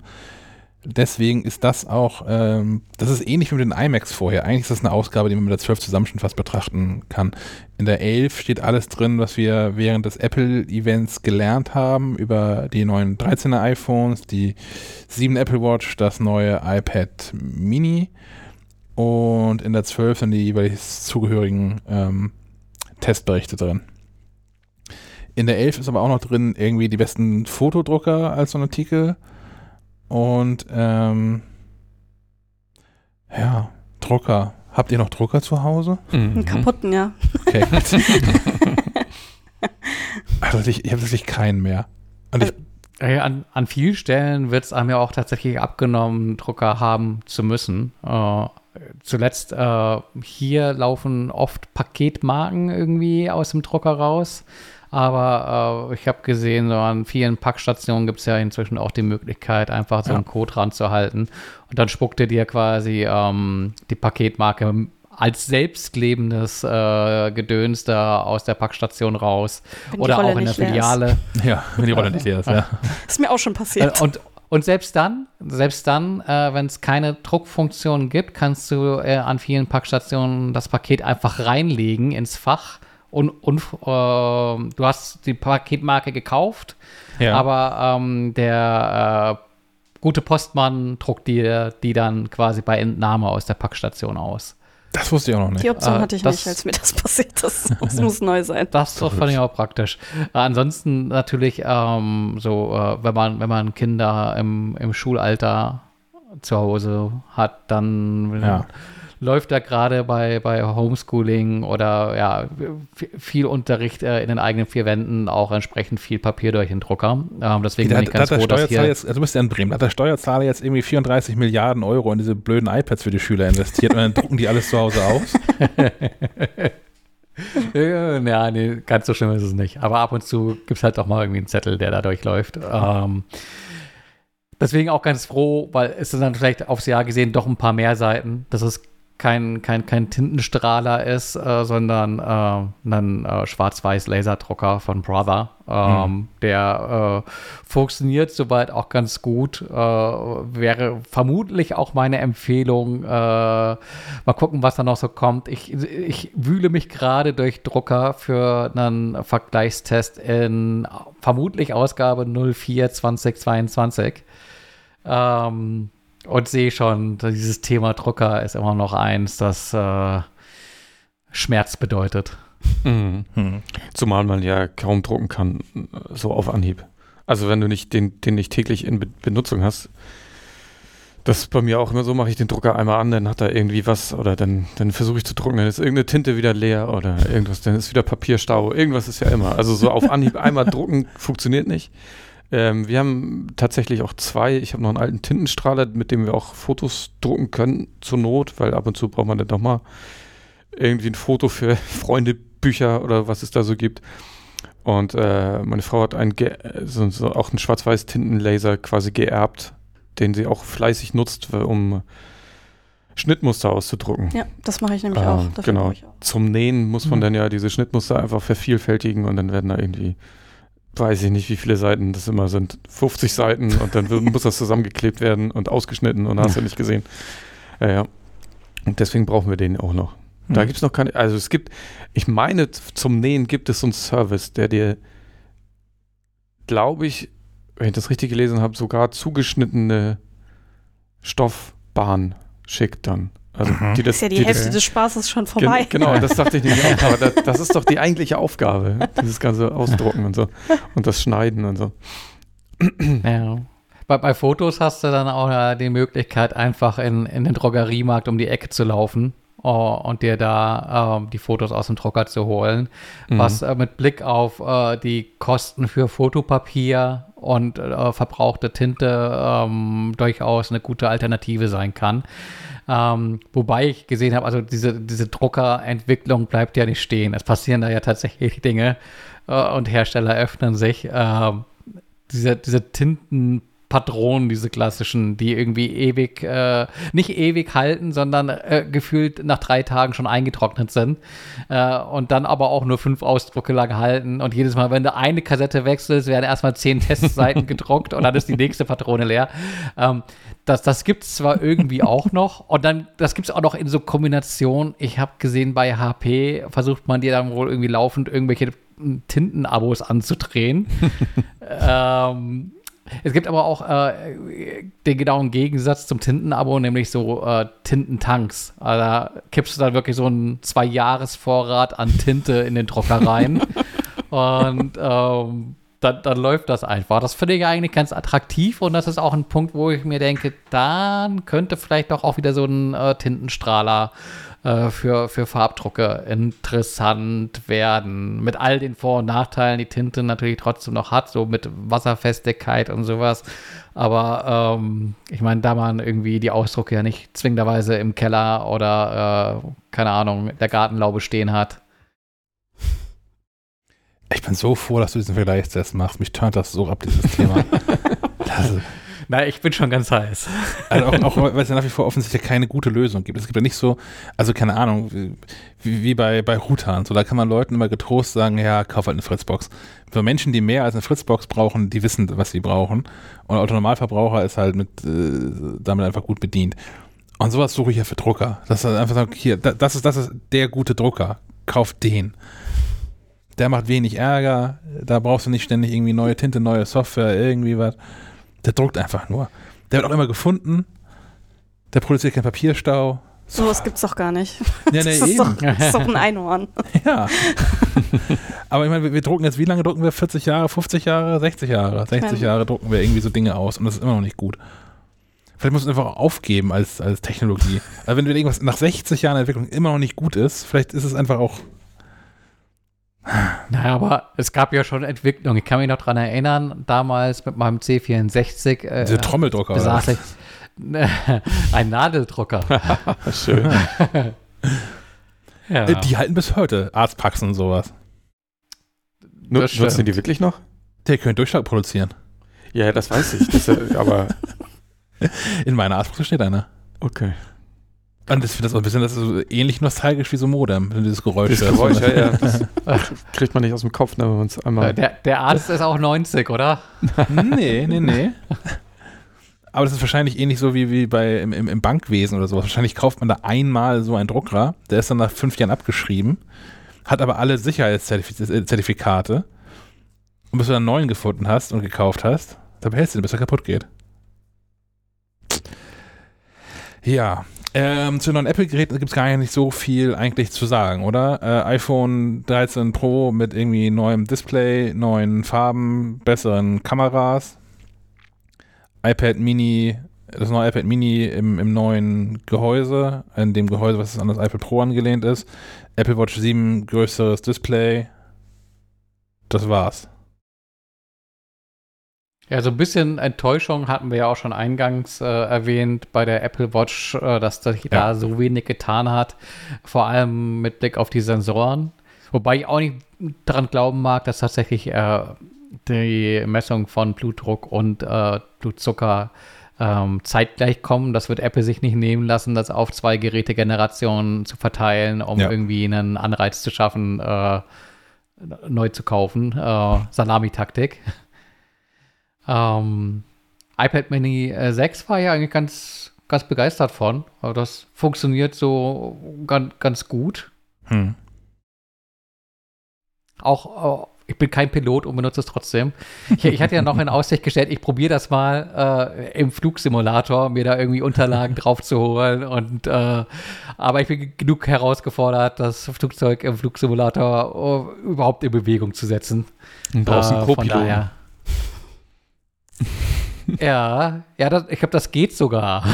Deswegen ist das auch, ähm, das ist ähnlich wie mit den iMacs vorher. Eigentlich ist das eine Ausgabe, die man mit der 12 zusammen schon fast betrachten kann. In der 11 steht alles drin, was wir während des Apple-Events gelernt haben über die neuen 13er iPhones, die 7 Apple Watch, das neue iPad Mini und in der 12 sind die jeweils zugehörigen ähm, Testberichte drin. In der 11 ist aber auch noch drin irgendwie die besten Fotodrucker als so ein Artikel und ähm, ja, Drucker. Habt ihr noch Drucker zu Hause? Einen kaputten, ja. Okay. [LAUGHS] also ich, ich habe wirklich keinen mehr. Und ich, Äh, An, an vielen Stellen wird es einem ja auch tatsächlich abgenommen, Drucker haben zu müssen. Äh, zuletzt äh, hier laufen oft Paketmarken irgendwie aus dem Drucker raus. Aber äh, ich habe gesehen, so an vielen Packstationen gibt es ja inzwischen auch die Möglichkeit, einfach so Ja. einen Code ranzuhalten. Und dann spuckt er dir quasi ähm, die Paketmarke als selbstklebendes äh, Gedöns da aus der Packstation raus. Wenn Oder auch in der. Filiale. ja, wenn die Rolle nicht leer ist, ja. [LAUGHS] Ist mir auch schon passiert. Äh, und, und selbst dann, selbst dann, äh, wenn es keine Druckfunktion gibt, kannst du äh, an vielen Packstationen das Paket einfach reinlegen ins Fach und, und äh, du hast die Paketmarke gekauft, Ja. aber ähm, der äh, gute Postmann druckt dir die dann quasi bei Entnahme aus der Packstation aus. Das wusste ich auch noch nicht. Die Option Äh, hatte ich das- nicht, als mir das [LAUGHS] passiert ist. Das [LAUGHS] muss neu sein. Das doch fand ich auch praktisch. Äh, ansonsten natürlich ähm, so, äh, wenn man wenn man Kinder im, im Schulalter zu Hause hat, dann Ja. Läuft da gerade bei, bei Homeschooling oder ja, viel Unterricht äh, in den eigenen vier Wänden auch entsprechend viel Papier durch den Drucker. Ähm, deswegen Da, bin ich ganz froh, dass hier jetzt, also du bist ja in Bremen, da hat der Steuerzahler jetzt irgendwie 34 Milliarden Euro in diese blöden iPads für die Schüler investiert und dann drucken die alles zu Hause aus. [LAUGHS] Ja, nee, ganz so schlimm ist es nicht. Aber ab und zu gibt es halt auch mal irgendwie einen Zettel, der da durchläuft. Ähm, deswegen auch ganz froh, weil es sind dann vielleicht aufs Jahr gesehen doch ein paar mehr Seiten. Das ist kein, kein, kein Tintenstrahler ist, äh, sondern äh, ein äh, schwarz-weiß Laserdrucker von Brother. Ähm, Der äh, funktioniert soweit auch ganz gut. Äh, wäre vermutlich auch meine Empfehlung. Äh, mal gucken, was da noch so kommt. Ich, ich wühle mich gerade durch Drucker für einen Vergleichstest in vermutlich Ausgabe 04 2022. Ähm, und sehe schon, dieses Thema Drucker ist immer noch eins, das äh, Schmerz bedeutet. Mhm. Hm. Zumal man ja kaum drucken kann, so auf Anhieb. Also wenn du nicht den, den nicht täglich in Be Benutzung hast, das ist bei mir auch immer so, mache ich den Drucker einmal an, dann hat er irgendwie was oder dann, dann versuche ich zu drucken, dann ist irgendeine Tinte wieder leer oder irgendwas, dann ist wieder Papierstau, irgendwas ist ja immer. Also so auf Anhieb einmal drucken funktioniert nicht. Ähm, wir haben tatsächlich auch zwei, ich habe noch einen alten Tintenstrahler, mit dem wir auch Fotos drucken können, zur Not, weil ab und zu braucht man dann doch mal irgendwie ein Foto für [LAUGHS] Freundebücher oder was es da so gibt. Und äh, meine Frau hat einen so, so auch einen schwarz-weiß Tintenlaser quasi geerbt, den sie auch fleißig nutzt, um Schnittmuster auszudrucken. Ja, das mache ich nämlich Ah, auch. Dafür genau. auch. Zum Nähen muss man Mhm. dann ja diese Schnittmuster einfach vervielfältigen und dann werden da irgendwie, weiß ich nicht, wie viele Seiten das immer sind, 50 Seiten und dann wird- [LAUGHS] muss das zusammengeklebt werden und ausgeschnitten und hast du nicht gesehen. Ja, ja. Und deswegen brauchen wir den auch noch. Da Hm. gibt es noch keine, also es gibt, ich meine, zum Nähen gibt es so einen Service, der dir, glaube ich, wenn ich das richtig gelesen habe, sogar zugeschnittene Stoffbahn schickt dann. Also Mhm. die das, Ist ja die, die Hälfte das, des Spaßes schon Gen- vorbei. Genau, das dachte ich nicht auch, aber das, das ist doch die eigentliche Aufgabe, dieses ganze Ausdrucken und so und das Schneiden und so. Ja. Bei, bei Fotos hast du dann auch äh, die Möglichkeit, einfach in, in den Drogeriemarkt um die Ecke zu laufen oh, und dir da ähm, die Fotos aus dem Drucker zu holen. Mhm. Was äh, mit Blick auf äh, die Kosten für Fotopapier und äh, verbrauchte Tinte ähm, durchaus eine gute Alternative sein kann. Ähm, wobei ich gesehen habe, also diese, diese Druckerentwicklung bleibt ja nicht stehen. Es passieren da ja tatsächlich [LAUGHS] Dinge äh, und Hersteller öffnen sich. Ähm, diese, diese Tintenpatronen, diese klassischen, die irgendwie ewig, äh, nicht ewig halten, sondern äh, gefühlt nach drei Tagen schon eingetrocknet sind äh, und dann aber auch nur fünf Ausdrucke lang halten. Und jedes Mal, wenn du eine Kassette wechselst, werden erstmal zehn Testseiten [LAUGHS] gedruckt und dann ist die nächste Patrone leer. Ähm, das, das gibt es zwar irgendwie auch noch und dann, das gibt es auch noch in so Kombination. Ich habe gesehen, bei HP versucht man dir dann wohl irgendwie laufend irgendwelche Tintenabos anzudrehen. [LAUGHS] ähm, es gibt aber auch äh, den genauen Gegensatz zum Tintenabo, nämlich so äh, Tintentanks. Also da kippst du dann wirklich so einen Zwei-Jahres-Vorrat an Tinte in den Drucker rein. [LAUGHS] und ähm, dann, dann läuft das einfach. Das finde ich eigentlich ganz attraktiv und das ist auch ein Punkt, wo ich mir denke, dann könnte vielleicht doch auch wieder so ein äh, Tintenstrahler äh, für, für Farbdrucke interessant werden. Mit all den Vor- und Nachteilen, die Tinte natürlich trotzdem noch hat, so mit Wasserfestigkeit und sowas. Aber ähm, ich meine, da man irgendwie die Ausdrucke ja nicht zwingenderweise im Keller oder, äh, keine Ahnung, der Gartenlaube stehen hat. Ich bin so froh, dass du diesen Vergleichstest machst. Mich turnt das so ab, dieses Thema. [LAUGHS] Das ist, Na, ich bin schon ganz heiß. also auch, auch [LAUGHS] weil es ja nach wie vor offensichtlich keine gute Lösung gibt. Es gibt ja nicht so, also keine Ahnung, wie, wie bei, bei Routern. So, da kann man Leuten immer getrost sagen, ja, kauf halt eine Fritzbox. Für Menschen, die mehr als eine Fritzbox brauchen, die wissen, was sie brauchen. Und Autonormalverbraucher ist halt mit, äh, damit einfach gut bedient. Und sowas suche ich ja für Drucker. Das ist einfach sagen, hier, da- das ist, das ist der gute Drucker. Kauf den. der macht wenig Ärger, da brauchst du nicht ständig irgendwie neue Tinte, neue Software, irgendwie was. Der druckt einfach nur. Der wird auch immer gefunden. Der produziert keinen Papierstau. Sowas gibt's doch gar nicht. [LAUGHS] Ja, das, nee, ist doch, das ist doch ein Einhorn. [LAUGHS] Ja. Aber ich meine, wir, wir drucken jetzt, wie lange drucken wir? 40 Jahre, 50 Jahre, 60 Jahre? 60 meine- Jahre drucken wir irgendwie so Dinge aus und das ist immer noch nicht gut. Vielleicht muss man einfach auch aufgeben als, als Technologie. Also wenn wir irgendwas nach 60 Jahren Entwicklung immer noch nicht gut ist, vielleicht ist es einfach auch. Naja, aber es gab ja schon Entwicklung. Ich kann mich noch dran erinnern, damals mit meinem C64 äh, Diese Trommeldrucker. oder besaß was? ich [LAUGHS] einen Nadeldrucker. [LAUGHS] Schön. ja. Äh, Die halten bis heute Arztpraxen und sowas. Nu Das nutzen die wirklich noch? Der können Durchschlag produzieren. Ja, das weiß ich. Das, äh, aber [LAUGHS] In meiner Arztpraxis steht einer. okay. Und das, das ist auch ein bisschen das ist so ähnlich nostalgisch wie so Modem, wenn dieses Geräusch Das. Geräusch, ja, ja, [LAUGHS] das kriegt man nicht aus dem Kopf, ne, wenn man es Äh, einmal. Der, der Arzt ist auch 90, oder? Nee, nee, nee. Aber das ist wahrscheinlich ähnlich so wie, wie bei im, im, Bankwesen oder sowas. Wahrscheinlich kauft man da einmal so einen Drucker, der ist dann nach fünf Jahren abgeschrieben, hat aber alle Sicherheitszertifikate. Und bis du dann einen neuen gefunden hast und gekauft hast, da behältst du den, bis er kaputt geht. Ja. Ähm, zu neuen Apple-Geräten gibt es gar nicht so viel eigentlich zu sagen, oder? Äh, iPhone 13 Pro mit irgendwie neuem Display, neuen Farben, besseren Kameras. iPad Mini, das neue iPad Mini im, im neuen Gehäuse, in dem Gehäuse, was an das iPad Pro angelehnt ist. Apple Watch 7, größeres Display. Das war's. Ja, so ein bisschen Enttäuschung hatten wir ja auch schon eingangs äh, erwähnt bei der Apple Watch, äh, dass sich Ja. da so wenig getan hat, vor allem mit Blick auf die Sensoren. Wobei ich auch nicht daran glauben mag, dass tatsächlich äh, die Messung von Blutdruck und äh, Blutzucker ähm, zeitgleich kommen. Das wird Apple sich nicht nehmen lassen, das auf zwei Gerätegenerationen zu verteilen, um Ja. irgendwie einen Anreiz zu schaffen, äh, neu zu kaufen. Äh, Salamitaktik. Ähm, iPad Mini äh, 6 war ja eigentlich ganz, ganz begeistert von. Aber das funktioniert so ganz, ganz gut. Hm. Auch, äh, ich bin kein Pilot und benutze es trotzdem. Ich, ich hatte ja noch in [LAUGHS] Aussicht gestellt, ich probiere das mal äh, im Flugsimulator, mir da irgendwie Unterlagen [LAUGHS] drauf zu holen. Und, äh, aber ich bin genug herausgefordert, das Flugzeug im Flugsimulator äh, überhaupt in Bewegung zu setzen. Du brauchst einen Äh, von Co-Piloten. Ja, ja, das, ich glaube, das geht sogar.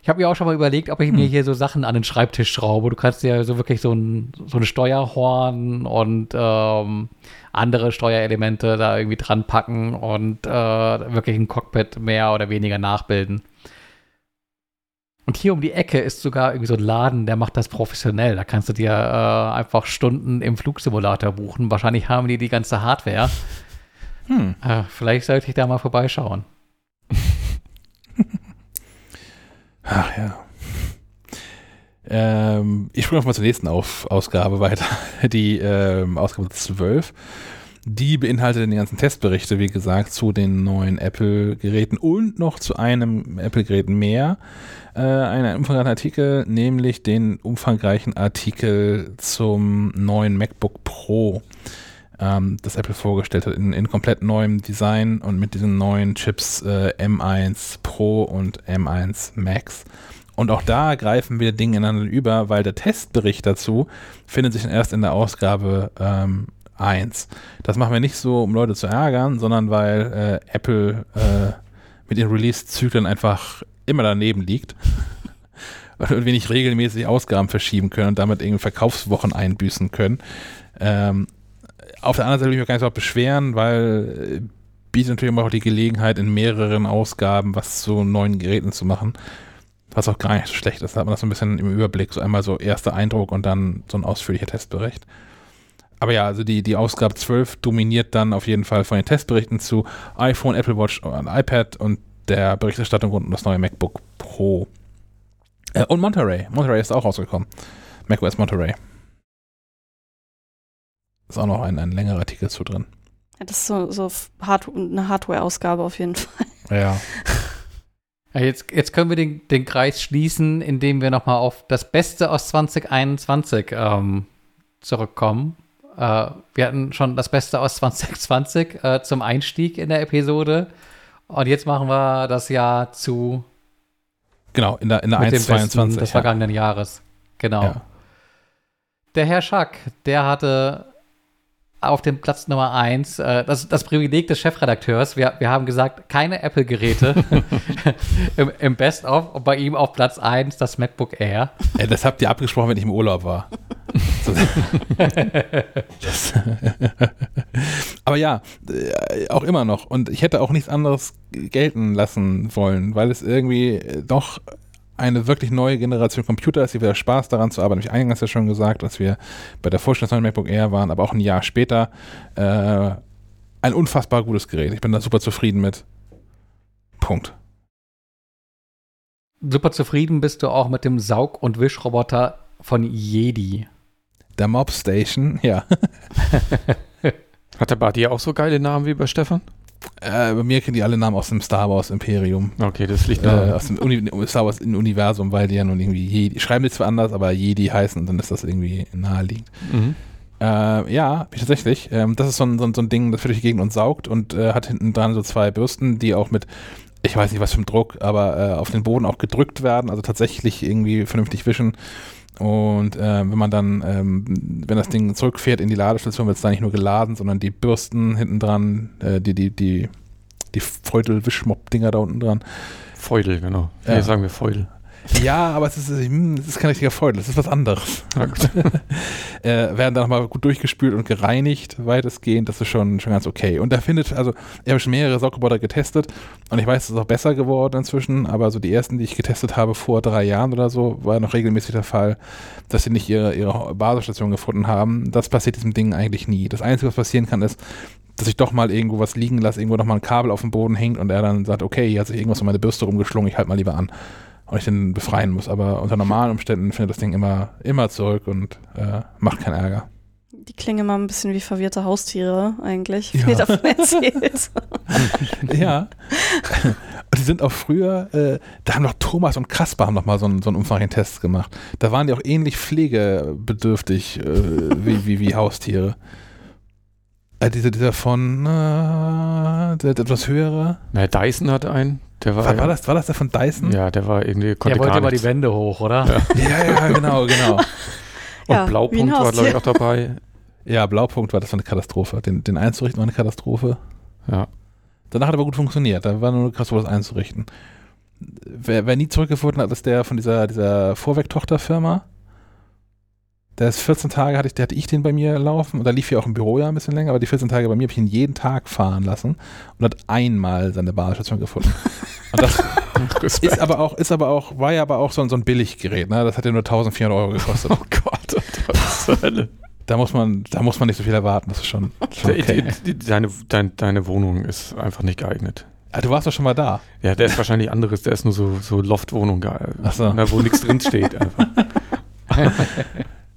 Ich habe mir auch schon mal überlegt, ob ich Hm. mir hier so Sachen an den Schreibtisch schraube. Du kannst ja so wirklich so ein, so ein Steuerhorn und ähm, andere Steuerelemente da irgendwie dran packen und äh, wirklich ein Cockpit mehr oder weniger nachbilden. Und hier um die Ecke ist sogar irgendwie so ein Laden, der macht das professionell. Da kannst du dir äh, einfach Stunden im Flugsimulator buchen. Wahrscheinlich haben die die ganze Hardware. Hm. Äh, vielleicht sollte ich da mal vorbeischauen. [LAUGHS] Ach ja. Ähm, ich springe mal zur nächsten Auf Ausgabe weiter. [LAUGHS] Die ähm, Ausgabe 12. Die beinhaltet die ganzen Testberichte, wie gesagt, zu den neuen Apple-Geräten und noch zu einem Apple-Gerät mehr. Äh, einen umfangreichen Artikel, nämlich den umfangreichen Artikel zum neuen MacBook Pro, ähm, das Apple vorgestellt hat, in, in komplett neuem Design und mit diesen neuen Chips äh, M1 Pro und M1 Max. Und auch da greifen wir Dinge ineinander über, weil der Testbericht dazu findet sich erst in der Ausgabe ähm, 1. Das machen wir nicht so, um Leute zu ärgern, sondern weil äh, Apple äh, mit ihren Release-Zyklen einfach immer daneben liegt. [LAUGHS] und wir nicht regelmäßig Ausgaben verschieben können und damit irgendwie Verkaufswochen einbüßen können. Ähm, auf der anderen Seite will ich mich gar nicht so beschweren, weil äh, bietet natürlich immer auch die Gelegenheit, in mehreren Ausgaben was zu neuen Geräten zu machen. Was auch gar nicht so schlecht ist. Da hat man das so ein bisschen im Überblick. So einmal so erster Eindruck und dann so ein ausführlicher Testbericht. Aber ja, also die, die Ausgabe 12 dominiert dann auf jeden Fall von den Testberichten zu iPhone, Apple Watch und iPad und der Berichterstattung rund um das neue MacBook Pro. Äh, und Monterey. Monterey ist auch rausgekommen. macOS Monterey. Ist auch noch ein, ein längerer Artikel zu drin. Ja, das ist so, so Hard eine Hardware-Ausgabe auf jeden Fall. Ja. [LAUGHS] Ja, jetzt, jetzt können wir den, den Kreis schließen, indem wir nochmal auf das Beste aus 2021 ähm, zurückkommen. äh, wir hatten schon das Beste aus 2020 äh, zum Einstieg in der Episode. Und jetzt machen wir das Jahr zu Genau, in der, in der mit dem Besten 1,22. des ja. vergangenen Jahres. Genau. Ja. Der Herr Schack, der hatte auf dem Platz Nummer 1 äh, das, das Privileg des Chefredakteurs. Wir, wir haben gesagt, keine Apple-Geräte [LAUGHS] im, im Best-of und bei ihm auf Platz 1 das MacBook Air. Äh, das habt ihr abgesprochen, wenn ich im Urlaub war. [LAUGHS] Das, aber ja, äh, auch immer noch. Und ich hätte auch nichts anderes gelten lassen wollen, weil es irgendwie doch eine wirklich neue Generation Computer ist, die wieder Spaß daran zu arbeiten. Habe ich eingangs ja schon gesagt, dass wir bei der Vorstellung des neuen MacBook Air waren, aber auch ein Jahr später äh, ein unfassbar gutes Gerät. Ich bin da super zufrieden mit. Punkt. Super zufrieden bist du auch mit dem Saug- und Wischroboter von Jedi. Der Mob Station, ja. [LAUGHS] Hat der Barty auch so geile Namen wie bei Stefan? Äh, bei mir kennen die alle Namen aus dem Star Wars Imperium. Okay, das liegt Äh, aus dem Uni Star Wars Universum, weil die ja nun irgendwie Jedi, schreiben die zwar anders, aber Jedi heißen und dann ist das irgendwie naheliegend. Mhm. Äh, ja, tatsächlich. Ähm, das ist so ein, so, ein, so ein Ding, das für durch die Gegend und saugt und äh, hat hinten dran so zwei Bürsten, die auch mit, ich weiß nicht was für ein Druck, aber äh, auf den Boden auch gedrückt werden, also tatsächlich irgendwie vernünftig wischen. Und äh, wenn man dann, ähm, wenn das Ding zurückfährt in die Ladestation, wird es da nicht nur geladen, sondern die Bürsten hinten dran, äh, die, die, die, die Feudel-Wischmopp-Dinger da unten dran, Feudel, genau. Ja. Hier sagen wir Feudel. Ja, aber es ist, hm, es ist kein richtiger Feudel, es ist was anderes. [LAUGHS] äh, werden dann nochmal gut durchgespült und gereinigt, weitestgehend. Das ist schon, schon ganz okay. Und da findet, also, ich habe schon mehrere Saugroboter getestet und ich weiß, es ist auch besser geworden inzwischen, aber so die ersten, die ich getestet habe vor drei Jahren oder so, war noch regelmäßig der Fall, dass sie nicht ihre, ihre Basisstation gefunden haben. Das passiert diesem Ding eigentlich nie. Das Einzige, was passieren kann, ist, dass ich doch mal irgendwo was liegen lasse, irgendwo noch mal ein Kabel auf dem Boden hängt und er dann sagt, okay, hier hat sich irgendwas um meine Bürste rumgeschlungen, ich halte mal lieber an. Und ich den befreien muss. Aber unter normalen Umständen findet das Ding immer, immer zurück und äh, macht keinen Ärger. Die klingen immer ein bisschen wie verwirrte Haustiere eigentlich, Ja. [LAUGHS] wie ihr davon erzählt. [LAUGHS] ja. Und die sind auch früher, äh, da haben noch Thomas und Kasper haben noch mal so einen, so einen umfangreichen Test gemacht. Da waren die auch ähnlich pflegebedürftig äh, wie, wie, wie Haustiere. Äh, dieser, dieser von, äh, der, der etwas höhere. Na, Dyson hat einen. Der war, War, war, das, war das der von Dyson? Ja, der war irgendwie, konnte Der wollte immer die. Wände hoch, oder? [LAUGHS] ja, ja genau, genau. Und Ja, Blaupunkt war, glaube ich, auch dabei. Ja, Blaupunkt war das war eine Katastrophe. Den, den einzurichten war eine Katastrophe. Ja. Danach hat aber gut funktioniert. Da war nur eine Katastrophe, das einzurichten. Wer, wer nie zurückgefunden hat, ist der von dieser, dieser Vorweg-Tochterfirma. Der ist 14 Tage, hatte ich, hatte ich den bei mir laufen und da lief ja auch im Büro ja ein bisschen länger, aber die 14 Tage bei mir habe ich ihn jeden Tag fahren lassen und hat einmal seine Basisstation gefunden. [LAUGHS] Und das ist aber auch, ist aber auch, war ja aber auch so, ein- so ein Billiggerät, ne? Das hat ja nur 1400 Euro gekostet. [LAUGHS] Oh Gott, was zur Hölle. Da muss man, da muss man nicht so viel erwarten, das ist schon, schon okay. Deine, dein, deine Wohnung ist einfach nicht geeignet. Ah, du warst doch schon mal da. Ja, der ist wahrscheinlich anderes. Der ist nur so, so Loftwohnung, so. wo nichts drin steht. [LAUGHS] Einfach.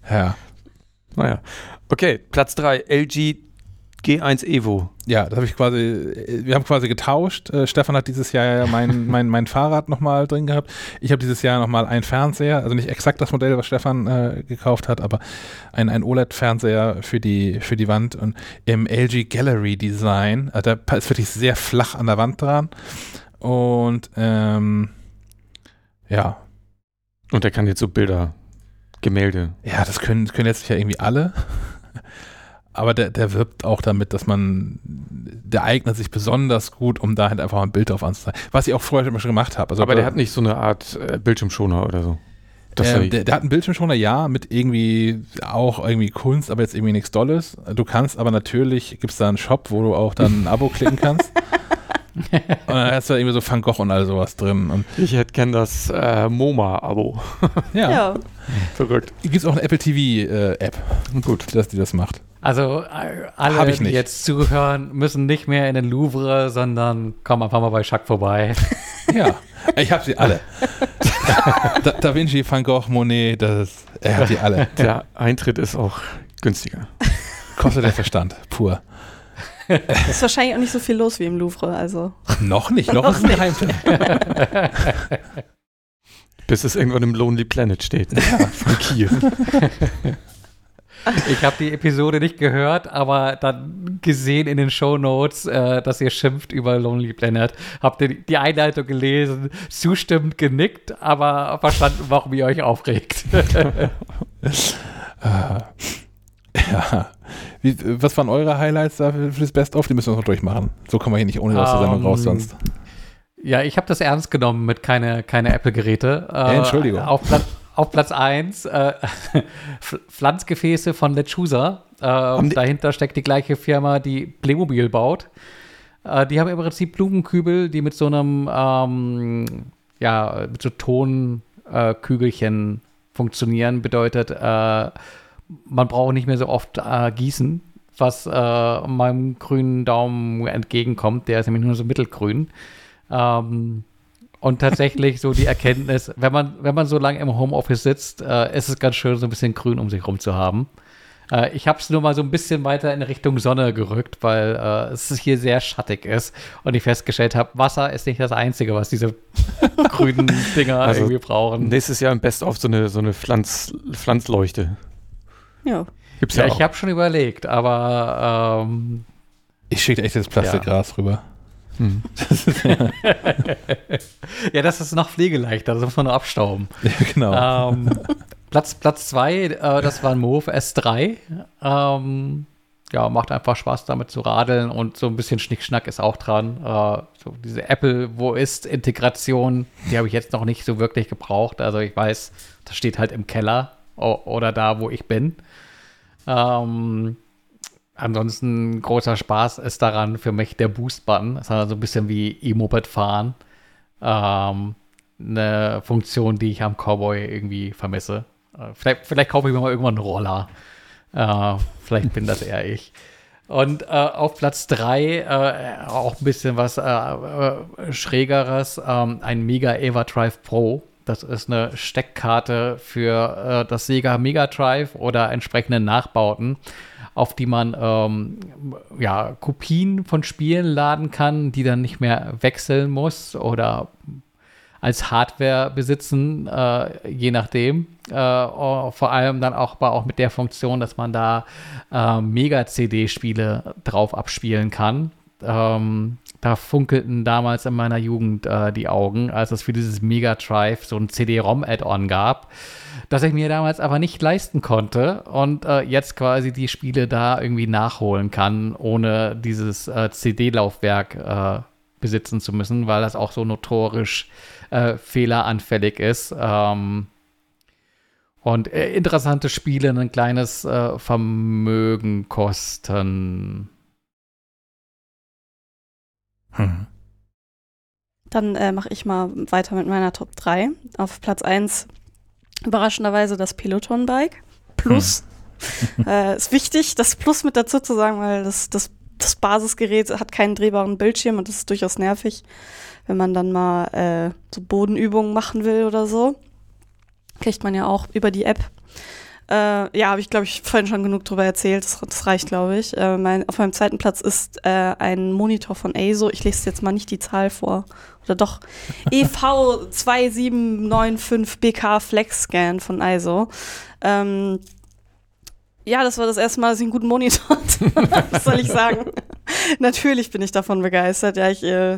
Ja. Naja. Okay, Platz 3, LG G1 Evo. Ja, das habe ich quasi, äh, wir haben quasi getauscht. Äh, Stefan hat dieses Jahr ja mein, [LAUGHS] mein, mein Fahrrad nochmal drin gehabt. Ich habe dieses Jahr nochmal einen Fernseher, also nicht exakt das Modell, was Stefan äh, gekauft hat, aber ein, ein OLED-Fernseher für die, für die Wand und im LG Gallery Design. Äh, der ist wirklich sehr flach an der Wand dran. Und ähm, ja, Und der kann jetzt so Bilder, Gemälde. ja, das können, können jetzt ja irgendwie alle. Aber der, der wirbt auch damit, dass man, der eignet sich besonders gut, um da halt einfach mal ein Bild drauf anzuzeigen. Was ich auch vorher immer schon gemacht habe. Also, Aber der hat nicht so eine Art äh, Bildschirmschoner oder so. Das er- der, der hat einen Bildschirmschoner, ja, mit irgendwie auch irgendwie Kunst, aber jetzt irgendwie nichts Dolles. Du kannst aber natürlich, gibt es da einen Shop, wo du auch dann ein Abo klicken kannst. [LAUGHS] [LAUGHS] und dann hast du da irgendwie so Van Gogh und all sowas drin. Und ich hätte gern das äh, MoMA-Abo. [LAUGHS] ja, Ja, Verrückt. gibt es auch eine Apple TV-App, Gut. die, das, die das macht. Also äh, alle, Hab ich die jetzt zuhören, müssen nicht mehr in den Louvre, sondern kommen einfach mal bei Schack vorbei. [LAUGHS] Ja, ich habe sie alle. da, da Vinci, Van Gogh, Monet, das, er hat die alle. Der Eintritt ist auch günstiger. Kostet der Verstand, pur. Ist wahrscheinlich auch nicht so viel los wie im Louvre, also. Noch nicht, noch, ist ein Geheimtipp. Bis es irgendwann im Lonely Planet steht. Von Kiew. [LAUGHS] Ich habe die Episode nicht gehört, aber dann gesehen in den Shownotes, äh, dass ihr schimpft über Lonely Planet. Habt ihr die Einleitung gelesen, zustimmend genickt, aber verstanden, warum ihr euch aufregt. [LAUGHS] ja. Wie, was waren eure Highlights da für, das Best-of? Die müssen wir noch durchmachen. So kommen wir hier nicht ohne aus der Sendung raus Ähm, sonst. Ja, ich habe das ernst genommen mit keine, keine Apple-Geräte. Äh, Entschuldigung. Auf, Pla auf Platz 1 äh, [LAUGHS] Pf- Pflanzgefäße von Lechusa. Äh, dahinter steckt die gleiche Firma, die Playmobil baut. Äh, die haben im Prinzip Blumenkübel, die mit so einem, ähm, ja, mit so Tonkügelchen Kügelchen funktionieren. Bedeutet, äh, man braucht nicht mehr so oft äh, gießen, was äh, meinem grünen Daumen entgegenkommt. Der ist nämlich nur so mittelgrün. Ähm, und tatsächlich so die Erkenntnis, wenn man, wenn man so lange im Homeoffice sitzt, äh, ist es ganz schön, so ein bisschen grün um sich rum zu haben. Äh, ich habe es nur mal so ein bisschen weiter in Richtung Sonne gerückt, weil äh, es hier sehr schattig ist und ich festgestellt habe, Wasser ist nicht das Einzige, was diese grünen Dinger [LAUGHS] Also, irgendwie brauchen. Nächstes Jahr im Best-of so eine, so eine Pflanz, Pflanzleuchte. Ja. Gibt's ja, ja, ich habe schon überlegt, aber ähm, Ich schicke echt das Plastikgras rüber. Hm. [LAUGHS] ja, das ist noch pflegeleichter, das muss man nur abstauben. [LAUGHS] Ja, genau. ähm, Platz, Platz zwei, äh, das war ein Move S3. Ähm, ja, macht einfach Spaß damit zu radeln und so ein bisschen Schnickschnack ist auch dran. Äh, so diese Apple Wo ist Integration, die habe ich jetzt noch nicht so wirklich gebraucht. Also ich weiß, das steht halt im Keller oder da, wo ich bin. Ähm, ansonsten großer Spaß ist daran für mich der Boost-Button. Das ist also ein bisschen wie E-Moped fahren. Ähm, eine Funktion, die ich am Cowboy irgendwie vermisse. Äh, vielleicht, vielleicht kaufe ich mir mal irgendwann einen Roller. Äh, vielleicht bin das eher ich. Und äh, auf Platz 3 äh, auch ein bisschen was äh, äh, Schrägeres, ähm, ein Mega Everdrive Pro. Das ist eine Steckkarte für äh, das Sega Mega Drive oder entsprechende Nachbauten, auf die man ähm, ja, Kopien von Spielen laden kann, die dann nicht mehr wechseln muss oder als Hardware besitzen, äh, je nachdem. Äh, oh, vor allem dann auch, aber auch mit der Funktion, dass man da äh, Mega-CD-Spiele drauf abspielen kann. Ähm, da funkelten damals in meiner Jugend äh, die Augen, als es für dieses Mega Drive so ein CD-ROM-Add-on gab, das ich mir damals aber nicht leisten konnte und äh, jetzt quasi die Spiele da irgendwie nachholen kann, ohne dieses äh, CD-Laufwerk äh, besitzen zu müssen, weil das auch so notorisch äh, fehleranfällig ist. Ähm, und äh, interessante Spiele ein kleines Vermögen kosten. Hm. Dann äh, mache ich mal weiter mit meiner Top 3. Auf Platz 1 überraschenderweise das Peloton-Bike. Plus. [LAUGHS] äh, ist wichtig, das Plus mit dazu zu sagen, weil das, das, das Basisgerät hat keinen drehbaren Bildschirm und das ist durchaus nervig, wenn man dann mal äh, so Bodenübungen machen will oder so. Kriegt man ja auch über die App. Äh, ja, habe ich, glaube ich, vorhin schon genug drüber erzählt. Das, das reicht, glaube ich. Äh, mein, auf meinem zweiten Platz ist äh, ein Monitor von ASO. Ich lese jetzt mal nicht die Zahl vor. Oder doch. [LAUGHS] E EV2795BK Flex Scan von ISO. Ähm, ja, das war das erste Mal, dass ich einen guten Monitor [LAUGHS] hatte. Was soll ich sagen? [LAUGHS] Natürlich bin ich davon begeistert. Ja, ich, äh,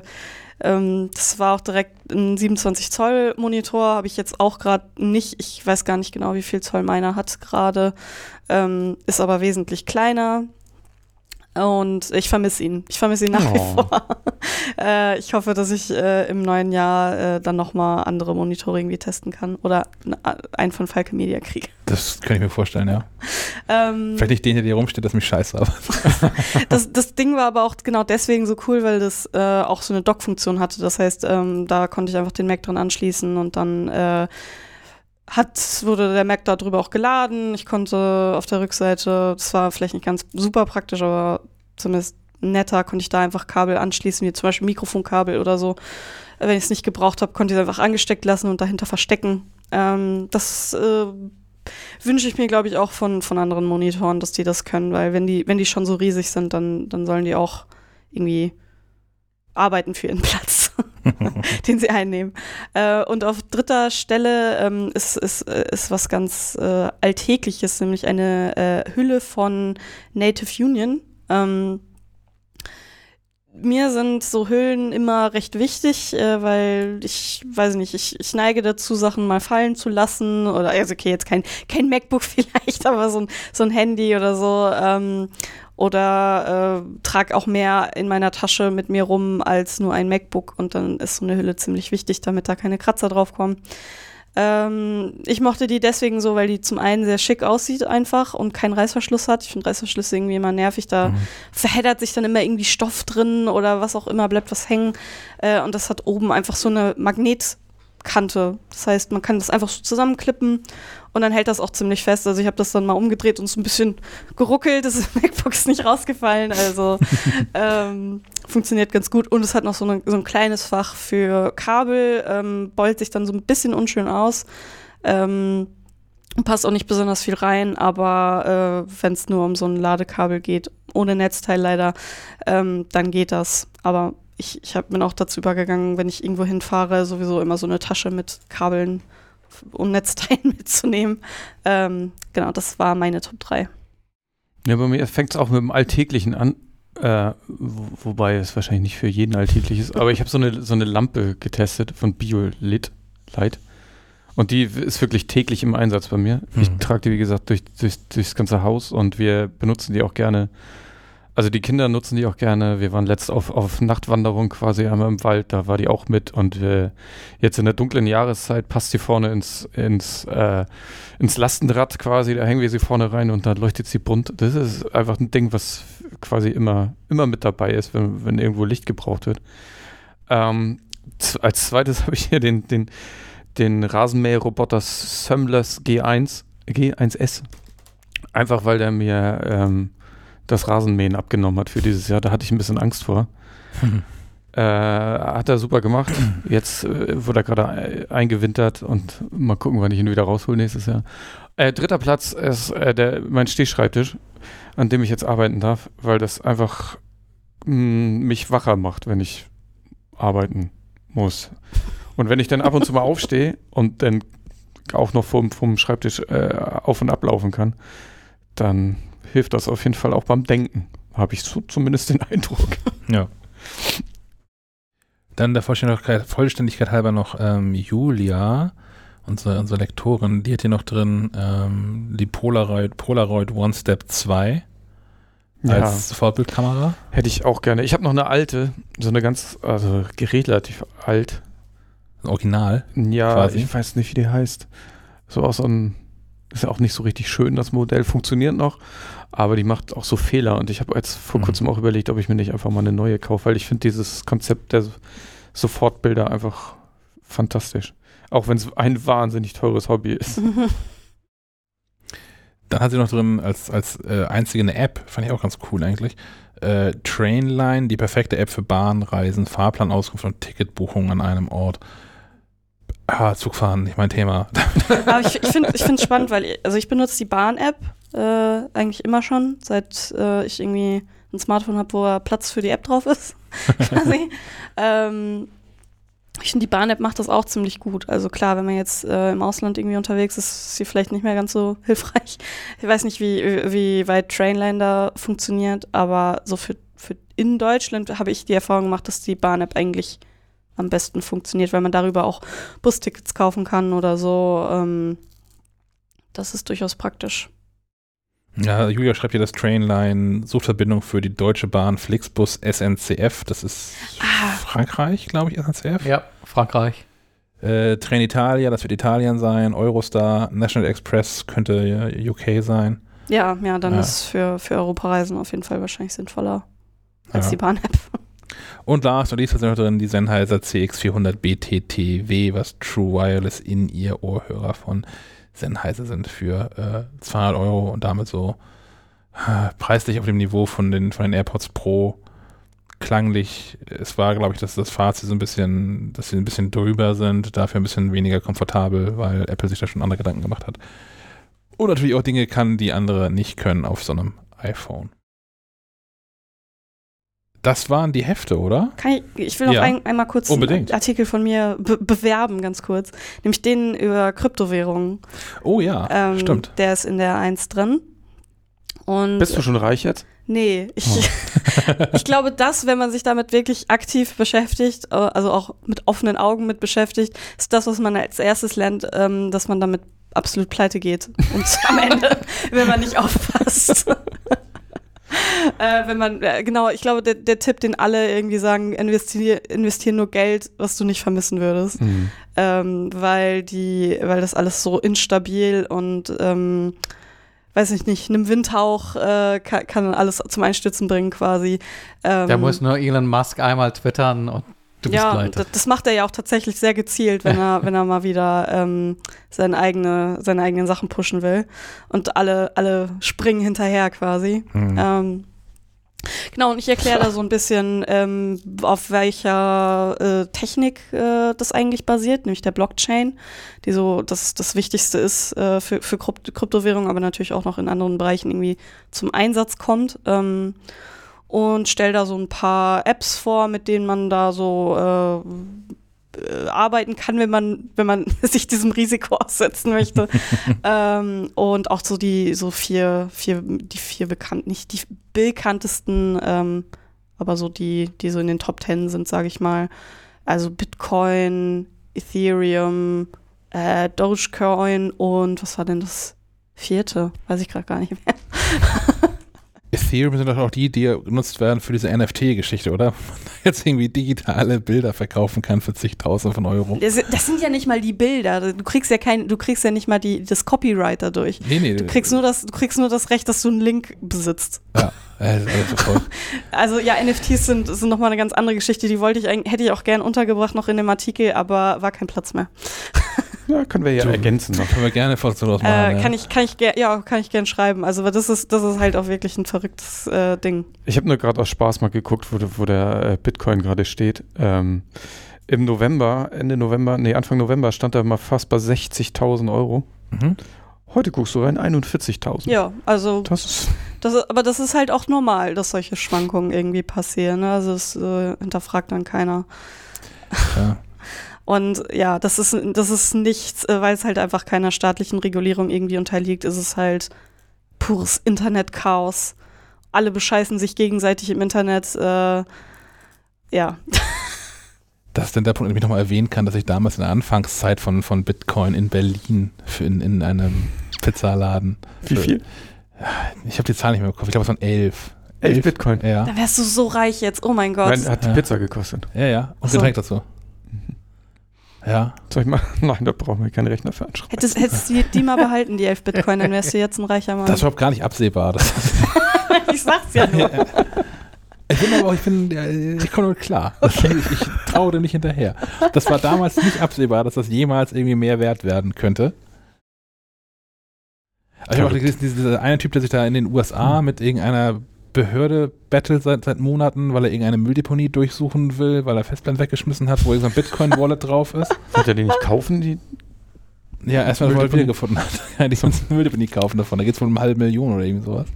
ähm, das war auch direkt ein 27 Zoll Monitor, habe ich jetzt auch gerade nicht. Ich weiß gar nicht genau, wie viel Zoll meiner hat gerade. Ähm, ist aber wesentlich kleiner. Und ich vermisse ihn. Ich vermisse ihn nach Oh. wie vor. [LAUGHS] äh, ich hoffe, dass ich äh, im neuen Jahr äh, dann nochmal andere Monitore irgendwie testen kann oder n- einen von Falke Media kriege. [LAUGHS] Das kann ich mir vorstellen, ja. Ähm, Vielleicht nicht den, der hier rumsteht, das mich scheiße, aber. [LAUGHS] das, das Ding war aber auch genau deswegen so cool, weil das äh, auch so eine Dock-Funktion hatte. Das heißt, ähm, da konnte ich einfach den Mac dran anschließen und dann äh, hat, wurde der Mac darüber auch geladen. Ich konnte auf der Rückseite, das war vielleicht nicht ganz super praktisch, aber zumindest netter, konnte ich da einfach Kabel anschließen, wie zum Beispiel Mikrofonkabel oder so. Wenn ich es nicht gebraucht habe, konnte ich es einfach angesteckt lassen und dahinter verstecken. Ähm, das äh, wünsche ich mir, glaube ich, auch von, von anderen Monitoren, dass die das können, weil wenn die, wenn die schon so riesig sind, dann, dann sollen die auch irgendwie arbeiten für ihren Platz. [LAUGHS] den sie einnehmen. Äh, und auf dritter Stelle ähm, ist, ist, ist was ganz äh, Alltägliches, nämlich eine äh, Hülle von Native Union. Ähm, mir sind so Hüllen immer recht wichtig, äh, weil ich weiß nicht, ich, ich neige dazu, Sachen mal fallen zu lassen. Oder also okay, jetzt kein, kein MacBook [LAUGHS] vielleicht, aber so ein, so ein Handy oder so. Ähm, oder äh, trage auch mehr in meiner Tasche mit mir rum als nur ein MacBook und dann ist so eine Hülle ziemlich wichtig, damit da keine Kratzer drauf kommen. Ähm, ich mochte die deswegen so, weil die zum einen sehr schick aussieht einfach und keinen Reißverschluss hat. Ich finde Reißverschlüsse irgendwie immer nervig. Da mhm. verheddert sich dann immer irgendwie Stoff drin oder was auch immer, bleibt was hängen. Äh, und das hat oben einfach so eine Magnetkante. Das heißt, man kann das einfach so zusammenklippen und dann hält das auch ziemlich fest. Also ich habe das dann mal umgedreht und so ein bisschen [LAUGHS] geruckelt. Das MacBook ist nicht rausgefallen. Also [LAUGHS] ähm, funktioniert ganz gut. Und es hat noch so, eine, so ein kleines Fach für Kabel. Ähm, beult sich dann so ein bisschen unschön aus. Ähm, passt auch nicht besonders viel rein, aber äh, wenn es nur um so ein Ladekabel geht, ohne Netzteil leider, ähm, dann geht das. Aber ich, ich hab, bin auch dazu übergegangen, wenn ich irgendwo hinfahre, sowieso immer so eine Tasche mit Kabeln um Netzteilen [LAUGHS] mitzunehmen. Ähm, genau, das war meine Top 3. Ja, bei mir fängt es auch mit dem Alltäglichen an. Äh, wo, wobei es wahrscheinlich nicht für jeden alltäglich ist, aber ich habe so eine, so eine Lampe getestet von BioLit Light. Und die ist wirklich täglich im Einsatz bei mir. Mhm. Ich trage die, wie gesagt, durch, durch, durchs ganze Haus und wir benutzen die auch gerne also die Kinder nutzen die auch gerne. Wir waren letzt auf, auf Nachtwanderung quasi einmal im Wald, da war die auch mit und äh, jetzt in der dunklen Jahreszeit passt sie vorne ins, ins, äh, ins Lastenrad quasi, da hängen wir sie vorne rein und dann leuchtet sie bunt. Das ist einfach ein Ding, was quasi immer, immer mit dabei ist, wenn, wenn irgendwo Licht gebraucht wird. Ähm, als zweites [LAUGHS] habe ich hier den, den, den Rasenmäherroboter Sömless G1, G1S. Einfach weil der mir ähm, das Rasenmähen abgenommen hat für dieses Jahr. Da hatte ich ein bisschen Angst vor. Mhm. Äh, hat er super gemacht. [CLEARS THROAT] Jetzt äh, wurde er gerade eingewintert und mal gucken, wann ich ihn wieder raushole nächstes Jahr. Äh, dritter Platz ist äh, der, mein Stehschreibtisch, an dem ich jetzt arbeiten darf, weil das einfach mh, mm, mich wacher macht, wenn ich arbeiten muss. Und wenn ich dann ab und zu mal aufstehe und dann auch noch vom, vom Schreibtisch äh, auf und ablaufen kann, dann hilft das auf jeden Fall auch beim Denken. Habe ich so zumindest den [LAUGHS] Eindruck. Ja. Dann der Vollständigkeit, Vollständigkeit halber noch ähm, Julia, unsere, unsere Lektorin, die hat hier noch drin ähm, die Polaroid, Polaroid One Step 2 als ja. Vorbildkamera. Hätte ich auch gerne. Ich habe noch eine alte, so eine ganz, also relativ alt. Original? Ja, quasi. ich weiß nicht, wie die heißt. So aus so einem, ist ja auch nicht so richtig schön, das Modell funktioniert noch, aber die macht auch so Fehler und ich habe jetzt vor mhm. kurzem auch überlegt, ob ich mir nicht einfach mal eine neue kaufe, weil ich finde dieses Konzept der Sofortbilder einfach fantastisch. Auch wenn es ein wahnsinnig teures Hobby ist. [LAUGHS] Dann hat sie noch drin als, als äh, einzige eine App, fand ich auch ganz cool eigentlich. Äh, Trainline, die perfekte App für Bahnreisen, Fahrplanauskunft und Ticketbuchung an einem Ort. Ah, Zugfahren, nicht mein Thema. Aber ich, ich finde es spannend, weil ich, also ich benutze die Bahn-App äh, eigentlich immer schon, seit äh, ich irgendwie ein Smartphone habe, wo Platz für die App drauf ist. [LAUGHS] quasi. ähm, ich finde, die Bahn-App macht das auch ziemlich gut. Also klar, wenn man jetzt äh, im Ausland irgendwie unterwegs ist, ist sie vielleicht nicht mehr ganz so [LAUGHS] hilfreich. Ich weiß nicht, wie, wie weit Trainline da funktioniert, aber so für, für in Deutschland habe ich die Erfahrung gemacht, dass die Bahn-App eigentlich am besten funktioniert, weil man darüber auch Bustickets kaufen kann oder so. Ähm, das ist durchaus praktisch. Ja, Julia schreibt hier das Trainline, Suchverbindung für die Deutsche Bahn Flixbus SNCF. Das ist ah. Frankreich, glaube ich, SNCF. Ja, Frankreich. Äh, Train Italia, das wird Italien sein. Eurostar, National Express könnte UK sein. Ja, ja, dann ja. ist für, für Europareisen auf jeden Fall wahrscheinlich sinnvoller als ja. die Bahn-App. [LAUGHS] Und last und least ist noch drin die Sennheiser CX400 BTTW, was True Wireless in ihr Ohrhörer von Sennheiser sind für äh, 200 Euro und damit so äh, preislich auf dem Niveau von den, von den AirPods Pro. Klanglich, es war, glaube ich, dass das Fazit so ein bisschen, dass sie ein bisschen drüber sind, dafür ein bisschen weniger komfortabel, weil Apple sich da schon andere Gedanken gemacht hat. Und natürlich auch Dinge kann, die andere nicht können auf so einem iPhone. Das waren die Hefte, oder? Kann ich, ich will noch Ja. ein, einmal kurz Unbedingt. einen Artikel von mir be bewerben, ganz kurz. Nämlich den über Kryptowährungen. Oh ja, Ähm, stimmt. Der ist in der 1 drin. Und Bist du schon reich jetzt? Nee, ich, [LAUGHS] ich glaube, das, wenn man sich damit wirklich aktiv beschäftigt, äh, also auch mit offenen Augen mit beschäftigt, ist das, was man als erstes lernt, ähm, dass man damit absolut pleite geht. Und am Ende, [LAUGHS] wenn man nicht aufpasst. Äh, wenn man, äh, genau, ich glaube, der, der Tipp, den alle irgendwie sagen, investier, investier nur Geld, was du nicht vermissen würdest Hm. ähm, weil die, weil das alles so instabil und ähm, weiß ich nicht, einem Windhauch äh, kann, kann alles zum Einstürzen bringen quasi. Ähm, Da muss nur Elon Musk einmal twittern und du bist ja, pleite. das, macht er ja auch tatsächlich sehr gezielt, wenn er, wenn er mal wieder ähm, seine, eigene, seine eigenen Sachen pushen will. Und alle, alle springen hinterher quasi. Hm. Ähm, genau, und ich erkläre da so ein bisschen, ähm, auf welcher äh, Technik äh, das eigentlich basiert, nämlich der Blockchain, die so das, das Wichtigste ist äh, für, für Krypt Kryptowährung, aber natürlich auch noch in anderen Bereichen irgendwie zum Einsatz kommt. Ähm, und stelle da so ein paar Apps vor, mit denen man da so äh, äh, arbeiten kann, wenn man, wenn man [LAUGHS] sich diesem Risiko aussetzen möchte. [LAUGHS] ähm, und auch so die so vier, vier, die vier bekannten, nicht die bekanntesten, ähm, aber so die, die so in den Top Ten sind, sage ich mal. Also Bitcoin, Ethereum, äh, Dogecoin und was war denn das vierte? Weiß ich gerade gar nicht mehr. [LAUGHS] Ethereum sind doch auch die, die genutzt werden für diese NFT-Geschichte, oder? [LAUGHS] Man jetzt irgendwie digitale Bilder verkaufen kann für zigtausend von Euro. Das, das sind ja nicht mal die Bilder. Du kriegst ja kein, du kriegst ja nicht mal die, das Copyright dadurch. Nee, nee. Du kriegst nur das, du kriegst nur das Recht, dass du einen Link besitzt. Ja, äh. [LAUGHS] Also ja, NFTs sind, sind nochmal eine ganz andere Geschichte. Die wollte ich eigentlich, hätte ich auch gern untergebracht noch in dem Artikel, aber war kein Platz mehr. [LAUGHS] Ja, können wir ja Du, ergänzen noch. Können wir gerne Fotos draus machen. Äh, ja. kann ich, kann ich ja, kann ich gern schreiben. Also das ist, das ist halt auch wirklich ein verrücktes äh, Ding. Ich habe nur gerade aus Spaß mal geguckt, wo, wo der äh, Bitcoin gerade steht. Ähm, Im November, Ende November, nee, Anfang November stand er mal fast bei 60.000 Euro. Mhm. Heute guckst du rein, 41.000. Ja, also Das ist, das ist, aber das ist halt auch normal, dass solche Schwankungen irgendwie passieren. Ne? Also das äh, hinterfragt dann keiner. Ja. Und ja, das ist, das ist nichts, äh, weil es halt einfach keiner staatlichen Regulierung irgendwie unterliegt, ist es halt pures Internetchaos. Alle bescheißen sich gegenseitig im Internet. Äh, ja. [LAUGHS] Das ist dann der Punkt, den ich nochmal erwähnen kann, dass ich damals in der Anfangszeit von, von Bitcoin in Berlin für in, in einem Pizzaladen. wie viel? Ich habe die Zahl nicht mehr im Kopf. Ich glaube, es waren elf. 11 Bitcoin. Ja. Dann wärst du so reich jetzt. Oh mein Gott. Nein, hat die Ja. Pizza gekostet. Ja, ja. Und so. Getränk dazu. Ja. Soll ich mal? [LAUGHS] Nein, da brauchen wir keinen Rechner für anschreiben. Hättest, hättest du die, die mal behalten, die 11 Bitcoin, dann wärst du jetzt ein reicher Mann. Das ist überhaupt gar nicht absehbar. Das, [LAUGHS] ich sag's ja nur. ich bin aber auch, ich bin, ja, ich komme damit klar. [LAUGHS] Das, ich, ich traue dem nicht hinterher. Das war damals nicht absehbar, dass das jemals irgendwie mehr wert werden könnte. Also ich habe auch gelesen, dieser dieser eine Typ, der sich da in den USA mit irgendeiner Behörde battelt seit, seit Monaten, weil er irgendeine Mülldeponie durchsuchen will, weil er Festplatten weggeschmissen hat, wo irgendein Bitcoin-Wallet drauf ist. [LAUGHS] Wollt ihr die nicht kaufen? Die? Ja, erstmal, weil er Mülldeponie? wieder gefunden hat. [LAUGHS] Ja, die sonst eine Mülldeponie kaufen davon. Da geht es wohl um eine halbe Million oder irgendwie sowas.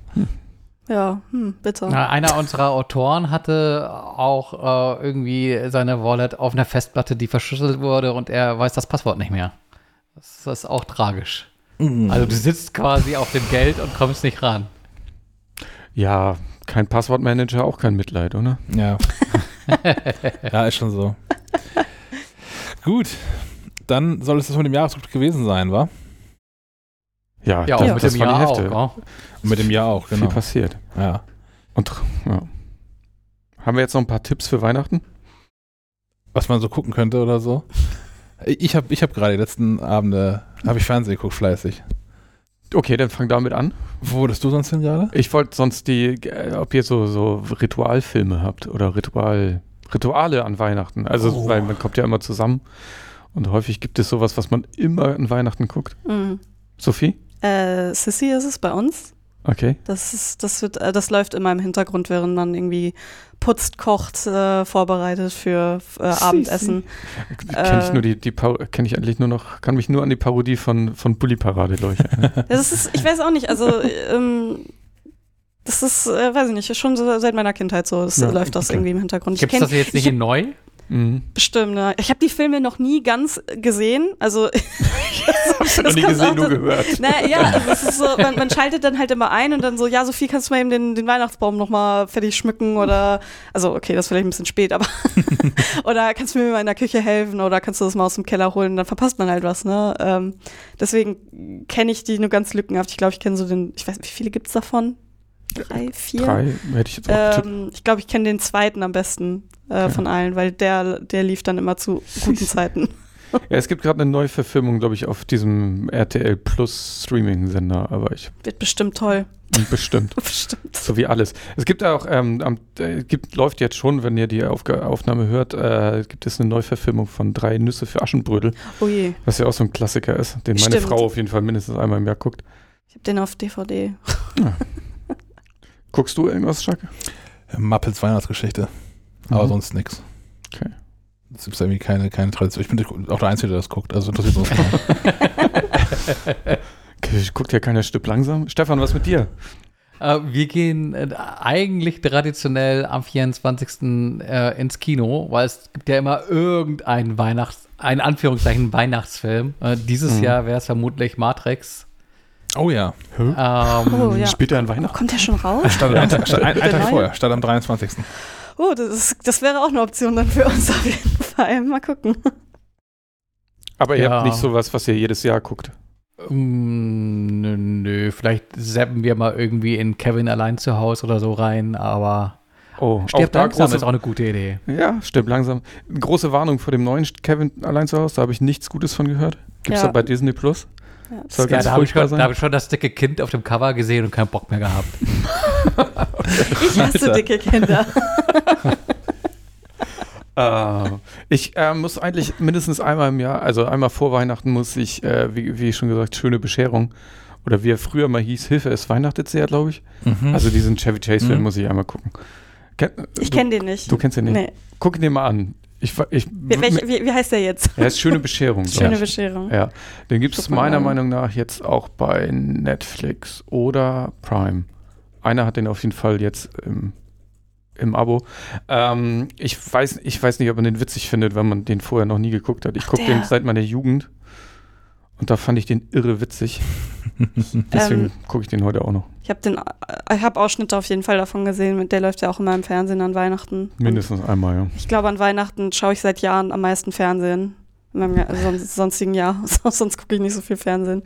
Ja, hm, bitte. Na, einer unserer Autoren hatte auch äh, irgendwie seine Wallet auf einer Festplatte, die verschlüsselt wurde und er weiß das Passwort nicht mehr. Das ist auch tragisch. Mhm. Also du sitzt quasi auf dem Geld und kommst nicht ran. Ja, kein Passwortmanager, auch kein Mitleid, oder? Ja. [LAUGHS] ja, ist schon so. Gut. Dann soll es das mit dem Jahresrückblick gewesen sein, wa? Ja, Ja, auch das, mit das dem war Jahr die auch. Hefte. ja. Und mit dem Jahr auch, genau. Viel passiert. Ja. Und ja. Haben wir jetzt noch ein paar Tipps für Weihnachten? Was man so gucken könnte oder so. Ich habe ich hab gerade die letzten Abende, habe ich Fernsehen geguckt, fleißig. Okay, dann fang damit an. Wo wurdest du sonst hin gerade? Ich wollte sonst die, äh, ob ihr so, so Ritualfilme habt oder Ritual, Rituale an Weihnachten. Also, Oh. weil man kommt ja immer zusammen und häufig gibt es sowas, was man immer an Weihnachten guckt. Mhm. Sophie? Äh, Sissy ist es bei uns. Okay. Das ist, das wird, äh, das läuft immer im Hintergrund, während man irgendwie putzt, kocht, äh, vorbereitet für äh, Abendessen. Kenne ich Äh. nur die, die kenne ich eigentlich nur noch, kann mich nur an die Parodie von, von Bully Parade, erinnern. [LAUGHS] Das ist, ich weiß auch nicht, also ähm, Das ist, äh, weiß ich nicht, ist schon so seit meiner Kindheit so. Das Ja, läuft das okay. irgendwie im Hintergrund. Gibt ich es das jetzt nicht ich, in neu? Mhm. Bestimmt, ne? Ich habe die Filme noch nie ganz gesehen. Also [LAUGHS] [LAUGHS] Hast du noch Das nie gesehen, auch nur gehört. Na ja, [LAUGHS] also es ist so, man, man schaltet dann halt immer ein und dann so, ja, Sophie, kannst du mal eben den, den Weihnachtsbaum nochmal fertig schmücken oder, also okay, das ist vielleicht ein bisschen spät, aber oder kannst du mir mal in der Küche helfen oder kannst du das mal aus dem Keller holen, dann verpasst man halt was, ne? Ähm, deswegen kenne ich die nur ganz lückenhaft. Ich glaube, ich kenne so den, ich weiß nicht, wie viele gibt's davon? Drei, vier? Drei hätte ich jetzt auch. Ähm, ich glaube, ich kenne den zweiten am besten äh, Okay. von allen, weil der, der lief dann immer zu guten [LAUGHS] Zeiten. Ja, es gibt gerade eine neue Verfilmung, glaube ich, auf diesem RTL Plus Streaming-Sender, aber ich Wird bestimmt toll. bestimmt. [LAUGHS] bestimmt. So wie alles. Es gibt auch, ähm, am, äh, gibt, läuft jetzt schon, wenn ihr die Aufga Aufnahme hört, äh, gibt es eine Neuverfilmung von Drei Nüsse für Aschenbrödel, Oh je, was ja auch so ein Klassiker ist, den meine Stimmt. Frau auf jeden Fall mindestens einmal im Jahr guckt. ich habe den auf DVD. [LAUGHS] Guckst du irgendwas, Chuck? Muppets Weihnachtsgeschichte. Aber Mhm. sonst nichts. Okay. Es gibt irgendwie keine, keine Tradition. Ich bin auch der Einzige, der das guckt. Also interessiert uns [LAUGHS] ich guckt ja keiner Stück langsam. Stefan, was mit dir? Äh, wir gehen äh, eigentlich traditionell am 24. Äh, ins Kino, weil es gibt ja immer irgendeinen Weihnachts-, ein Anführungszeichen Weihnachtsfilm. Dieses Mhm. Jahr wäre es vermutlich Matrix. Oh ja. Ähm, Oh ja. Später an Weihnachten? Kommt der schon raus? Statt, ein, statt ein, ein Tag vorher, statt am 23. Oh, das, ist, das wäre auch eine Option dann für uns auf jeden Fall. Mal gucken. Aber ihr Ja. habt nicht sowas, was ihr jedes Jahr guckt. Mm, Nö, nö, vielleicht zappen wir mal irgendwie in Kevin allein zu Hause oder so rein, aber Oh, stirbt da langsam große- ist auch eine gute Idee. Ja, stimmt langsam. Große Warnung vor dem neuen Kevin allein zu Hause, da habe ich nichts Gutes von gehört. Gibt's Ja. da bei Disney Plus? Ja, Soll Ja, ganz da habe ich, schon- da hab ich schon das dicke Kind auf dem Cover gesehen und keinen Bock mehr gehabt. [LAUGHS] ich hasse Alter. dicke Kinder. [LAUGHS] Äh, ich äh, muss eigentlich mindestens einmal im Jahr, also einmal vor Weihnachten muss ich, äh, wie, wie schon gesagt, schöne Bescherung. Oder wie er früher mal hieß, Hilfe, es weihnachtet sehr, glaube ich. Mhm. Also diesen Chevy Chase-Film Mhm. muss ich einmal gucken. Ken, Ich du- kenne den nicht. Du kennst den nicht? Nee. Guck ihn dir mal an. Ich, ich, Wie, welch, wie, wie heißt der jetzt? er ist schöne Bescherung. [LAUGHS] Schöne. Bescherung. Ja, den gibt es meiner. Meinung nach jetzt auch bei Netflix oder Prime. Einer hat den auf jeden Fall jetzt im, im Abo. Ähm, ich, weiß, ich weiß nicht, ob man den witzig findet, wenn man den vorher noch nie geguckt hat. Ich gucke den seit meiner Jugend und da fand ich den irre witzig. [LAUGHS] Deswegen Ähm, gucke ich den heute auch noch. Ich habe den, ich habe Ausschnitte auf jeden Fall davon gesehen. Der läuft ja auch immer im Fernsehen an Weihnachten. Und Mindestens einmal, ja. Ich glaube, an Weihnachten schaue ich seit Jahren am meisten Fernsehen. In meinem Jahr, sonst, sonstigen Jahr. [LAUGHS] sonst gucke ich nicht so viel Fernsehen.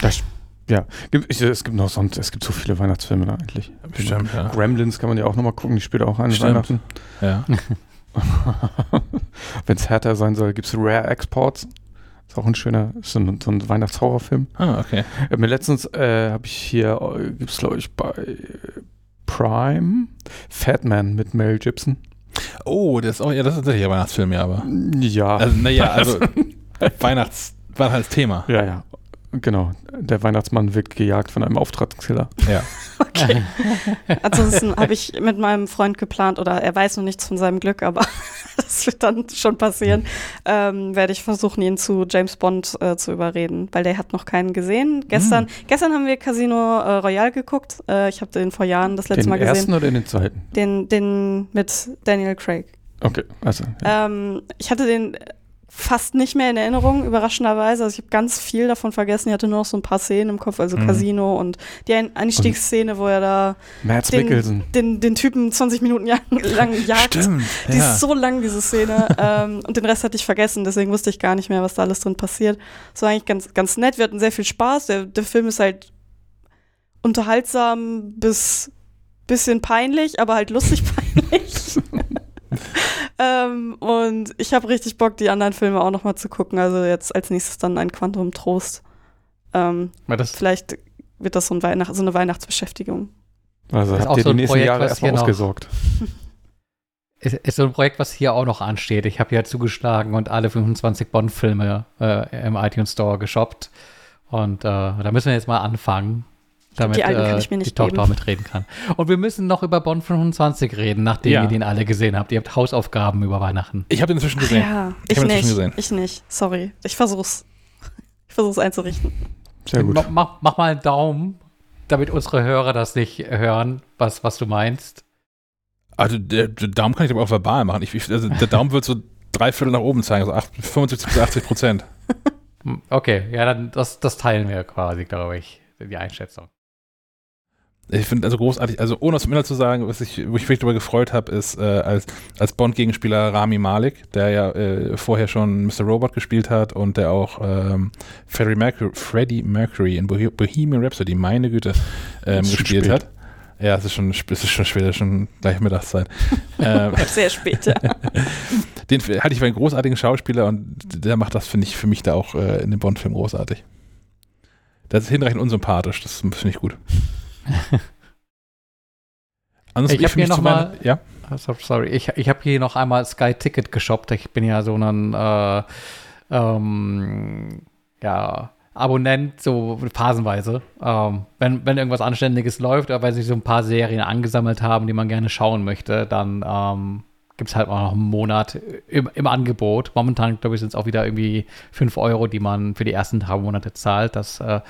Das, ja, es gibt noch sonst, es gibt so viele Weihnachtsfilme da eigentlich. Bestimmt, ja. Gremlins kann man ja auch nochmal gucken, die spielt auch an Stimmt. Weihnachten. ja. [LAUGHS] Wenn es härter sein soll, gibt es Rare Exports. Ist auch ein schöner, ist so ein, so ein Weihnachtshorrorfilm. Ah, okay. Äh, mir letztens äh, habe ich hier, äh, gibt es glaube ich bei äh, Prime, Fat Man mit Mel Gibson. Oh, das ist auch, ja, das ist tatsächlich ein Weihnachtsfilm, ja, aber. Ja, Also, naja, also [LAUGHS] Weihnachts Weihnachtsthema. ja, ja. Genau, der Weihnachtsmann wird gejagt von einem Auftragskiller. Ja. [LAUGHS] Okay. Ansonsten habe ich mit meinem Freund geplant, oder er weiß noch nichts von seinem Glück, aber [LAUGHS] das wird dann schon passieren, ähm, werde ich versuchen, ihn zu James Bond äh, zu überreden, weil der hat noch keinen gesehen. Gestern, gestern haben wir Casino äh, Royale geguckt. Äh, ich habe den vor Jahren das letzte den Mal gesehen. ersten oder den zweiten? Den, den mit Daniel Craig. Okay, also. Ja. Ähm, ich hatte den fast nicht mehr in Erinnerung, überraschenderweise. Also ich habe ganz viel davon vergessen. Ich hatte nur noch so ein paar Szenen im Kopf, also Mhm. Casino und die Ein- Einstiegsszene, wo er da den, Mikkelsen. den, den Typen 20 Minuten lang, [LAUGHS] jagt. Stimmt. Die Ja. ist so lang, diese Szene. ähm, und den Rest hatte ich vergessen, deswegen wusste ich gar nicht mehr, was da alles drin passiert. Das war eigentlich ganz, ganz nett. Wir hatten sehr viel Spaß. Der, der Film ist halt unterhaltsam bis bisschen peinlich, aber halt lustig [LAUGHS] peinlich. Ähm, und ich habe richtig Bock, die anderen Filme auch noch mal zu gucken. Also jetzt als nächstes dann ein Quantum Trost. Ähm, vielleicht wird das so, ein Weihnacht, so eine Weihnachtsbeschäftigung. Also Das ist habt auch ihr so die ein nächsten Projekt, Jahre was erstmal hier noch- ausgesorgt. [LAUGHS] ist, ist so ein Projekt, was hier auch noch ansteht. Ich habe ja zugeschlagen und alle 25 Bond-Filme äh, im iTunes Store geshoppt. Und äh, da müssen wir jetzt mal anfangen, damit Die äh, ich mir nicht die Tochter geben. auch mitreden kann. Und wir müssen noch über Bond 25 reden, nachdem Ja. ihr den alle gesehen habt. Ihr habt Hausaufgaben über Weihnachten. Ich habe den inzwischen gesehen. Ja, Ich ich, hab ihn nicht. inzwischen gesehen. Ich nicht. Sorry. Ich versuch's. [LAUGHS] Ich versuch's einzurichten. Sehr gut. Mach, mach, mach mal einen Daumen, damit unsere Hörer das nicht hören, was, was du meinst. Also der, der Daumen kann ich aber auch verbal machen. Ich, also der Daumen wird so drei Viertel nach oben zeigen, so 8, 75 bis 80 Prozent. [LAUGHS] Okay, ja, dann das, das teilen wir quasi, glaube ich, die Einschätzung. Ich finde also großartig, also ohne was im Inhalt zu sagen, was ich, wo ich mich darüber gefreut habe, ist äh, als, als Bond-Gegenspieler Rami Malek, der ja äh, vorher schon Mr. Robot gespielt hat und der auch ähm, Freddie, Mercury, Freddie Mercury in Bohe Bohemian Rhapsody, meine Güte, ähm, gespielt spät. hat. Ja, es ist schon, es ist schon schwer, es ist schon gleich Mittagszeit. [LAUGHS] ähm, Sehr spät, ja. [LAUGHS] den halte ich für einen großartigen Schauspieler und der macht das, finde ich, für mich da auch äh, in dem Bond-Film großartig. Das ist hinreichend unsympathisch, das finde ich gut. [LAUGHS] Ansonsten Ich hab für mich hier noch zu mal- Weihnachten- ja. Sorry, ich, ich habe hier noch einmal Sky Ticket geshoppt. Ich bin ja so ein äh, ähm, ja, Abonnent, so phasenweise. Ähm, wenn, wenn irgendwas Anständiges läuft oder weil sich so ein paar Serien angesammelt haben, die man gerne schauen möchte, dann ähm, gibt es halt auch noch einen Monat im, im Angebot. Momentan, glaube ich, sind es auch wieder irgendwie 5 Euro, die man für die ersten drei Monate zahlt. Das äh,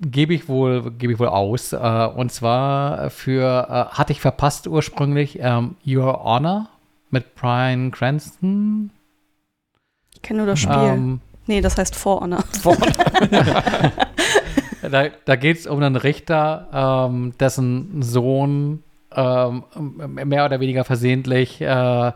gebe ich wohl, gebe ich wohl aus. Äh, und zwar für, äh, hatte ich verpasst ursprünglich, ähm, Your Honor mit Brian Cranston. Ich kenne nur das Spiel. Ähm, nee, das heißt For Honor. [LAUGHS] [LAUGHS] da da geht es um einen Richter, ähm, dessen Sohn ähm, mehr oder weniger versehentlich äh,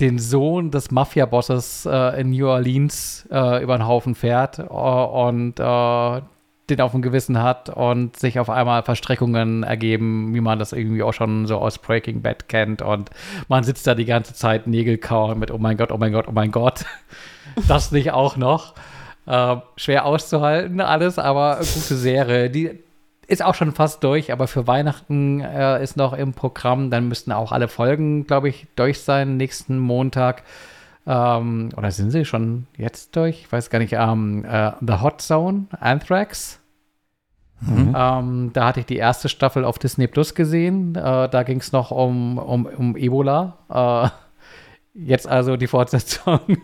den Sohn des Mafia-Bosses äh, in New Orleans äh, über den Haufen fährt äh, und äh, den auf dem Gewissen hat und sich auf einmal Verstrickungen ergeben, wie man das irgendwie auch schon so aus Breaking Bad kennt und man sitzt da die ganze Zeit Nägel kauen mit oh mein Gott, oh mein Gott, oh mein Gott. [LAUGHS] Das nicht auch noch. Ähm, schwer auszuhalten alles, aber gute Serie. Die ist auch schon fast durch, aber für Weihnachten äh, ist noch im Programm. Dann müssten auch alle Folgen, glaube ich, durch sein nächsten Montag. Ähm, oder sind sie schon jetzt durch? Ich weiß gar nicht. Ähm, äh, The Hot Zone, Anthrax. Mhm. Ähm, da hatte ich die erste Staffel auf Disney Plus gesehen. Äh, da ging es noch um, um, um Ebola. Äh, jetzt also die Fortsetzung. [LAUGHS]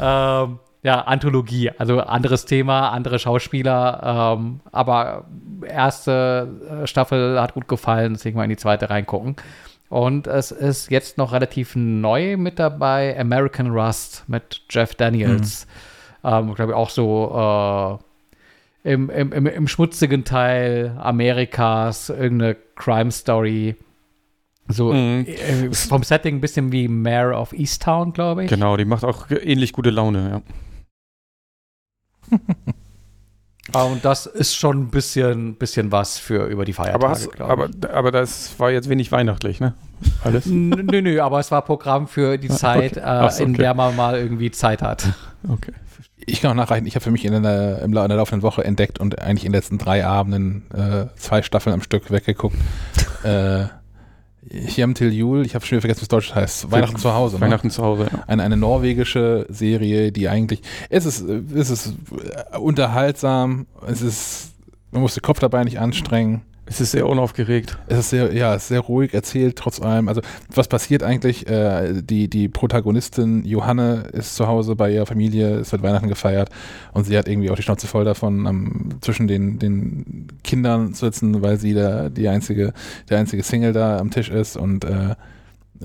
ähm, ja, Anthologie, also anderes Thema, andere Schauspieler, ähm, aber erste äh, Staffel hat gut gefallen, deswegen mal in die zweite reingucken. Und es ist jetzt noch relativ neu mit dabei American Rust mit Jeff Daniels. Ähm, Glaube ich auch so äh, im, im, im, im schmutzigen Teil Amerikas, irgendeine Crime Story. So Mhm. äh, vom Setting ein bisschen wie Mayor of Easttown, glaube ich. Genau, die macht auch ähnlich gute Laune, ja. [LAUGHS] Ah, Und das ist schon ein bisschen, bisschen was für über die Feiertage, Aber, hast, aber, ich. aber das war jetzt wenig weihnachtlich, ne? Alles. Nö, nö, aber es war Programm für die Ah, Zeit, okay. äh, so, in okay. der man mal irgendwie Zeit hat. Okay. Ich kann auch nachreichen, ich habe für mich in der, in der laufenden Woche entdeckt und eigentlich in den letzten drei Abenden äh, zwei Staffeln am Stück weggeguckt. [LAUGHS] äh, Chiam Till Jul, ich habe schon wieder vergessen, was Deutsch heißt. Weihnachten zu Hause. Ne? Weihnachten zu Hause, ja. Eine, eine norwegische Serie, die eigentlich, es ist, es ist unterhaltsam, es ist, man muss den Kopf dabei nicht anstrengen. Es ist sehr unaufgeregt. Es ist sehr, ja, sehr ruhig erzählt, trotz allem. Also, was passiert eigentlich? Äh, die, die Protagonistin Johanne ist zu Hause bei ihrer Familie, es wird Weihnachten gefeiert und sie hat irgendwie auch die Schnauze voll davon, am, zwischen den, den Kindern zu sitzen, weil sie der, die einzige, der einzige Single da am Tisch ist und äh,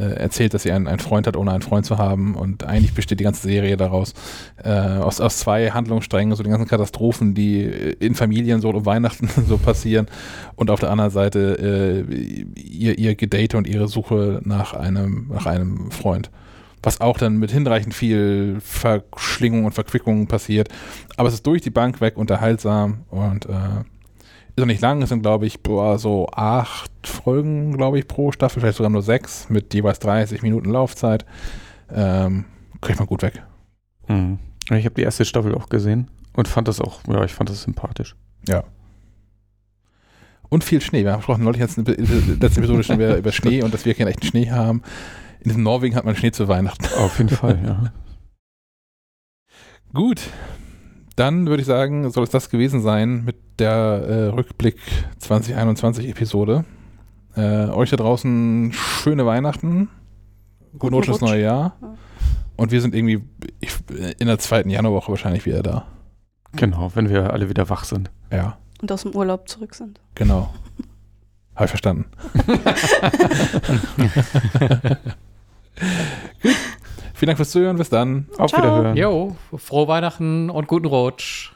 erzählt, dass sie einen, einen Freund hat, ohne einen Freund zu haben. Und eigentlich besteht die ganze Serie daraus äh, aus, aus zwei Handlungssträngen, so die ganzen Katastrophen, die in Familien so um Weihnachten [LAUGHS] so passieren. Und auf der anderen Seite äh, ihr, ihr Gedate und ihre Suche nach einem, nach einem Freund. Was auch dann mit hinreichend viel Verschlingung und Verquickung passiert. Aber es ist durch die Bank weg unterhaltsam und äh, ist auch nicht lang, es sind glaube ich boah, so acht Folgen, glaube ich, pro Staffel, vielleicht sogar nur sechs, mit jeweils 30 Minuten Laufzeit. Ähm, kriegt man gut weg. Mhm. Ich habe die erste Staffel auch gesehen und fand das auch, ja, ich fand das sympathisch. Ja. Und viel Schnee. Wir haben gesprochen neulich jetzt in der letzten Episode schon über, über Schnee und dass wir keinen echten Schnee haben. In Norwegen hat man Schnee zu Weihnachten. Auf jeden Fall, ja. [LAUGHS] Gut. Dann würde ich sagen, soll es das gewesen sein mit der äh, Rückblick 2021 Episode. Äh, euch da draußen schöne Weihnachten. Guten Rutsch ins neue Jahr. Ja. Und wir sind irgendwie ich, in der zweiten Januarwoche wahrscheinlich wieder da. Genau, wenn wir alle wieder wach sind. Ja. Und aus dem Urlaub zurück sind. Genau. Habe ich verstanden. [LAUGHS] [LAUGHS] [LAUGHS] Gut. Vielen Dank fürs Zuhören. Bis dann. Auf Ciao. Wiederhören. Jo, frohe Weihnachten und guten Rutsch.